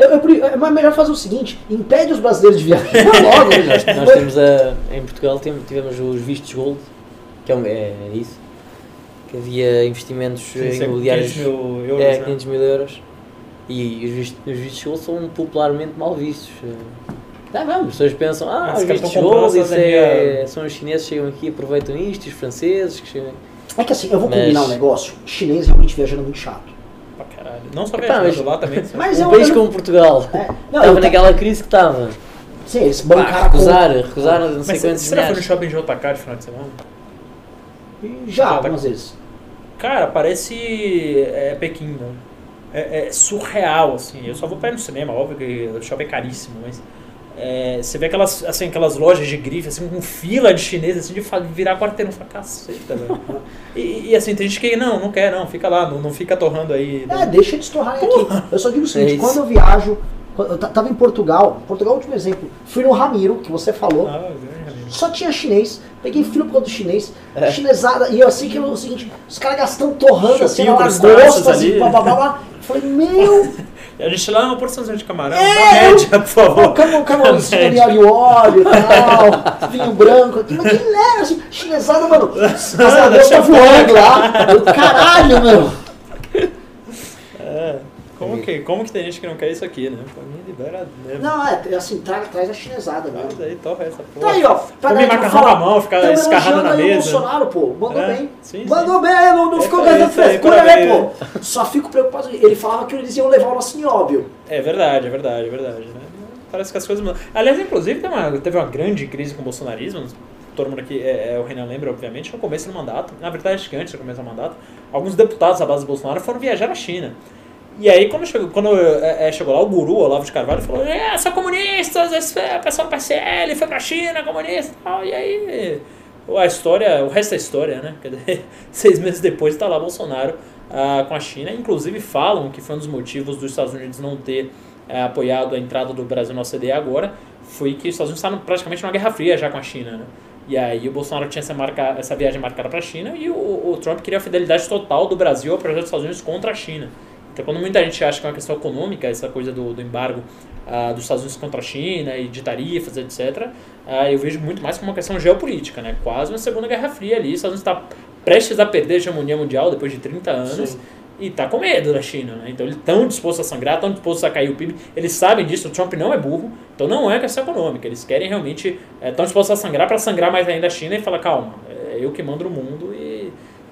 eu não entendo. Eu, é mais melhor fazer o seguinte: impede os brasileiros de viajar logo. né? Nós, nós temos a, em Portugal tem- tivemos os vistos gold, que é, um- é isso, que havia investimentos Sim, é imobiliários 500 mil euros, é, né? 500 mil euros. E os vistos, os vistos gold são popularmente mal vistos. É As mesmo. pessoas pensam, ah, os os caras vistos estão comprando gold, a isso é, são os chineses que chegam aqui e aproveitam isto, os franceses que chegam... É que assim, eu vou Mas- combinar um negócio: chinês realmente viajando é muito chato. Pra caralho. Não só viajando mas- lá também. Mas um país como Portugal, É, não, estava eu- naquela crise que estava. Sim, eles Pá, bancaram recusar, recusar não sei Mas quantos você já foi no shopping de JK de final de semana? com... Já, algumas vezes. Cara, parece é, Pequim, né? É, é surreal, assim. Eu só vou pra ir no cinema, óbvio que o shopping é caríssimo, mas é, você vê aquelas, assim, aquelas lojas de grife, assim, com fila de chinês, assim, de virar quarteirão. Fala, caceta, velho. E, e, assim, tem gente que, não, não quer, não, fica lá, não, não fica torrando aí. É, deixa eles torrarem aqui. Eu só digo o seguinte: É isso. quando eu viajo, quando eu ta- tava em Portugal, Portugal é o último exemplo, fui no Ramiro, que você falou, Ah, só tinha chinês, peguei fila por causa do chinês, É. chinesada, e eu assim que eu, o seguinte, os caras gastando torrando assim, Chopinho, nas crustáceos gostas e ali. blá blá blá blá. Falei, meu, A gente lá, uma porçãozinha de camarão, É, média, por favor. camo, camãozinho ali, óleo óleo e tal, vinho branco aqui, mas que leve, assim, chinesada, mano, as lagoas tá voando lá, eu, caralho, meu. É, como que, como que tem gente que não quer isso aqui, né? Pra mim, libera. Né? Não, é, assim, traz, traz a chinesada mesmo. Mas aí torra essa porra. Tá aí, ó. Pra Comer macarrão na mão, ficar tamo escarrando na mesa. Bolsonaro, pô. Mandou É, bem. sim, sim. Mandou bem, não, não É, ficou é ganhando frescura, né, pô? Só fico preocupado. Ele falava que eles iam levar o nosso nióbio. É verdade, é verdade, é verdade. Né? Parece que as coisas mudam. Aliás, inclusive, teve uma, teve uma grande crise com o bolsonarismo. Todo mundo aqui, é, é, o Renan lembra, obviamente, no começo do mandato. Na verdade, acho que antes do começo do mandato. Alguns deputados da base do Bolsonaro foram viajar à China. E aí, quando chegou, quando, é, é, chegou lá, o guru, Olavo de Carvalho, falou: É, são comunistas, esse é pessoal do PSL foi pra China, comunista e tal. E aí, a história, o resto é história, né? Seis meses depois está lá Bolsonaro ah, com a China. Inclusive, falam que foi um dos motivos dos Estados Unidos não ter eh, apoiado a entrada do Brasil na OCDE agora, foi que os Estados Unidos estavam praticamente numa guerra fria já com a China, né? E aí o Bolsonaro tinha essa, marca, essa viagem marcada para a China e o, o Trump queria a fidelidade total do Brasil ao projeto dos Estados Unidos contra a China. Então, quando muita gente acha que é uma questão econômica, essa coisa do, do embargo ah, dos Estados Unidos contra a China e de tarifas, etc., ah, eu vejo muito mais como uma questão geopolítica, né? Quase uma Segunda Guerra Fria ali. Os Estados Unidos está prestes a perder a hegemonia mundial depois de 30 anos. Sim. E tá com medo da China, né? Então eles estão dispostos a sangrar, estão dispostos a cair o PIB. Eles sabem disso, o Trump não é burro, então não é questão econômica. Eles querem realmente, estão dispostos a sangrar para sangrar mais ainda a China e falar, calma, é eu que mando no mundo e,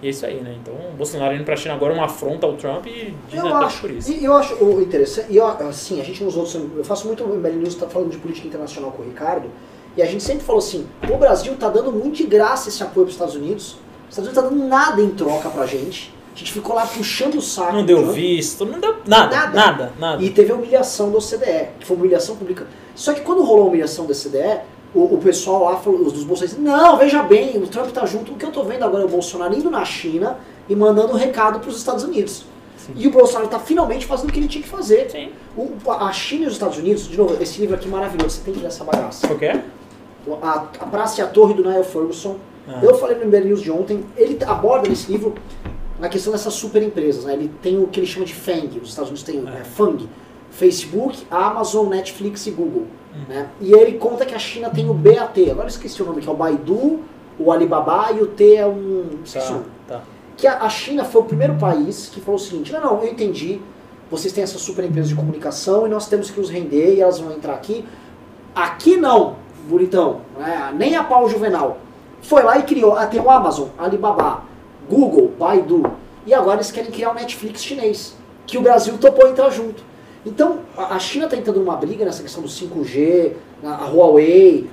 e é isso aí, né? Então o Bolsonaro indo pra China agora é uma afronta ao Trump e diz Eu até acho, por isso. e eu acho o interessante, e eu, assim, a gente nos outros, eu faço muito o ML News, tá falando de política internacional com o Ricardo, e a gente sempre falou assim, o Brasil tá dando muito de graça esse apoio para os Estados Unidos, os Estados Unidos tá dando nada em troca pra gente, a gente ficou lá puxando o saco. Não deu Trump. visto, não deu nada, Nada. nada, nada. E teve a humilhação do OCDE, que foi uma humilhação pública. Só que quando rolou a humilhação do OCDE, o, o pessoal lá, falou, os dos bolsonaristas, não, veja bem, o Trump tá junto. O que eu tô vendo agora é o Bolsonaro indo na China e mandando um recado pros Estados Unidos. E o Bolsonaro tá finalmente fazendo o que ele tinha que fazer. Sim. O- a China e os Estados Unidos, de novo, esse livro aqui é maravilhoso, você tem que ler essa bagaça. O quê? A, a Praça e a Torre do Niall Ferguson. Ah. Eu falei no MBL News de ontem, ele aborda nesse livro a questão dessas super empresas. Né? Ele tem o que ele chama de FANG, os Estados Unidos têm É. é, FANG, Facebook, Amazon, Netflix e Google. Né? E ele conta que a China tem o BAT, agora eu esqueci o nome, que é o Baidu, o Alibaba e o T é um... Tá, tá. que a a China foi o primeiro país que falou o seguinte, não, não, eu entendi, vocês têm essas super empresas de comunicação e nós temos que os render e elas vão entrar aqui. Aqui não, bonitão, né? nem a pau juvenal. Foi lá e criou, ah, tem o Amazon, Alibaba, Google, Baidu, e agora eles querem criar o Netflix chinês, que o Brasil topou entrar junto. Então, a China está entrando numa briga nessa questão do 5G, na- a Huawei,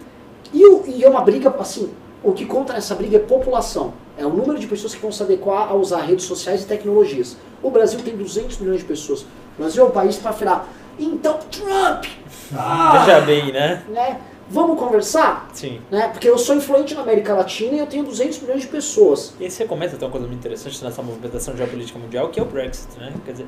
e, o- e é uma briga, assim, o que conta nessa briga é população. É o número de pessoas que vão se adequar a usar redes sociais e tecnologias. O Brasil tem 200 milhões de pessoas. O Brasil é um país para falar, então, Trump, ah, Veja bem, né? né, vamos conversar? Sim. Né, porque eu sou influente na América Latina e eu tenho 200 milhões de pessoas. E aí você comenta até uma coisa muito interessante nessa movimentação geopolítica mundial, que é o Brexit, né? Quer dizer,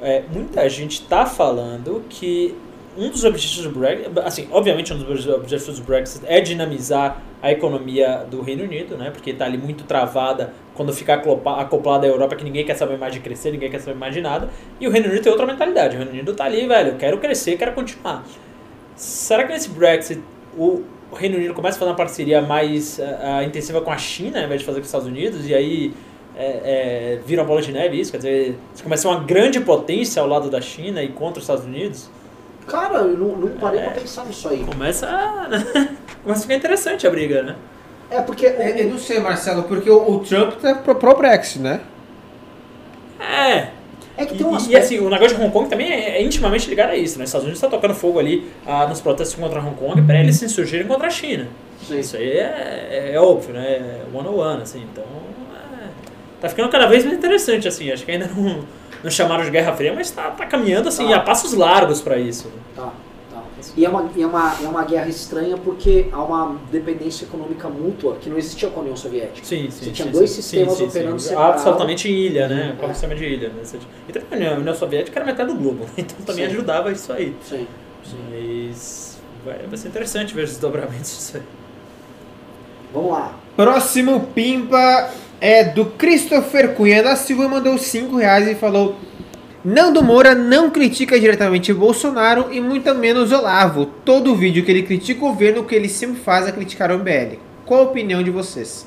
é, muita gente está falando que um dos objetivos do Brexit, assim, obviamente um dos objetivos do Brexit é dinamizar a economia do Reino Unido, né? Porque está ali muito travada quando fica acoplada à Europa, que ninguém quer saber mais de crescer, ninguém quer saber mais de nada. E o Reino Unido tem outra mentalidade. O Reino Unido tá ali, velho, eu quero crescer, quero continuar. Será que nesse Brexit o Reino Unido começa a fazer uma parceria mais ah, ah, intensiva com a China, ao invés de fazer com os Estados Unidos, e aí é, é, vira uma bola de neve isso? Quer dizer, você começa a ser uma grande potência ao lado da China e contra os Estados Unidos? Cara, eu não, não parei É. pra pensar nisso aí. Começa a, começa a ficar interessante a briga, né? É porque É, eu não sei, Marcelo, porque o, o Trump tá pro, pro Brexit, né? É. é que E, tem um e, aspecto... assim, o negócio de Hong Kong também é, é intimamente ligado a isso, né? Os Estados Unidos está tocando fogo ali ah, nos protestos contra Hong Kong para eles se insurgirem contra a China. Sim. Isso aí é, é óbvio, né? É one on one, assim. Então, é, tá ficando cada vez mais interessante, assim. Acho que ainda não, não chamaram de Guerra Fria, mas tá, tá caminhando, assim, Tá. a passos largos para isso. Tá, tá. E é uma, é, uma, é uma guerra estranha porque há uma dependência econômica mútua que não existia com a União Soviética. Sim, sim. Você tinha sim, dois sim, sistemas sim, operando sim. separados. Absolutamente em ilha, né? Qual É. o sistema de ilha. Né? E também a União- a União Soviética era metade do globo, então também Sim. ajudava isso aí. Sim. Mas vai, vai ser interessante ver os desdobramentos disso aí. Vamos lá. Próximo Pimpa é do Christopher Cunha da Silva, mandou 5 reais e falou: Nando Moura não critica diretamente Bolsonaro e muito menos Olavo. Todo vídeo que ele critica o governo, o que ele sempre faz é criticar o MBL. Qual a opinião de vocês?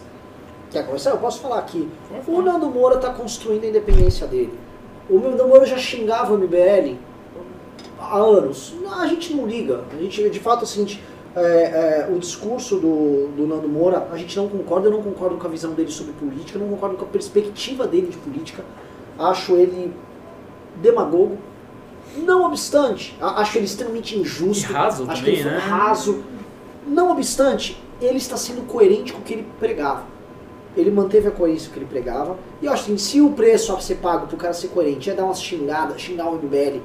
Quer começar? Eu posso falar aqui. O Nando Moura está construindo a independência dele. O Nando Moura já xingava o MBL há anos. A gente não liga. A gente, de fato, o seguinte, é, é, o discurso do, do Nando Moura, a gente não concorda, eu não concordo com a visão dele sobre política, eu não concordo com a perspectiva dele de política. Acho ele demagogo. Não obstante, acho ele extremamente injusto. E raso acho também, que ele foi né? raso. Não obstante, ele está sendo coerente com o que ele pregava. Ele manteve a coerência que ele pregava. E eu acho que se o preço a ser pago pro cara ser coerente é dar umas xingadas, xingar o MBL,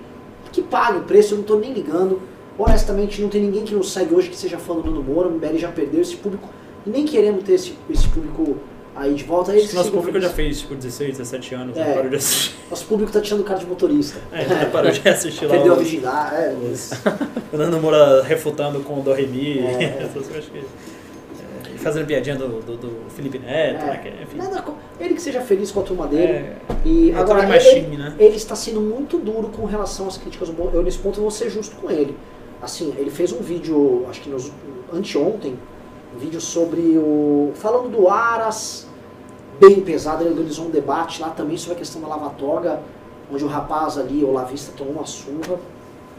que pague o preço, eu não tô nem ligando. Honestamente, não tem ninguém que nos segue hoje que seja fã do Nando Moura, o MBL já perdeu esse público. E nem queremos ter esse, esse público aí de volta. Que nosso público já felizes. fez tipo 16, 17 anos, É. né? Parou de assistir. Nosso público tá tirando cara de motorista. É, já parou de assistir lá. Perdeu a o- vigilar, é. os- O Nando Moura refutando com o do Remi, É. essas coisas que. é, fazendo piadinha do, do, do Felipe Neto, né? que, É, enfim. nada ele que seja feliz com a turma dele. É, E é agora ele, né? ele está sendo muito duro com relação às críticas. Eu nesse ponto vou ser justo com ele. Assim, ele fez um vídeo, acho que nos, anteontem, um vídeo sobre o. falando do Aras, bem pesado, ele organizou um debate lá também sobre a questão da lava-toga, onde o rapaz ali, o lavista, tomou uma surra.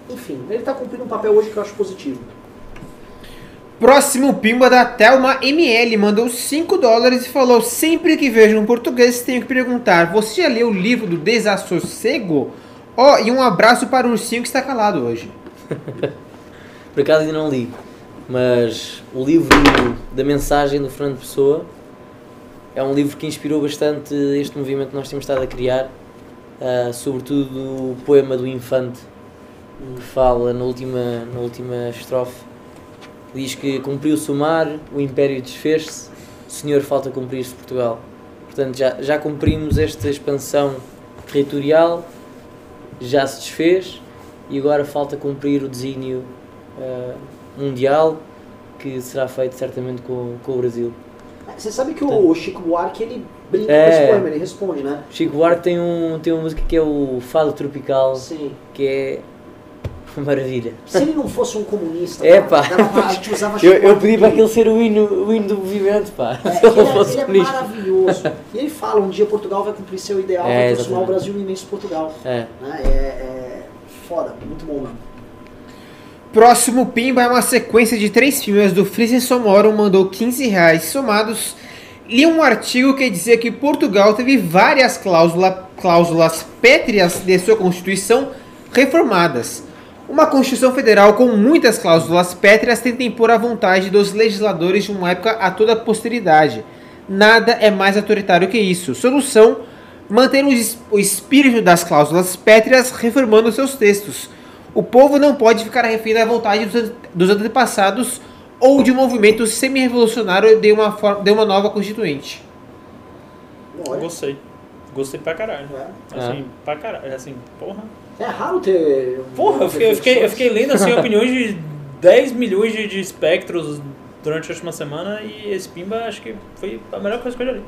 Enfim, ele está cumprindo um papel hoje que eu acho positivo. Próximo Pimba da Thelma ML mandou 5 dólares e falou: Sempre que vejo um português, tenho que perguntar: Você já leu o livro do Desassossego? Ó, e um abraço para o ursinho que está calado hoje. Por acaso ainda não li, mas o livro da mensagem do Fernando Pessoa é um livro que inspirou bastante este movimento que nós temos estado a criar, ah, sobretudo o poema do Infante, que fala na última, na última estrofe, diz que cumpriu-se o mar, o império desfez-se, Senhor falta cumprir-se Portugal. Portanto, já, já cumprimos esta expansão territorial, já se desfez e agora falta cumprir o desígnio ah, mundial que será feito certamente com, com o Brasil. Você sabe que o Chico Buarque, ele brinca É. com esse poema, ele responde, né? Chico Buarque tem, um, tem uma música que é o Fado Tropical, Sim. que é uma maravilha. Se ele não fosse um comunista, É, pá. dava Eu, eu pedi para aquele ser o hino, o hino do movimento, pá. É, Se ele é, fosse ele é maravilhoso. E ele fala, um dia Portugal vai cumprir seu ideal, É, vai transformar o. Brasil no imenso Portugal. É. Né? É, é foda, muito bom mesmo. Próximo Pimba é uma sequência de três filmes do Freezer Somoro, mandou 15 reais somados. Li um artigo que dizia que Portugal teve várias cláusula, cláusulas pétreas de sua Constituição reformadas. Uma Constituição Federal com muitas cláusulas pétreas tenta impor a vontade dos legisladores de uma época a toda a posteridade. Nada é mais autoritário que isso. Solução: manter o, es- o espírito das cláusulas pétreas reformando seus textos. O povo não pode ficar refém da vontade dos, ante- dos antepassados ou de um movimento semi-revolucionário de uma, for- de uma nova constituinte. Olha, Gostei. Gostei pra caralho. é. Assim, pra caralho. Assim, porra. É raro ter. Porra, eu fiquei, eu fiquei, eu fiquei lendo assim, opiniões de 10 milhões de, de espectros durante a última semana e esse Pimba acho que foi a melhor coisa que eu já li.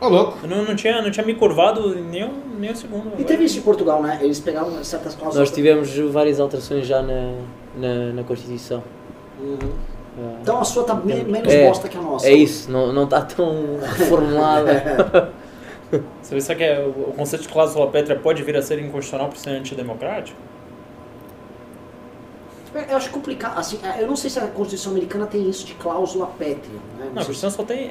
Ô, louco. Eu não, não, tinha, não tinha me curvado nem um, nem um segundo. E teve isso em Portugal, né? Eles pegaram certas cláusulas. Nós tivemos várias alterações já na, na, na Constituição. Uhum. Ah, Então a sua tá me- menos É, bosta que a nossa. É isso, não, não está tão reformulada. Você vê só que é, o o conceito de cláusula pétrea pode vir a ser inconstitucional por ser antidemocrático? Eu acho complicado, assim, eu não sei se a Constituição Americana tem isso de cláusula pétrea, né? Não, a sei se- Constituição só tem.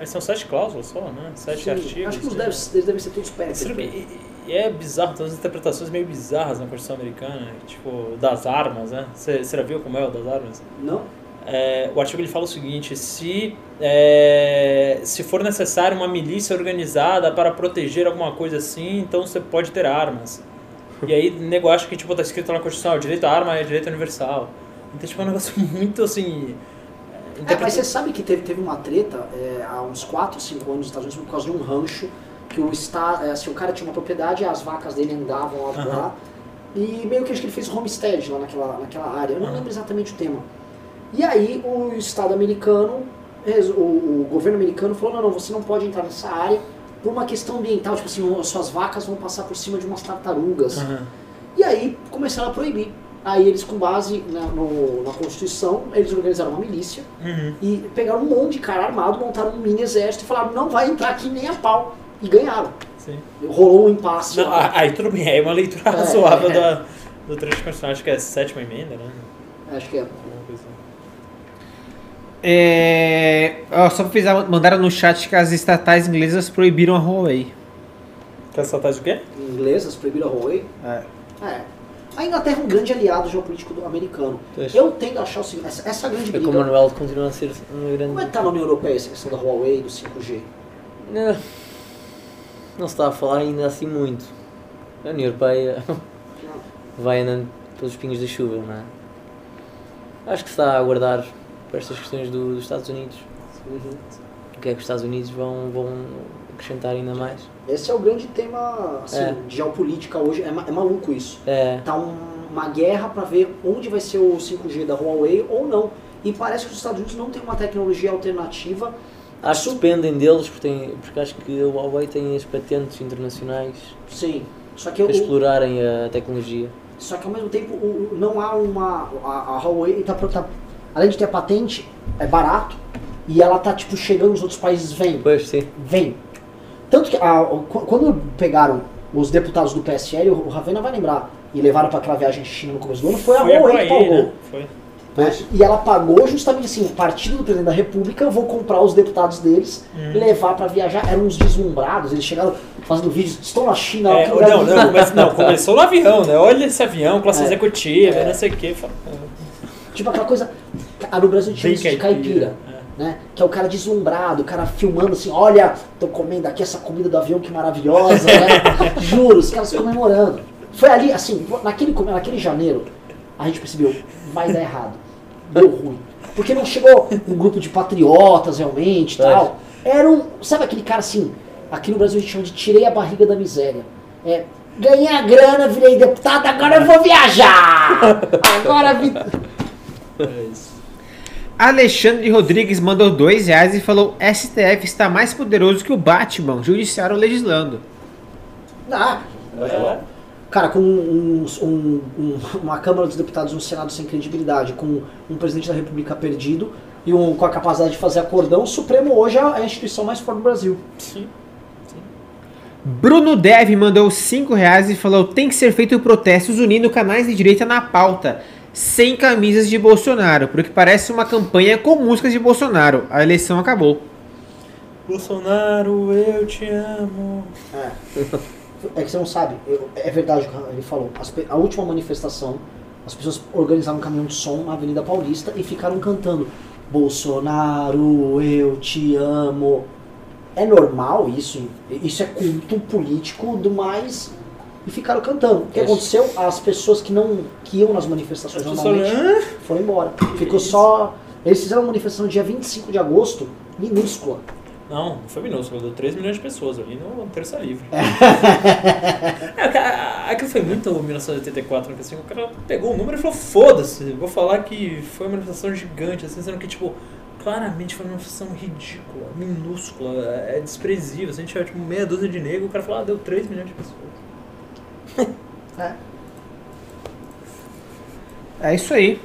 é, São sete cláusulas só, né? Sete Sim, artigos. Acho que e- devem, eles devem ser todos pétreos. Que- E é bizarro, tem umas interpretações meio bizarras na Constituição Americana, tipo, das armas, né? Você você já viu como é o das armas? Não? É, o artigo ele fala o seguinte: se, é, se for necessário uma milícia organizada para proteger alguma coisa assim, então você pode ter armas. E aí o nego acha que tipo, tá escrito na Constituição: o direito à arma é direito universal. Então, tipo, é um negócio muito assim. É, interpreta- mas você sabe que teve, teve uma treta é, há uns 4, 5 anos nos Estados Unidos por causa de um rancho que o, está, é, assim, o cara tinha uma propriedade e as vacas dele andavam lá, Aham. lá. E meio que acho que ele fez homestead lá naquela, naquela área. Eu não Aham. lembro exatamente o tema. E aí o Estado americano, o, o governo americano falou, não, não, você não pode entrar nessa área por uma questão ambiental, tipo assim, as suas vacas vão passar por cima de umas tartarugas. Aham. E aí começaram a proibir. Aí eles, com base na, no- na Constituição, eles organizaram uma milícia Uhum. e pegaram um monte de cara armado, montaram um mini exército e falaram, não vai entrar aqui nem a pau. E ganharam. Sim. Rolou um impasse. Não, aí tudo bem, é uma leitura É, razoável é. Da, do trecho constitucional, acho que é a sétima emenda, né? Acho que é. É, ó, só pra frisar, mandaram no chat que as estatais inglesas proibiram a Huawei. Quer saltar de quê? Inglesas proibiram a Huawei. É. É. A Inglaterra é um grande aliado geopolítico do americano. Pois. Eu tendo a achar o seguinte, essa, essa grande briga... Commonwealth continua a ser uma grande. Como é que tá na União Europeia essa questão da Huawei e do 5G? Não, não se está a falar ainda assim muito. A União Europeia vai andando pelos pingos da chuva, não é? Acho que se está a aguardar para estas questões do- dos Estados Unidos. O que é que os Estados Unidos vão, vão acrescentar ainda mais? Esse é o grande tema assim, É. de geopolítica hoje. É, é maluco isso. É, Tá um- uma guerra para ver onde vai ser o 5G da Huawei ou não. E parece que os Estados Unidos não tem uma tecnologia alternativa. acho que dependem deles porque, tem, porque acho que a Huawei tem as patentes internacionais Sim. Só que, para o, explorarem a tecnologia. só que ao mesmo tempo o- o- não há uma. A, a Huawei tá, pro- tá- além de ter a patente, é barato. E ela tá tipo chegando nos outros países, vem. Pois sim. Vem. Tanto que a- quando pegaram os deputados do PSL, o Ravena vai lembrar, e levaram para aquela viagem à China no começo do ano, foi a Huawei que pagou. né? Foi. né? E ela pagou justamente assim, o partido do presidente da república, eu vou comprar os deputados deles, Hum. levar para viajar, eram uns deslumbrados, eles chegaram fazendo vídeos, estou na China, É, que não, não, lindo." come- não, começou no avião, né? Olha esse avião, classe É. executiva, É. não sei o quê. Tipo aquela coisa, ah, no Brasil tinha isso de caipira. É. né? Que é o cara deslumbrado, o cara filmando assim, olha, tô comendo aqui essa comida do avião que maravilhosa, né? Juro, os caras comemorando. Foi ali, assim, naquele, naquele janeiro, a gente percebeu, vai dar errado. Deu ruim. Porque não chegou um grupo de patriotas realmente e tal. Era um, sabe aquele cara assim, aqui no Brasil a gente chama de tirei a barriga da miséria. É, ganhei a grana, virei deputado, agora eu vou viajar! Agora vi... É isso. Alexandre Rodrigues mandou dois reais e falou: STF está mais poderoso que o Batman, judiciário legislando. Ah, É. Cara, com um- um- um- uma Câmara dos Deputados e um Senado sem credibilidade, com um presidente da República perdido e um, com a capacidade de fazer acordão, o Supremo hoje é a instituição mais forte do Brasil. Sim. Bruno Dev mandou 5 reais e falou: tem que ser feito protestos unindo canais de direita na pauta, sem camisas de Bolsonaro, porque parece uma campanha com músicas de Bolsonaro. A eleição acabou. Bolsonaro, eu te amo. É que você não sabe, eu- é verdade o que ele falou. As a última manifestação, as pessoas organizaram um caminhão de som na Avenida Paulista e ficaram cantando Bolsonaro, eu te amo. É normal isso? Isso é culto político do mais. E ficaram cantando. O que aconteceu? As pessoas que não que iam nas manifestações normalmente foram embora. Ficou só. Eles fizeram uma manifestação dia 25 de agosto, minúscula. Não, não foi minúsculo, deu 3 milhões de pessoas ali no Terça Livre. é, cara, aquilo foi muito 1984, né? assim, o cara pegou o número e falou, foda-se, vou falar que foi uma manifestação gigante, assim, sendo que, tipo, claramente foi uma manifestação ridícula, minúscula, é desprezível. Se a gente tiver, tipo, meia dúzia de negros, o cara falou, ah, deu 3 milhões de pessoas. É. É isso aí.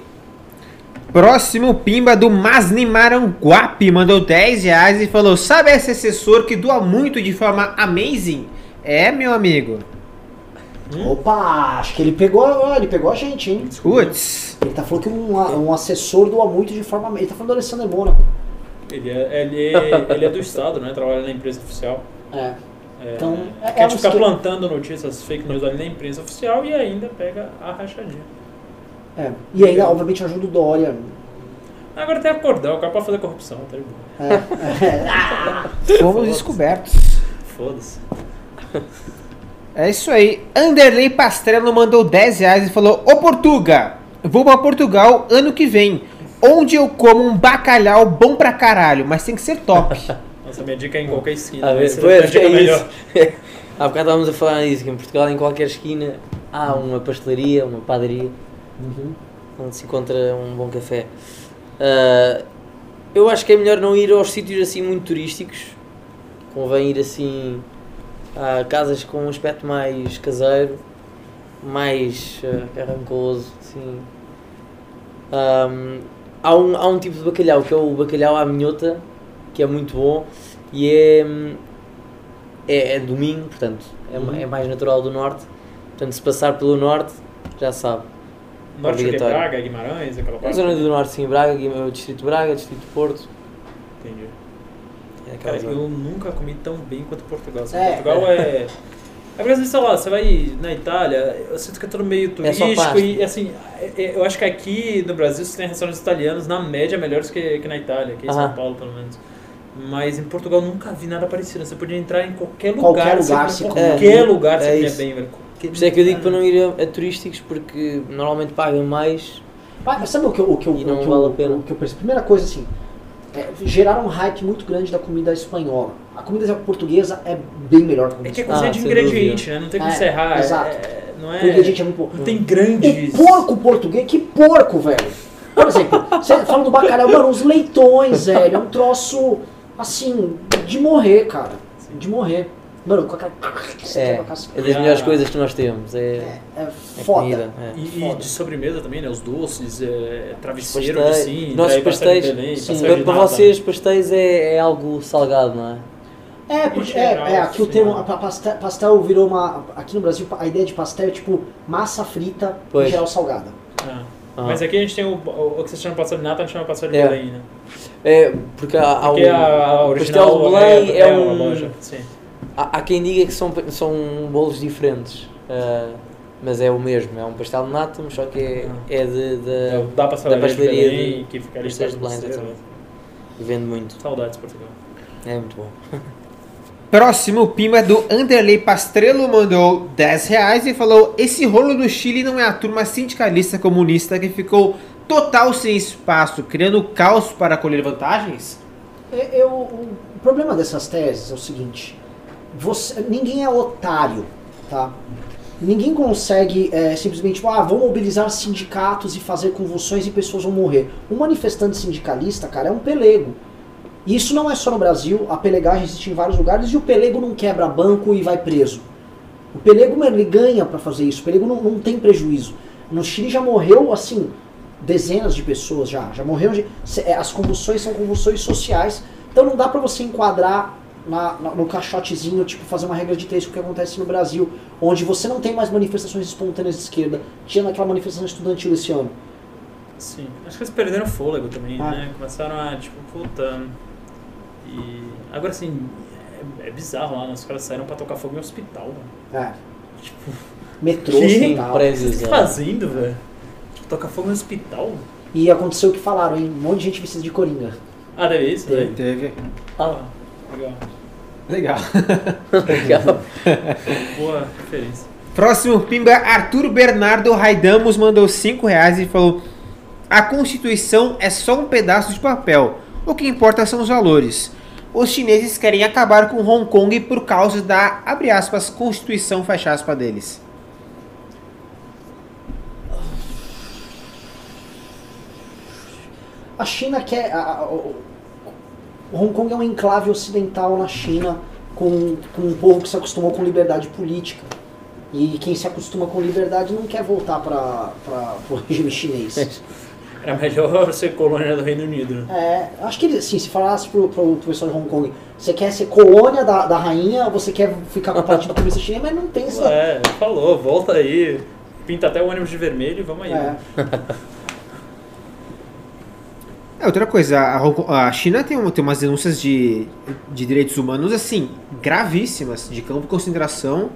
Próximo pimba do Masni Maranguape mandou 10 reais e falou: Sabe esse assessor que doa muito de forma amazing? É, meu amigo. Hum? Opa, acho que ele pegou, ó, ele pegou a gente, hein? Putz. Ele tá falando que um, um assessor doa muito de forma. Ele tá falando do Alessandro Mônaco. Ele é, ele, é- ele é do Estado, né? Trabalha na imprensa oficial. É. É, Então, é- quer é um ficar esquema. plantando notícias fake news ali na imprensa oficial e ainda pega a rachadinha. É. E ainda, obviamente, ajuda o Dória. Agora tem acordão, o cara pode fazer corrupção, tá. É. é. Ah, Fomos descobertos. Foda-se. É isso aí. Anderley Pastrello mandou 10 reais e falou: Ô Portuga, vou pra Portugal ano que vem. Onde eu como um bacalhau bom pra caralho, mas tem que ser top. Nossa, minha dica é em qualquer esquina. Ah, pois, dica é melhor. isso. Há bocado estávamos a falar nisso, que em Portugal, em qualquer esquina, há uma pastelaria, uma padaria, Uhum. onde se encontra um bom café. Ah, eu acho que é melhor não ir aos sítios assim muito turísticos. Convém ir assim a casas com um aspecto mais caseiro, mais ah, carrancoso, assim. Ahm, há, um, há um tipo de bacalhau que é o bacalhau à minhota, que é muito bom e é, é, é do Minho, portanto, é, Uhum. é mais natural do norte. Portanto, se passar pelo norte, já sabe. Norte de. Braga, Guimarães, aquela É a parte. zona do norte, sim, Braga, Distrito Braga, Distrito Porto. Entendi. É Cara, zona. eu nunca comi tão bem quanto Portugal. Assim, É, Portugal é. É porque, sei lá, você vai na Itália, eu sinto que é tudo meio É turístico pasta. e, assim, é- é- eu acho que aqui no Brasil você tem restaurantes italianos, na média, melhores que, que na Itália, aqui em São. Paulo, pelo menos. Mas em Portugal nunca vi nada parecido. Você podia entrar em qualquer lugar, Qualquer você lugar se qualquer come. lugar você É comia bem, velho. Por isso é que eu digo para não ir a, a turísticos, porque normalmente pagam mais. Mas sabe o que eu, o que eu, não o que vale eu, a pena. o que eu percebi? Primeira coisa, assim, é, geraram um hype muito grande da comida espanhola. A comida portuguesa é bem melhor que a comida É que é cozinha Ah, de ingrediente, né? Não tem como É, você errar. exato. é- não é. O ingrediente é muito bom. Não tem O grandes. porco português, que porco, velho? Por exemplo, você fala do bacalhau, mano, os leitões, velho, é um troço, assim, de morrer, cara. De morrer. Mano, com aquela... É, é das Ah. melhores coisas que nós temos. É, É, é é foda. comida. É. E, e Foda. de sobremesa também, né? Os doces, é, travesseiro, Pastéis. assim. Nossos pastéis, Belém, sim, para, para vocês, pastéis é, é algo salgado, não é? É, porque, é, é, aqui o sim. termo pa- pastel, pastel virou uma. Aqui no Brasil, a ideia de pastel é tipo massa frita, Pois. em geral salgada. Ah. Ah. Mas aqui a gente tem o, o, o que você chama de pastel de nata, a gente chama de pastel de É. Belém, né? É, porque há, há Porque um- a, a o original pastel de Belém é, é, a um. loja. Sim. Há, há quem diga que são, são bolos diferentes, ah, mas é o mesmo. É um pastel de nata, mas só que é, Ah. é de, de- É o da pastelaria, da pastelaria de de que fica ali pastéis de Belém, exatamente. Vende muito. Saudades, Portugal. É muito bom. Próximo pimba do Anderley Pastrello mandou 10 reais e falou: Esse rolo do Chile não é a turma sindicalista comunista que ficou total sem espaço, criando caos para colher vantagens? É, Eu, o problema dessas teses é o seguinte: você, ninguém é otário, tá? Ninguém consegue é, simplesmente, tipo, ah, vou mobilizar sindicatos e fazer convulsões e pessoas vão morrer. Um manifestante sindicalista, cara, é um pelego. E isso não é só no Brasil, a pelegagem existe em vários lugares e o pelego não quebra banco e vai preso. O pelego, ele ganha pra fazer isso, o pelego não, não tem prejuízo. No Chile já morreu, assim, dezenas de pessoas já, já morreram de... é, As convulsões são convulsões sociais, então não dá pra você enquadrar na- na- no caixotezinho, tipo, fazer uma regra de três, o que acontece no Brasil, onde você não tem mais manifestações espontâneas de esquerda. Tinha naquela manifestação estudantil esse ano. Sim. Acho que eles perderam o fôlego também, Ah. né? Começaram a, tipo, puta. E. Agora, assim, é, é bizarro lá, né? Os caras saíram pra tocar fogo em hospital, mano. É. Tipo, Metrô, Que? Prédios. que tá fazendo, velho? Tocar fogo em hospital? E aconteceu o que falaram, hein? Um monte de gente vestida de coringa. Ah, deve isso? Teve. Teve. Ah, legal. Legal. Legal. Boa referência. Próximo pimba, Arthur Bernardo Raidamos mandou 5 reais e falou: A Constituição é só um pedaço de papel. O que importa são os valores. Os chineses querem acabar com Hong Kong por causa da, abre aspas, Constituição, fecha aspas deles. A China quer. a- a- o o Hong Kong é um enclave ocidental na China com, com um povo que se acostumou com liberdade política. E quem se acostuma com liberdade não quer voltar para o regime chinês. Era melhor ser colônia do Reino Unido, né? É, acho que ele, assim, se falasse pro, pro, pro pessoal de Hong Kong, você quer ser colônia da, da rainha ou você quer ficar com o Partido Comunista Chinês, mas não tem essa. É, falou, volta aí. Pinta até o ônibus de vermelho e vamos aí. É. É, outra coisa, a, a China tem, tem umas denúncias de, de direitos humanos, assim, gravíssimas, de campo de concentração,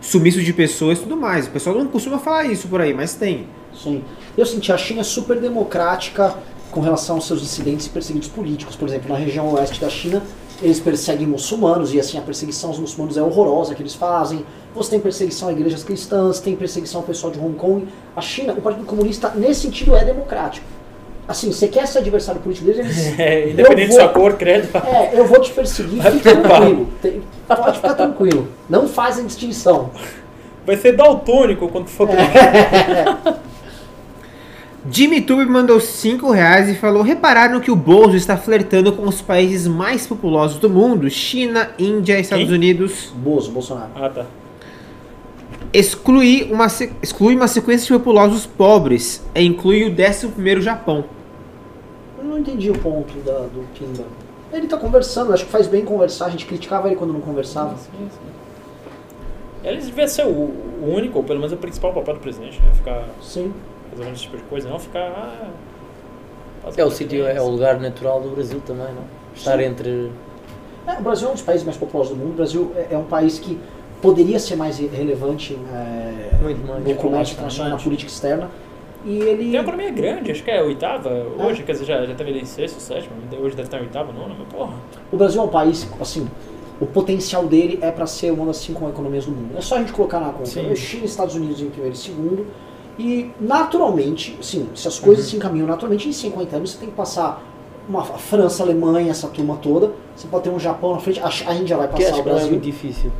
sumiço de pessoas e tudo mais. O pessoal não costuma falar isso por aí, mas tem. Sim. Eu senti a China super democrática com relação aos seus dissidentes e perseguidos políticos. Por exemplo, na região oeste da China, eles perseguem muçulmanos e assim a perseguição aos muçulmanos é horrorosa que eles fazem. Você tem perseguição a igrejas cristãs, tem perseguição ao pessoal de Hong Kong. A China, o Partido Comunista, nesse sentido, é democrático. Assim, você quer ser adversário político deles, eles É, independente Eu da vou- sua cor, credo. É, eu vou te perseguir, fica tranquilo. Tem- pode ficar tranquilo. Não fazem distinção. Vai ser daltônico quando for Jimmy Tube mandou 5 reais e falou: Repararam que o Bozo está flertando com os países mais populosos do mundo? China, Índia, Estados Quem? Unidos. Bozo, Bolsonaro. Ah, tá. Exclui uma, exclui uma sequência de populosos pobres e inclui o 11 Japão. Eu não entendi o ponto da- do Pimba. Ele tá conversando, acho que faz bem conversar. A gente criticava ele quando não conversava. Sim, sim. Eles deviam ser o, o único, ou pelo menos o principal papel do presidente, né? Ficar Sim. resolvendo esse tipo de coisa, não ficar. Ah, É o sítio, é o lugar natural do Brasil também, não? Estar Sim. entre. É, o Brasil é um dos países mais populosos do mundo. O Brasil é, é um país que poderia ser mais re- relevante é, Muito mais. no comércio internacional, na política externa. E ele. Tem uma economia grande, acho que é a oitava hoje, quer dizer, já, já teve ali em sexto, sétimo, hoje deve estar em oitava, nona, mas porra. O Brasil é um país, assim, o potencial dele é para ser uma das cinco economias do mundo. É só a gente colocar na conta. Sim. China e Estados Unidos em primeiro e segundo. E naturalmente, sim, se as coisas Uhum. se encaminham naturalmente, em 50 anos você tem que passar uma França, Alemanha, essa turma toda. Você pode ter um Japão na frente, a, a Índia vai passar o é Brasil. muito difícil.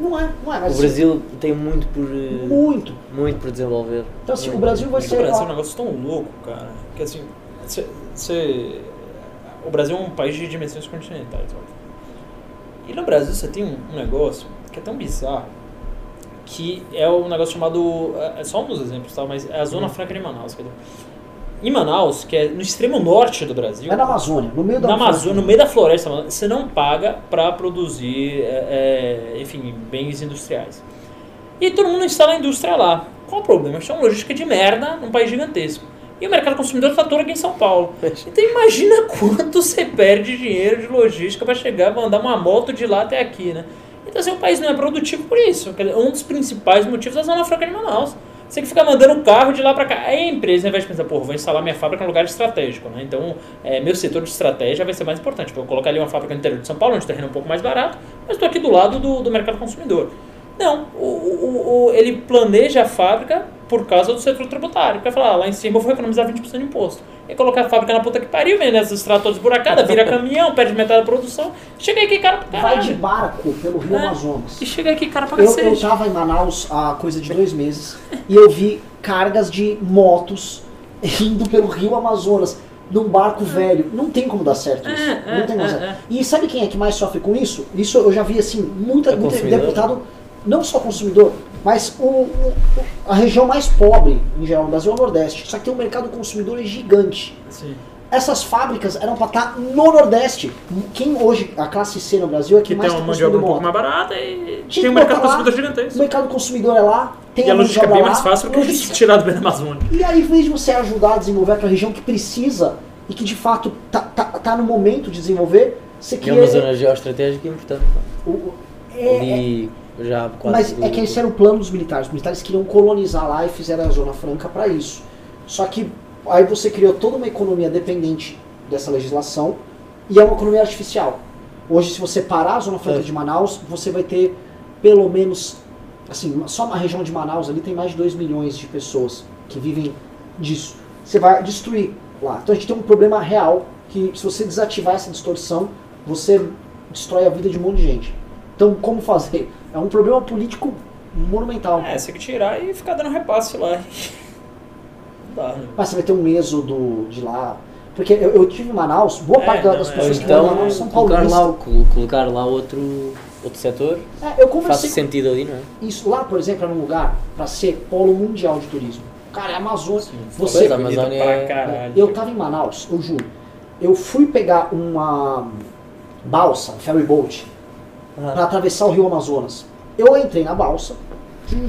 Não é, não é, mas O Brasil tem muito por. eh, muito. Muito por desenvolver. Então assim, o Muito. Brasil vai É ser. o Brasil é um negócio tão louco, cara, que assim, cê, cê- o Brasil é um país de dimensões continentais, óbvio. E no Brasil você tem um, negócio que é tão bizarro, que é um negócio chamado, é é só um dos exemplos, tá? mas é a Zona Franca de Manaus. quer dizer, Em Manaus, que é no extremo norte do Brasil, é na Amazônia, no meio da Amazônia, no meio da floresta, você não paga para produzir, é, é, enfim, bens industriais. E todo mundo instala a indústria lá. Qual o problema? Isso é uma logística de merda num país gigantesco. E o mercado consumidor está todo aqui em São Paulo. Então imagina quanto você perde dinheiro de logística para chegar, mandar uma moto de lá até aqui, né? Então assim, o país não é produtivo por isso. Um dos principais motivos é a Zona Franca de Manaus. Você que ficar mandando carro de lá pra cá. Aí a empresa, ao invés de pensar, pô, vou instalar minha fábrica num lugar estratégico, né? Então, é, meu setor de estratégia vai ser mais importante. Vou colocar ali uma fábrica no interior de São Paulo, onde o terreno é um pouco mais barato, mas estou aqui do lado do, do mercado consumidor. Não, o, o, o- ele planeja a fábrica por causa do setor tributário. Vai falar, ah, lá em cima eu vou economizar 20% de imposto. E colocar a fábrica na puta que pariu, vende essas estradas todas esburacadas, vira caminhão, perde metade da produção. Chega aí que cara pra Vai de caralho. barco pelo Rio É. Amazonas. E chega aí que cara pra Eu, eu cacete. tava em Manaus há coisa de dois meses e eu vi cargas de motos indo pelo Rio Amazonas num barco velho. Não tem como dar certo isso. É, é, não tem como é, dar certo. é. E sabe quem é que mais sofre com isso? Isso eu já vi assim, muita, É muita consumidor. deputado, não só consumidor, mas o, o- a região mais pobre em geral no Brasil é o Nordeste. Só que tem um mercado consumidor gigante. Sim. Essas fábricas eram para estar no Nordeste. Quem hoje, a classe C no Brasil é Que quem tem mais uma tá mão de obra um pouco mais barata e tem um que mercado lá. consumidor O gigantesco. mercado consumidor é lá, tem E a logística é bem lá, mais fácil porque logística- tirado bem da Amazônia. E aí, em vez de você ajudar a desenvolver aquela região que precisa e que de fato tá, tá, tá no momento de desenvolver, você E é cria. uma zona geoestratégica importante. o- o- é- é- já quase. mas do- é que esse era o plano dos militares. Os militares queriam colonizar lá e fizeram a Zona Franca para isso. Só que aí você criou toda uma economia dependente dessa legislação e é uma economia artificial. Hoje, se você parar a Zona Franca É. de Manaus, você vai ter pelo menos, assim, só na região de Manaus ali tem mais de 2 milhões de pessoas que vivem disso. Você vai destruir lá. Então a gente tem um problema real que se você desativar essa distorção, você destrói a vida de um monte de gente. Então, como fazer? É um problema político monumental. É, você tem que tirar e ficar dando repasse lá. Não dá, né? Mas você vai ter um êxodo de lá. Porque eu, eu tive em Manaus, boa É, parte não, das é. Pessoas que em então Manaus são colocar paulistas. lá, col- colocar lá outro, outro setor. É, eu Faz sentido ali, não é? isso lá, por exemplo, era um lugar para ser polo mundial de turismo. Cara, é Amazônia. Você, Pois, a Bonito Amazônia pra é- caralho. eu tava em Manaus, eu juro. Eu fui pegar uma balsa, um ferry boat, Ah. para atravessar o rio Amazonas. Eu entrei na balsa,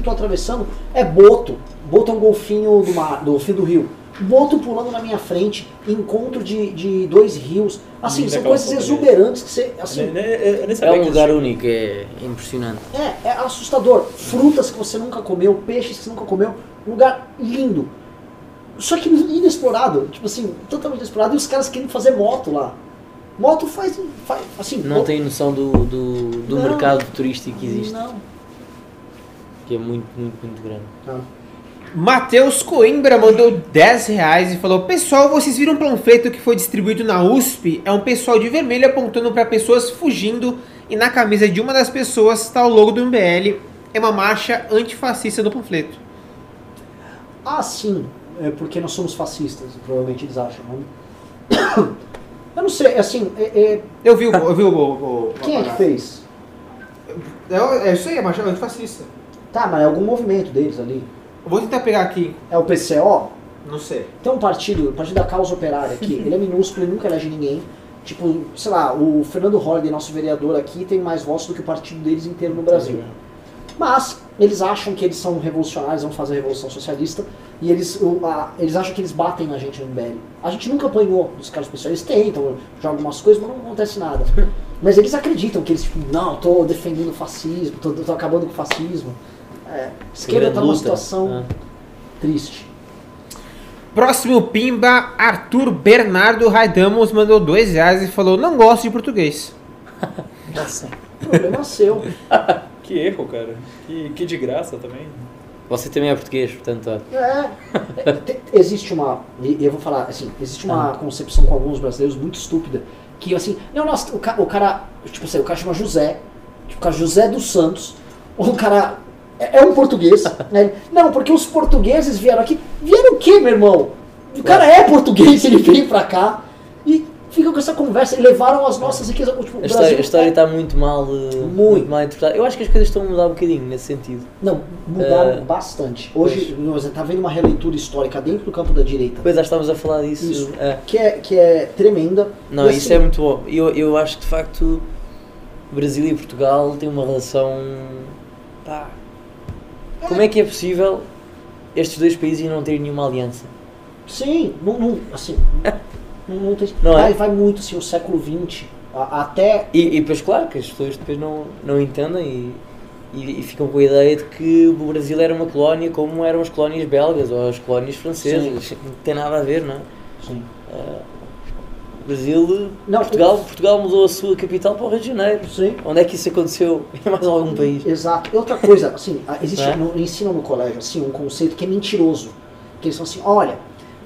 tô atravessando, é boto. Boto é um golfinho do mar, do fim do rio. Boto pulando na minha frente, encontro de, de dois rios. Assim, Hum, são coisas exuberantes que você. Assim, eu nem É sabia um lugar existia. único, é impressionante. é, é assustador. Frutas que você nunca comeu, peixes que você nunca comeu. Um lugar lindo. Só que inexplorado. Tipo assim, totalmente inexplorado. E os caras querem fazer moto lá. Moto faz. faz assim, Não mo- tem noção do, do, do Não. mercado turístico que existe, Não. que é muito, muito, muito grande. Matheus Coimbra mandou 10 reais e falou: Pessoal, vocês viram um panfleto que foi distribuído na USP? É um pessoal de vermelho apontando para pessoas fugindo e na camisa de uma das pessoas está o logo do MBL. É uma marcha antifascista do panfleto. Ah, sim. É porque nós somos fascistas, provavelmente eles acham. Né? Eu não sei, assim, é- é- Eu vi o. Eu vi o, o- o- quem é que fez? É, é isso aí, a marcha antifascista. Tá, mas é algum movimento deles ali. Eu vou tentar pegar aqui. É o PCO? Não sei. Tem um partido, o Partido da Causa Operária aqui, ele é minúsculo, ele nunca elege ninguém. Tipo, sei lá, o Fernando Holliday, nosso vereador aqui, tem mais votos do que o partido deles inteiro no Brasil. Mas eles acham que eles são revolucionários, vão fazer a revolução socialista, e eles, o- a- eles acham que eles batem na gente no MBL. A gente nunca apanhou dos caras pessoais, eles tentam, jogam algumas coisas, mas não acontece nada. Mas eles acreditam que eles, tipo, não, tô defendendo o fascismo, tô, tô acabando com o fascismo. É, a esquerda tá numa situação Ah. triste. Próximo Pimba, Arthur Bernardo Raidamos mandou 2 reais e falou: Não gosto de português. Nossa, Problema seu. que erro, cara. Que, que de graça também. Você também é português, portanto. É, é, te- existe uma, e eu vou falar assim, existe uma concepção com alguns brasileiros muito estúpida, que assim, não, nossa, o, ca- o cara, tipo assim, o cara chama José, tipo, o cara José dos Santos, ou o cara é, é um português, né? Não, porque os portugueses vieram aqui, vieram o quê, meu irmão? O cara é português, ele veio pra cá, e fica com essa conversa, e levaram as nossas riquezas, tipo, A história, a história está muito mal, eh, muito. mal interpretada. Eu acho que as coisas estão a mudar um bocadinho nesse sentido. Não, mudaram É. bastante. Hoje, você tá vendo uma releitura histórica dentro do campo da direita. Depois já estávamos a falar disso. Isso. é. que é, que é tremenda. Não, E isso assim, é muito bom. Eu, eu acho que de facto Brasil e Portugal têm uma relação. Pá. Como é que é possível estes dois países não terem nenhuma aliança? Sim, não, não, assim, não, não. Não é? vai, vai muito assim, o século XX, até. E, e depois, claro, que as pessoas depois não, não entendem e e, e ficam com a ideia de que o Brasil era uma colónia como eram as colónias belgas ou as colónias francesas. Não tem nada a ver, não é? Sim. O Brasil, Não, Portugal, Portugal mudou a sua capital para o Rio de Janeiro. Sim. Onde é que isso aconteceu em mais algum país? Exato. E outra coisa, assim, existe É. no, ensinam no colégio assim, um conceito que é mentiroso. Que eles falam assim, olha,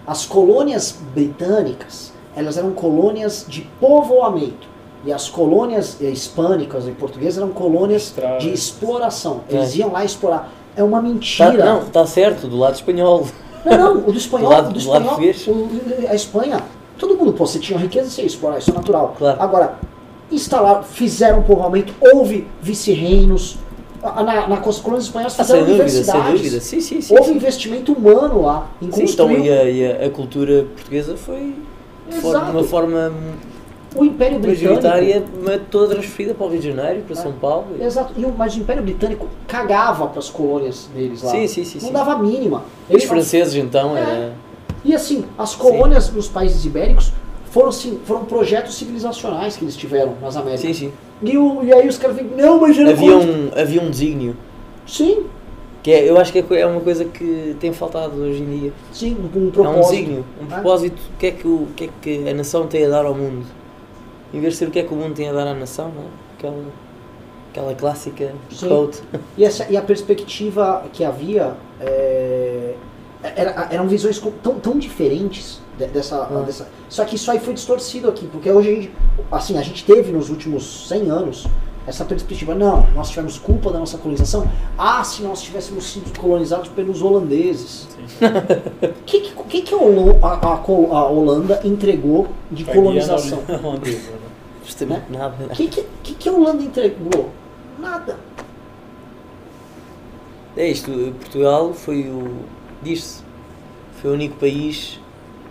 as colônias britânicas, elas eram colônias de povoamento. E as colônias eh, hispânicas e portuguesas eram colônias de exploração. É. Eles iam lá explorar. É uma Tá, mentira. não, está certo, do lado espanhol. Não, não, o do espanhol, Do lado- do do lado espanhol, português. o- a Espanha, todo mundo, pô, você tinha riqueza, você ia explorar, isso é natural. Claro. Agora, instalaram, fizeram um povoamento, houve vice-reinos, na, na, nas colônias espanholas Ah, sem fizeram dúvida, sem universidades, dúvida. Sim, sim, sim. houve sim. investimento humano lá, em Sim, então, e a, e a- cultura portuguesa foi de uma forma o Império Britânico. mas toda transferida para o Rio de Janeiro, para São Paulo. e- Exato, e o, mas o Império Britânico cagava para as colônias deles lá. Sim, sim, sim. Não sim. dava a mínima. Os Eles- franceses, então, É. E assim, as colônias nos países ibéricos foram, sim, foram projetos civilizacionais que eles tiveram nas Américas. Sim, sim. E, o- e aí os caras vêm, não, mas era Havia um, havia um desígnio. Sim, Que é, eu acho que é é uma coisa que tem faltado hoje em dia. sim, um, um É um propósito. desígnio, um propósito. O que, é que o, que é que a nação tem a dar ao mundo? Em vez de ser o que é que o mundo tem a dar à nação, não é? Aquela, aquela clássica Sim. quote. E, essa, e a perspectiva que havia é, era, eram visões tão, tão diferentes dessa, Ah. dessa. Só que isso aí foi distorcido aqui, porque hoje a gente, assim, a gente teve nos últimos 100 anos essa perspectiva, não, nós tivemos culpa da nossa colonização. Ah, se nós tivéssemos sido colonizados pelos holandeses. O que, que, que, a, a- a a Holanda entregou de Tá colonização? a holandesa, né? Justamente nada. O que, que, que, que a Holanda entregou? Nada. É isto, Portugal foi o. diz-se, foi o único país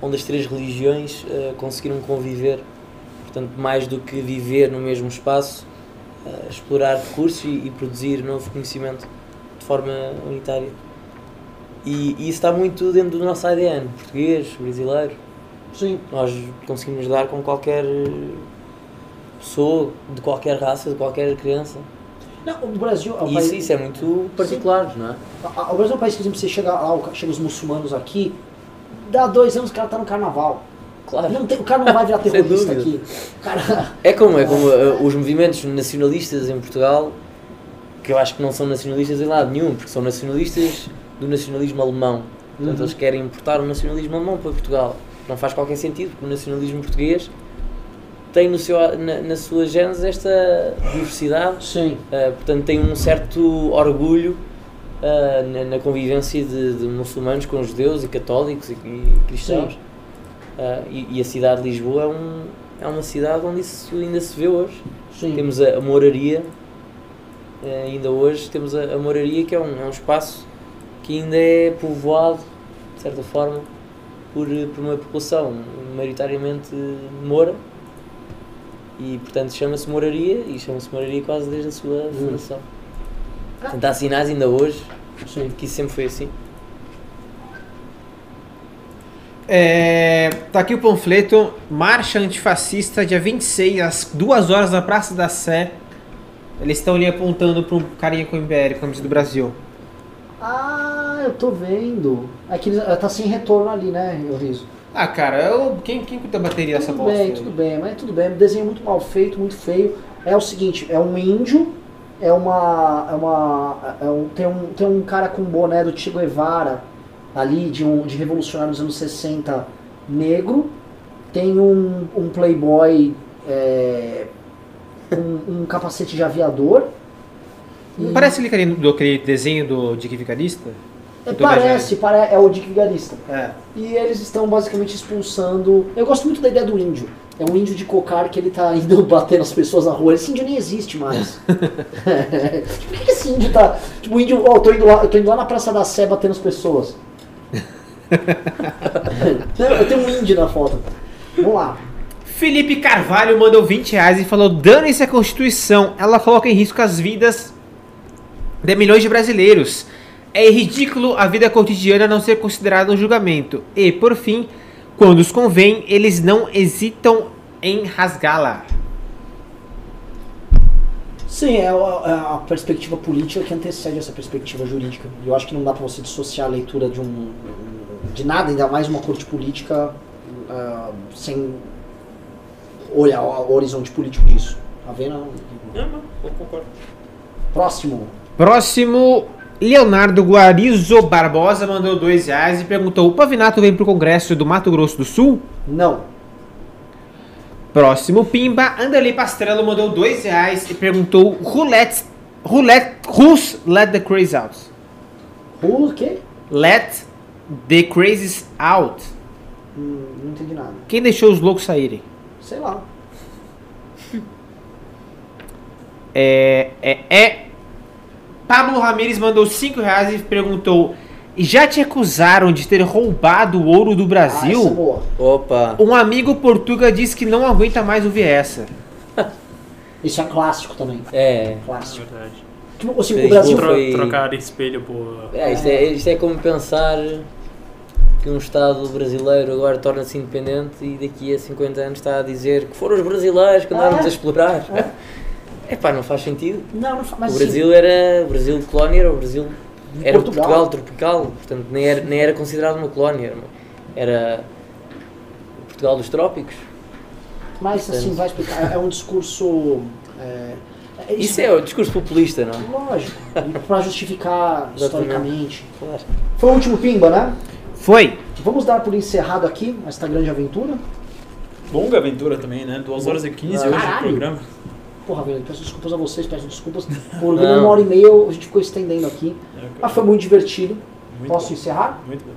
onde as três religiões eh, conseguiram conviver. Portanto, mais do que viver no mesmo espaço, eh, explorar recursos e, e produzir novo conhecimento de forma unitária. E, e isso está muito dentro do nosso ADN, português, brasileiro. Sim. Nós conseguimos dar com qualquer eh, pessoa, de qualquer raça, de qualquer criança. Não, o Brasil é E país- isso, isso é muito particular, não é? O Brasil é um país que, por exemplo, você chega lá, chega os muçulmanos aqui, dá dois anos o cara tá no carnaval. Claro. Não tem- o cara não vai virar terrorista aqui. Cara. É como, é como uh, os movimentos nacionalistas em Portugal, que eu acho que não são nacionalistas em lado nenhum, porque são nacionalistas do nacionalismo alemão. Portanto, Uhum. eles querem importar o nacionalismo alemão para Portugal. Não faz qualquer sentido, porque o nacionalismo português tem no seu, na, na sua gênese esta diversidade, Sim. uh, portanto, tem um certo orgulho uh, na, na convivência de, de muçulmanos com judeus e católicos e, e cristãos. Uh, e, e a cidade de Lisboa é, um, é uma cidade onde isso ainda se vê hoje. Sim. Temos a, a moraria, eh, ainda hoje temos a, a moraria que é um, é um espaço que ainda é povoado, de certa forma, por, por uma população maioritariamente moura e portanto chama-se moraria e chama-se moraria quase desde a sua Hum. fundação. Ah. Portanto há sinais ainda hoje Sim. que isso sempre foi assim. É, tá aqui o panfleto Marcha Antifascista, dia 26, às 2 horas na Praça da Sé. Eles estão ali apontando para um carinha com o MBL, camisa do Brasil. Ah, eu tô vendo. Aqui tá sem retorno ali, né, Riso? Ah, cara, eu, quem, quem cuida da bateria dessa Tudo bosta? bem, aí? tudo bem, mas tudo bem. Um desenho muito mal feito, muito feio. É o seguinte, é um índio, é uma. É uma. É um, tem, um, tem um cara com um boné do Che Guevara ali, de um de revolucionário dos anos 60 negro. Tem um, um playboy é, um, um capacete de aviador. Não E- parece aquele, carinha do, aquele desenho do Dick Vigarista? É, parece, pare, é o Dick Vigarista. É. E eles estão basicamente expulsando. Eu gosto muito da ideia do índio. É um índio de cocar que ele tá indo bater nas pessoas na rua. Esse índio nem existe mais. tipo, por que esse índio tá. Tipo, o índio. Ó, eu, tô indo lá, eu tô indo lá na Praça da Sé batendo as pessoas. Não, eu tenho um índio na foto. Vamos lá. Felipe Carvalho mandou 20 reais e falou: dane-se a Constituição, ela coloca em risco as vidas de milhões de brasileiros. É ridículo a vida cotidiana não ser considerada um julgamento. E, por fim, quando os convém, eles não hesitam em rasgá-la. Sim, é a, é a perspectiva política que antecede essa perspectiva jurídica. E eu acho que não dá pra você dissociar a leitura de um de nada, ainda mais uma corte política, ah, sem olhar o horizonte político disso. Tá vendo? Não, não, eu concordo. Próximo. Próximo, Leonardo Guarizo Barbosa mandou dois reais e perguntou: o Pavinato vem pro Congresso do Mato Grosso do Sul? Não. Próximo, Pimba, Anderley Pastrello mandou dois reais e perguntou: who let, who let, who's let the crazy out? O quê? Let the crazies out. Hum, não entendi nada. Quem deixou os loucos saírem? Sei lá. É, é, é. Pablo Ramires mandou 5 reais e perguntou: Já te acusaram de ter roubado o ouro do Ah, Brasil? essa é. Opa! um amigo portuga disse que não aguenta mais ouvir essa. Isso é clássico também. É. Clássico. Verdade. Tipo, assim, o Brasil. Tro Foi- Trocar espelho por. É, isto é, isto é como pensar que um Estado brasileiro agora torna-se independente e daqui a 50 anos está a dizer que foram os brasileiros que andaram Ah, é? a explorar. É pá, não faz sentido. Não, não fa- mas o Brasil era. O Brasil colónia era o Brasil. Era o Portugal. Portugal tropical, portanto nem era, nem era considerado uma colónia. Era, o Portugal dos trópicos. Mas assim, vai explicar. É um discurso. É, é Isso é o discurso populista, não? Lógico. E pra justificar historicamente. Claro. Foi o último Pimba, né? Foi. Vamos dar por encerrado aqui esta grande aventura. Longa aventura também, né? 2 horas e 15 hoje de Caralho. programa. Porra, velho, peço desculpas a vocês, peço desculpas. Por Não. uma hora e meia a gente ficou estendendo aqui. Mas foi muito divertido. Muito Posso bom. encerrar? Muito bom.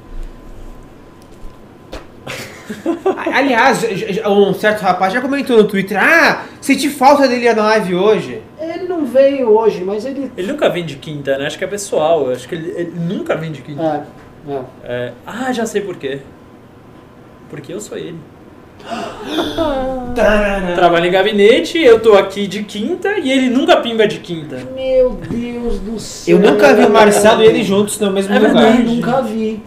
Aliás, um certo rapaz já comentou no Twitter: Ah, senti falta dele na live hoje. Ele não veio hoje, mas ele. Ele nunca vem de quinta, né? Acho que é pessoal. Acho que ele, ele nunca vem de quinta. É, é. É, Ah, já sei por quê. Porque eu sou ele. Trabalho em gabinete, eu tô aqui de quinta e ele nunca pimba de quinta. Meu Deus do céu. Eu nunca vi o Marcelo e ele juntos no mesmo É lugar. verdade. Eu nunca vi.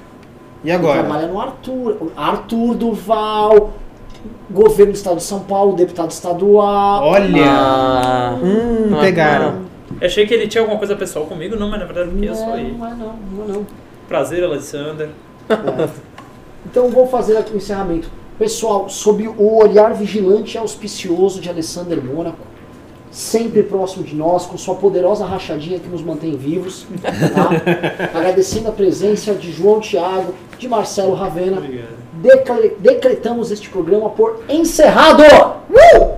E Ele agora? trabalha no Arthur. Arthur Duval, governo do estado de São Paulo, deputado estadual. Olha. Ah, Hum, Ah, pegaram. Eu achei que ele tinha alguma coisa pessoal comigo, não, mas na verdade porque eu sou ele. Não é não, não é não. Prazer, Alexander. É. Então vou fazer aqui o encerramento. Pessoal, sob o olhar vigilante e auspicioso de Alessander Mônaco, sempre próximo de nós, com sua poderosa rachadinha que nos mantém vivos, tá? agradecendo a presença de João Tiago, de Marcelo Ravena, decre- decretamos este programa por encerrado! Uh!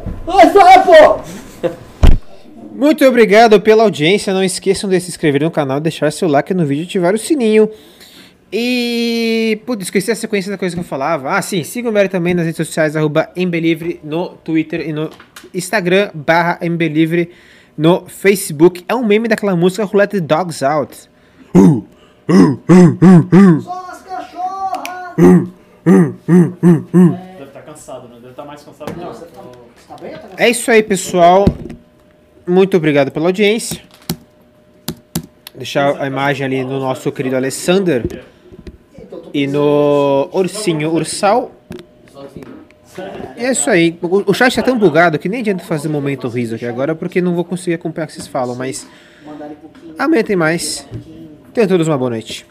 Muito obrigado pela audiência. Não esqueçam de se inscrever no canal, deixar seu like no vídeo e ativar o sininho. E. Putz, esqueci a sequência da coisa que eu falava. Ah, sim, sigam o Mary também nas redes sociais, arroba Embelivre no Twitter e no Instagram, barra Embelivre no Facebook. É um meme daquela música Who Let the Dogs Out. Só as cachorras! Deve estar cansado, né? Deve estar mais cansado que Não, você tá, tá bem ou tá cansado? É isso aí, pessoal. Muito obrigado pela audiência. Deixar a imagem ali do nosso querido Alessander e no ursinho ursal. É isso aí. O, chat tá tão bugado que nem adianta fazer momento riso aqui agora, porque não vou conseguir acompanhar o que vocês falam. Mas um amanhã tem mais. um. Tenham todos uma boa noite.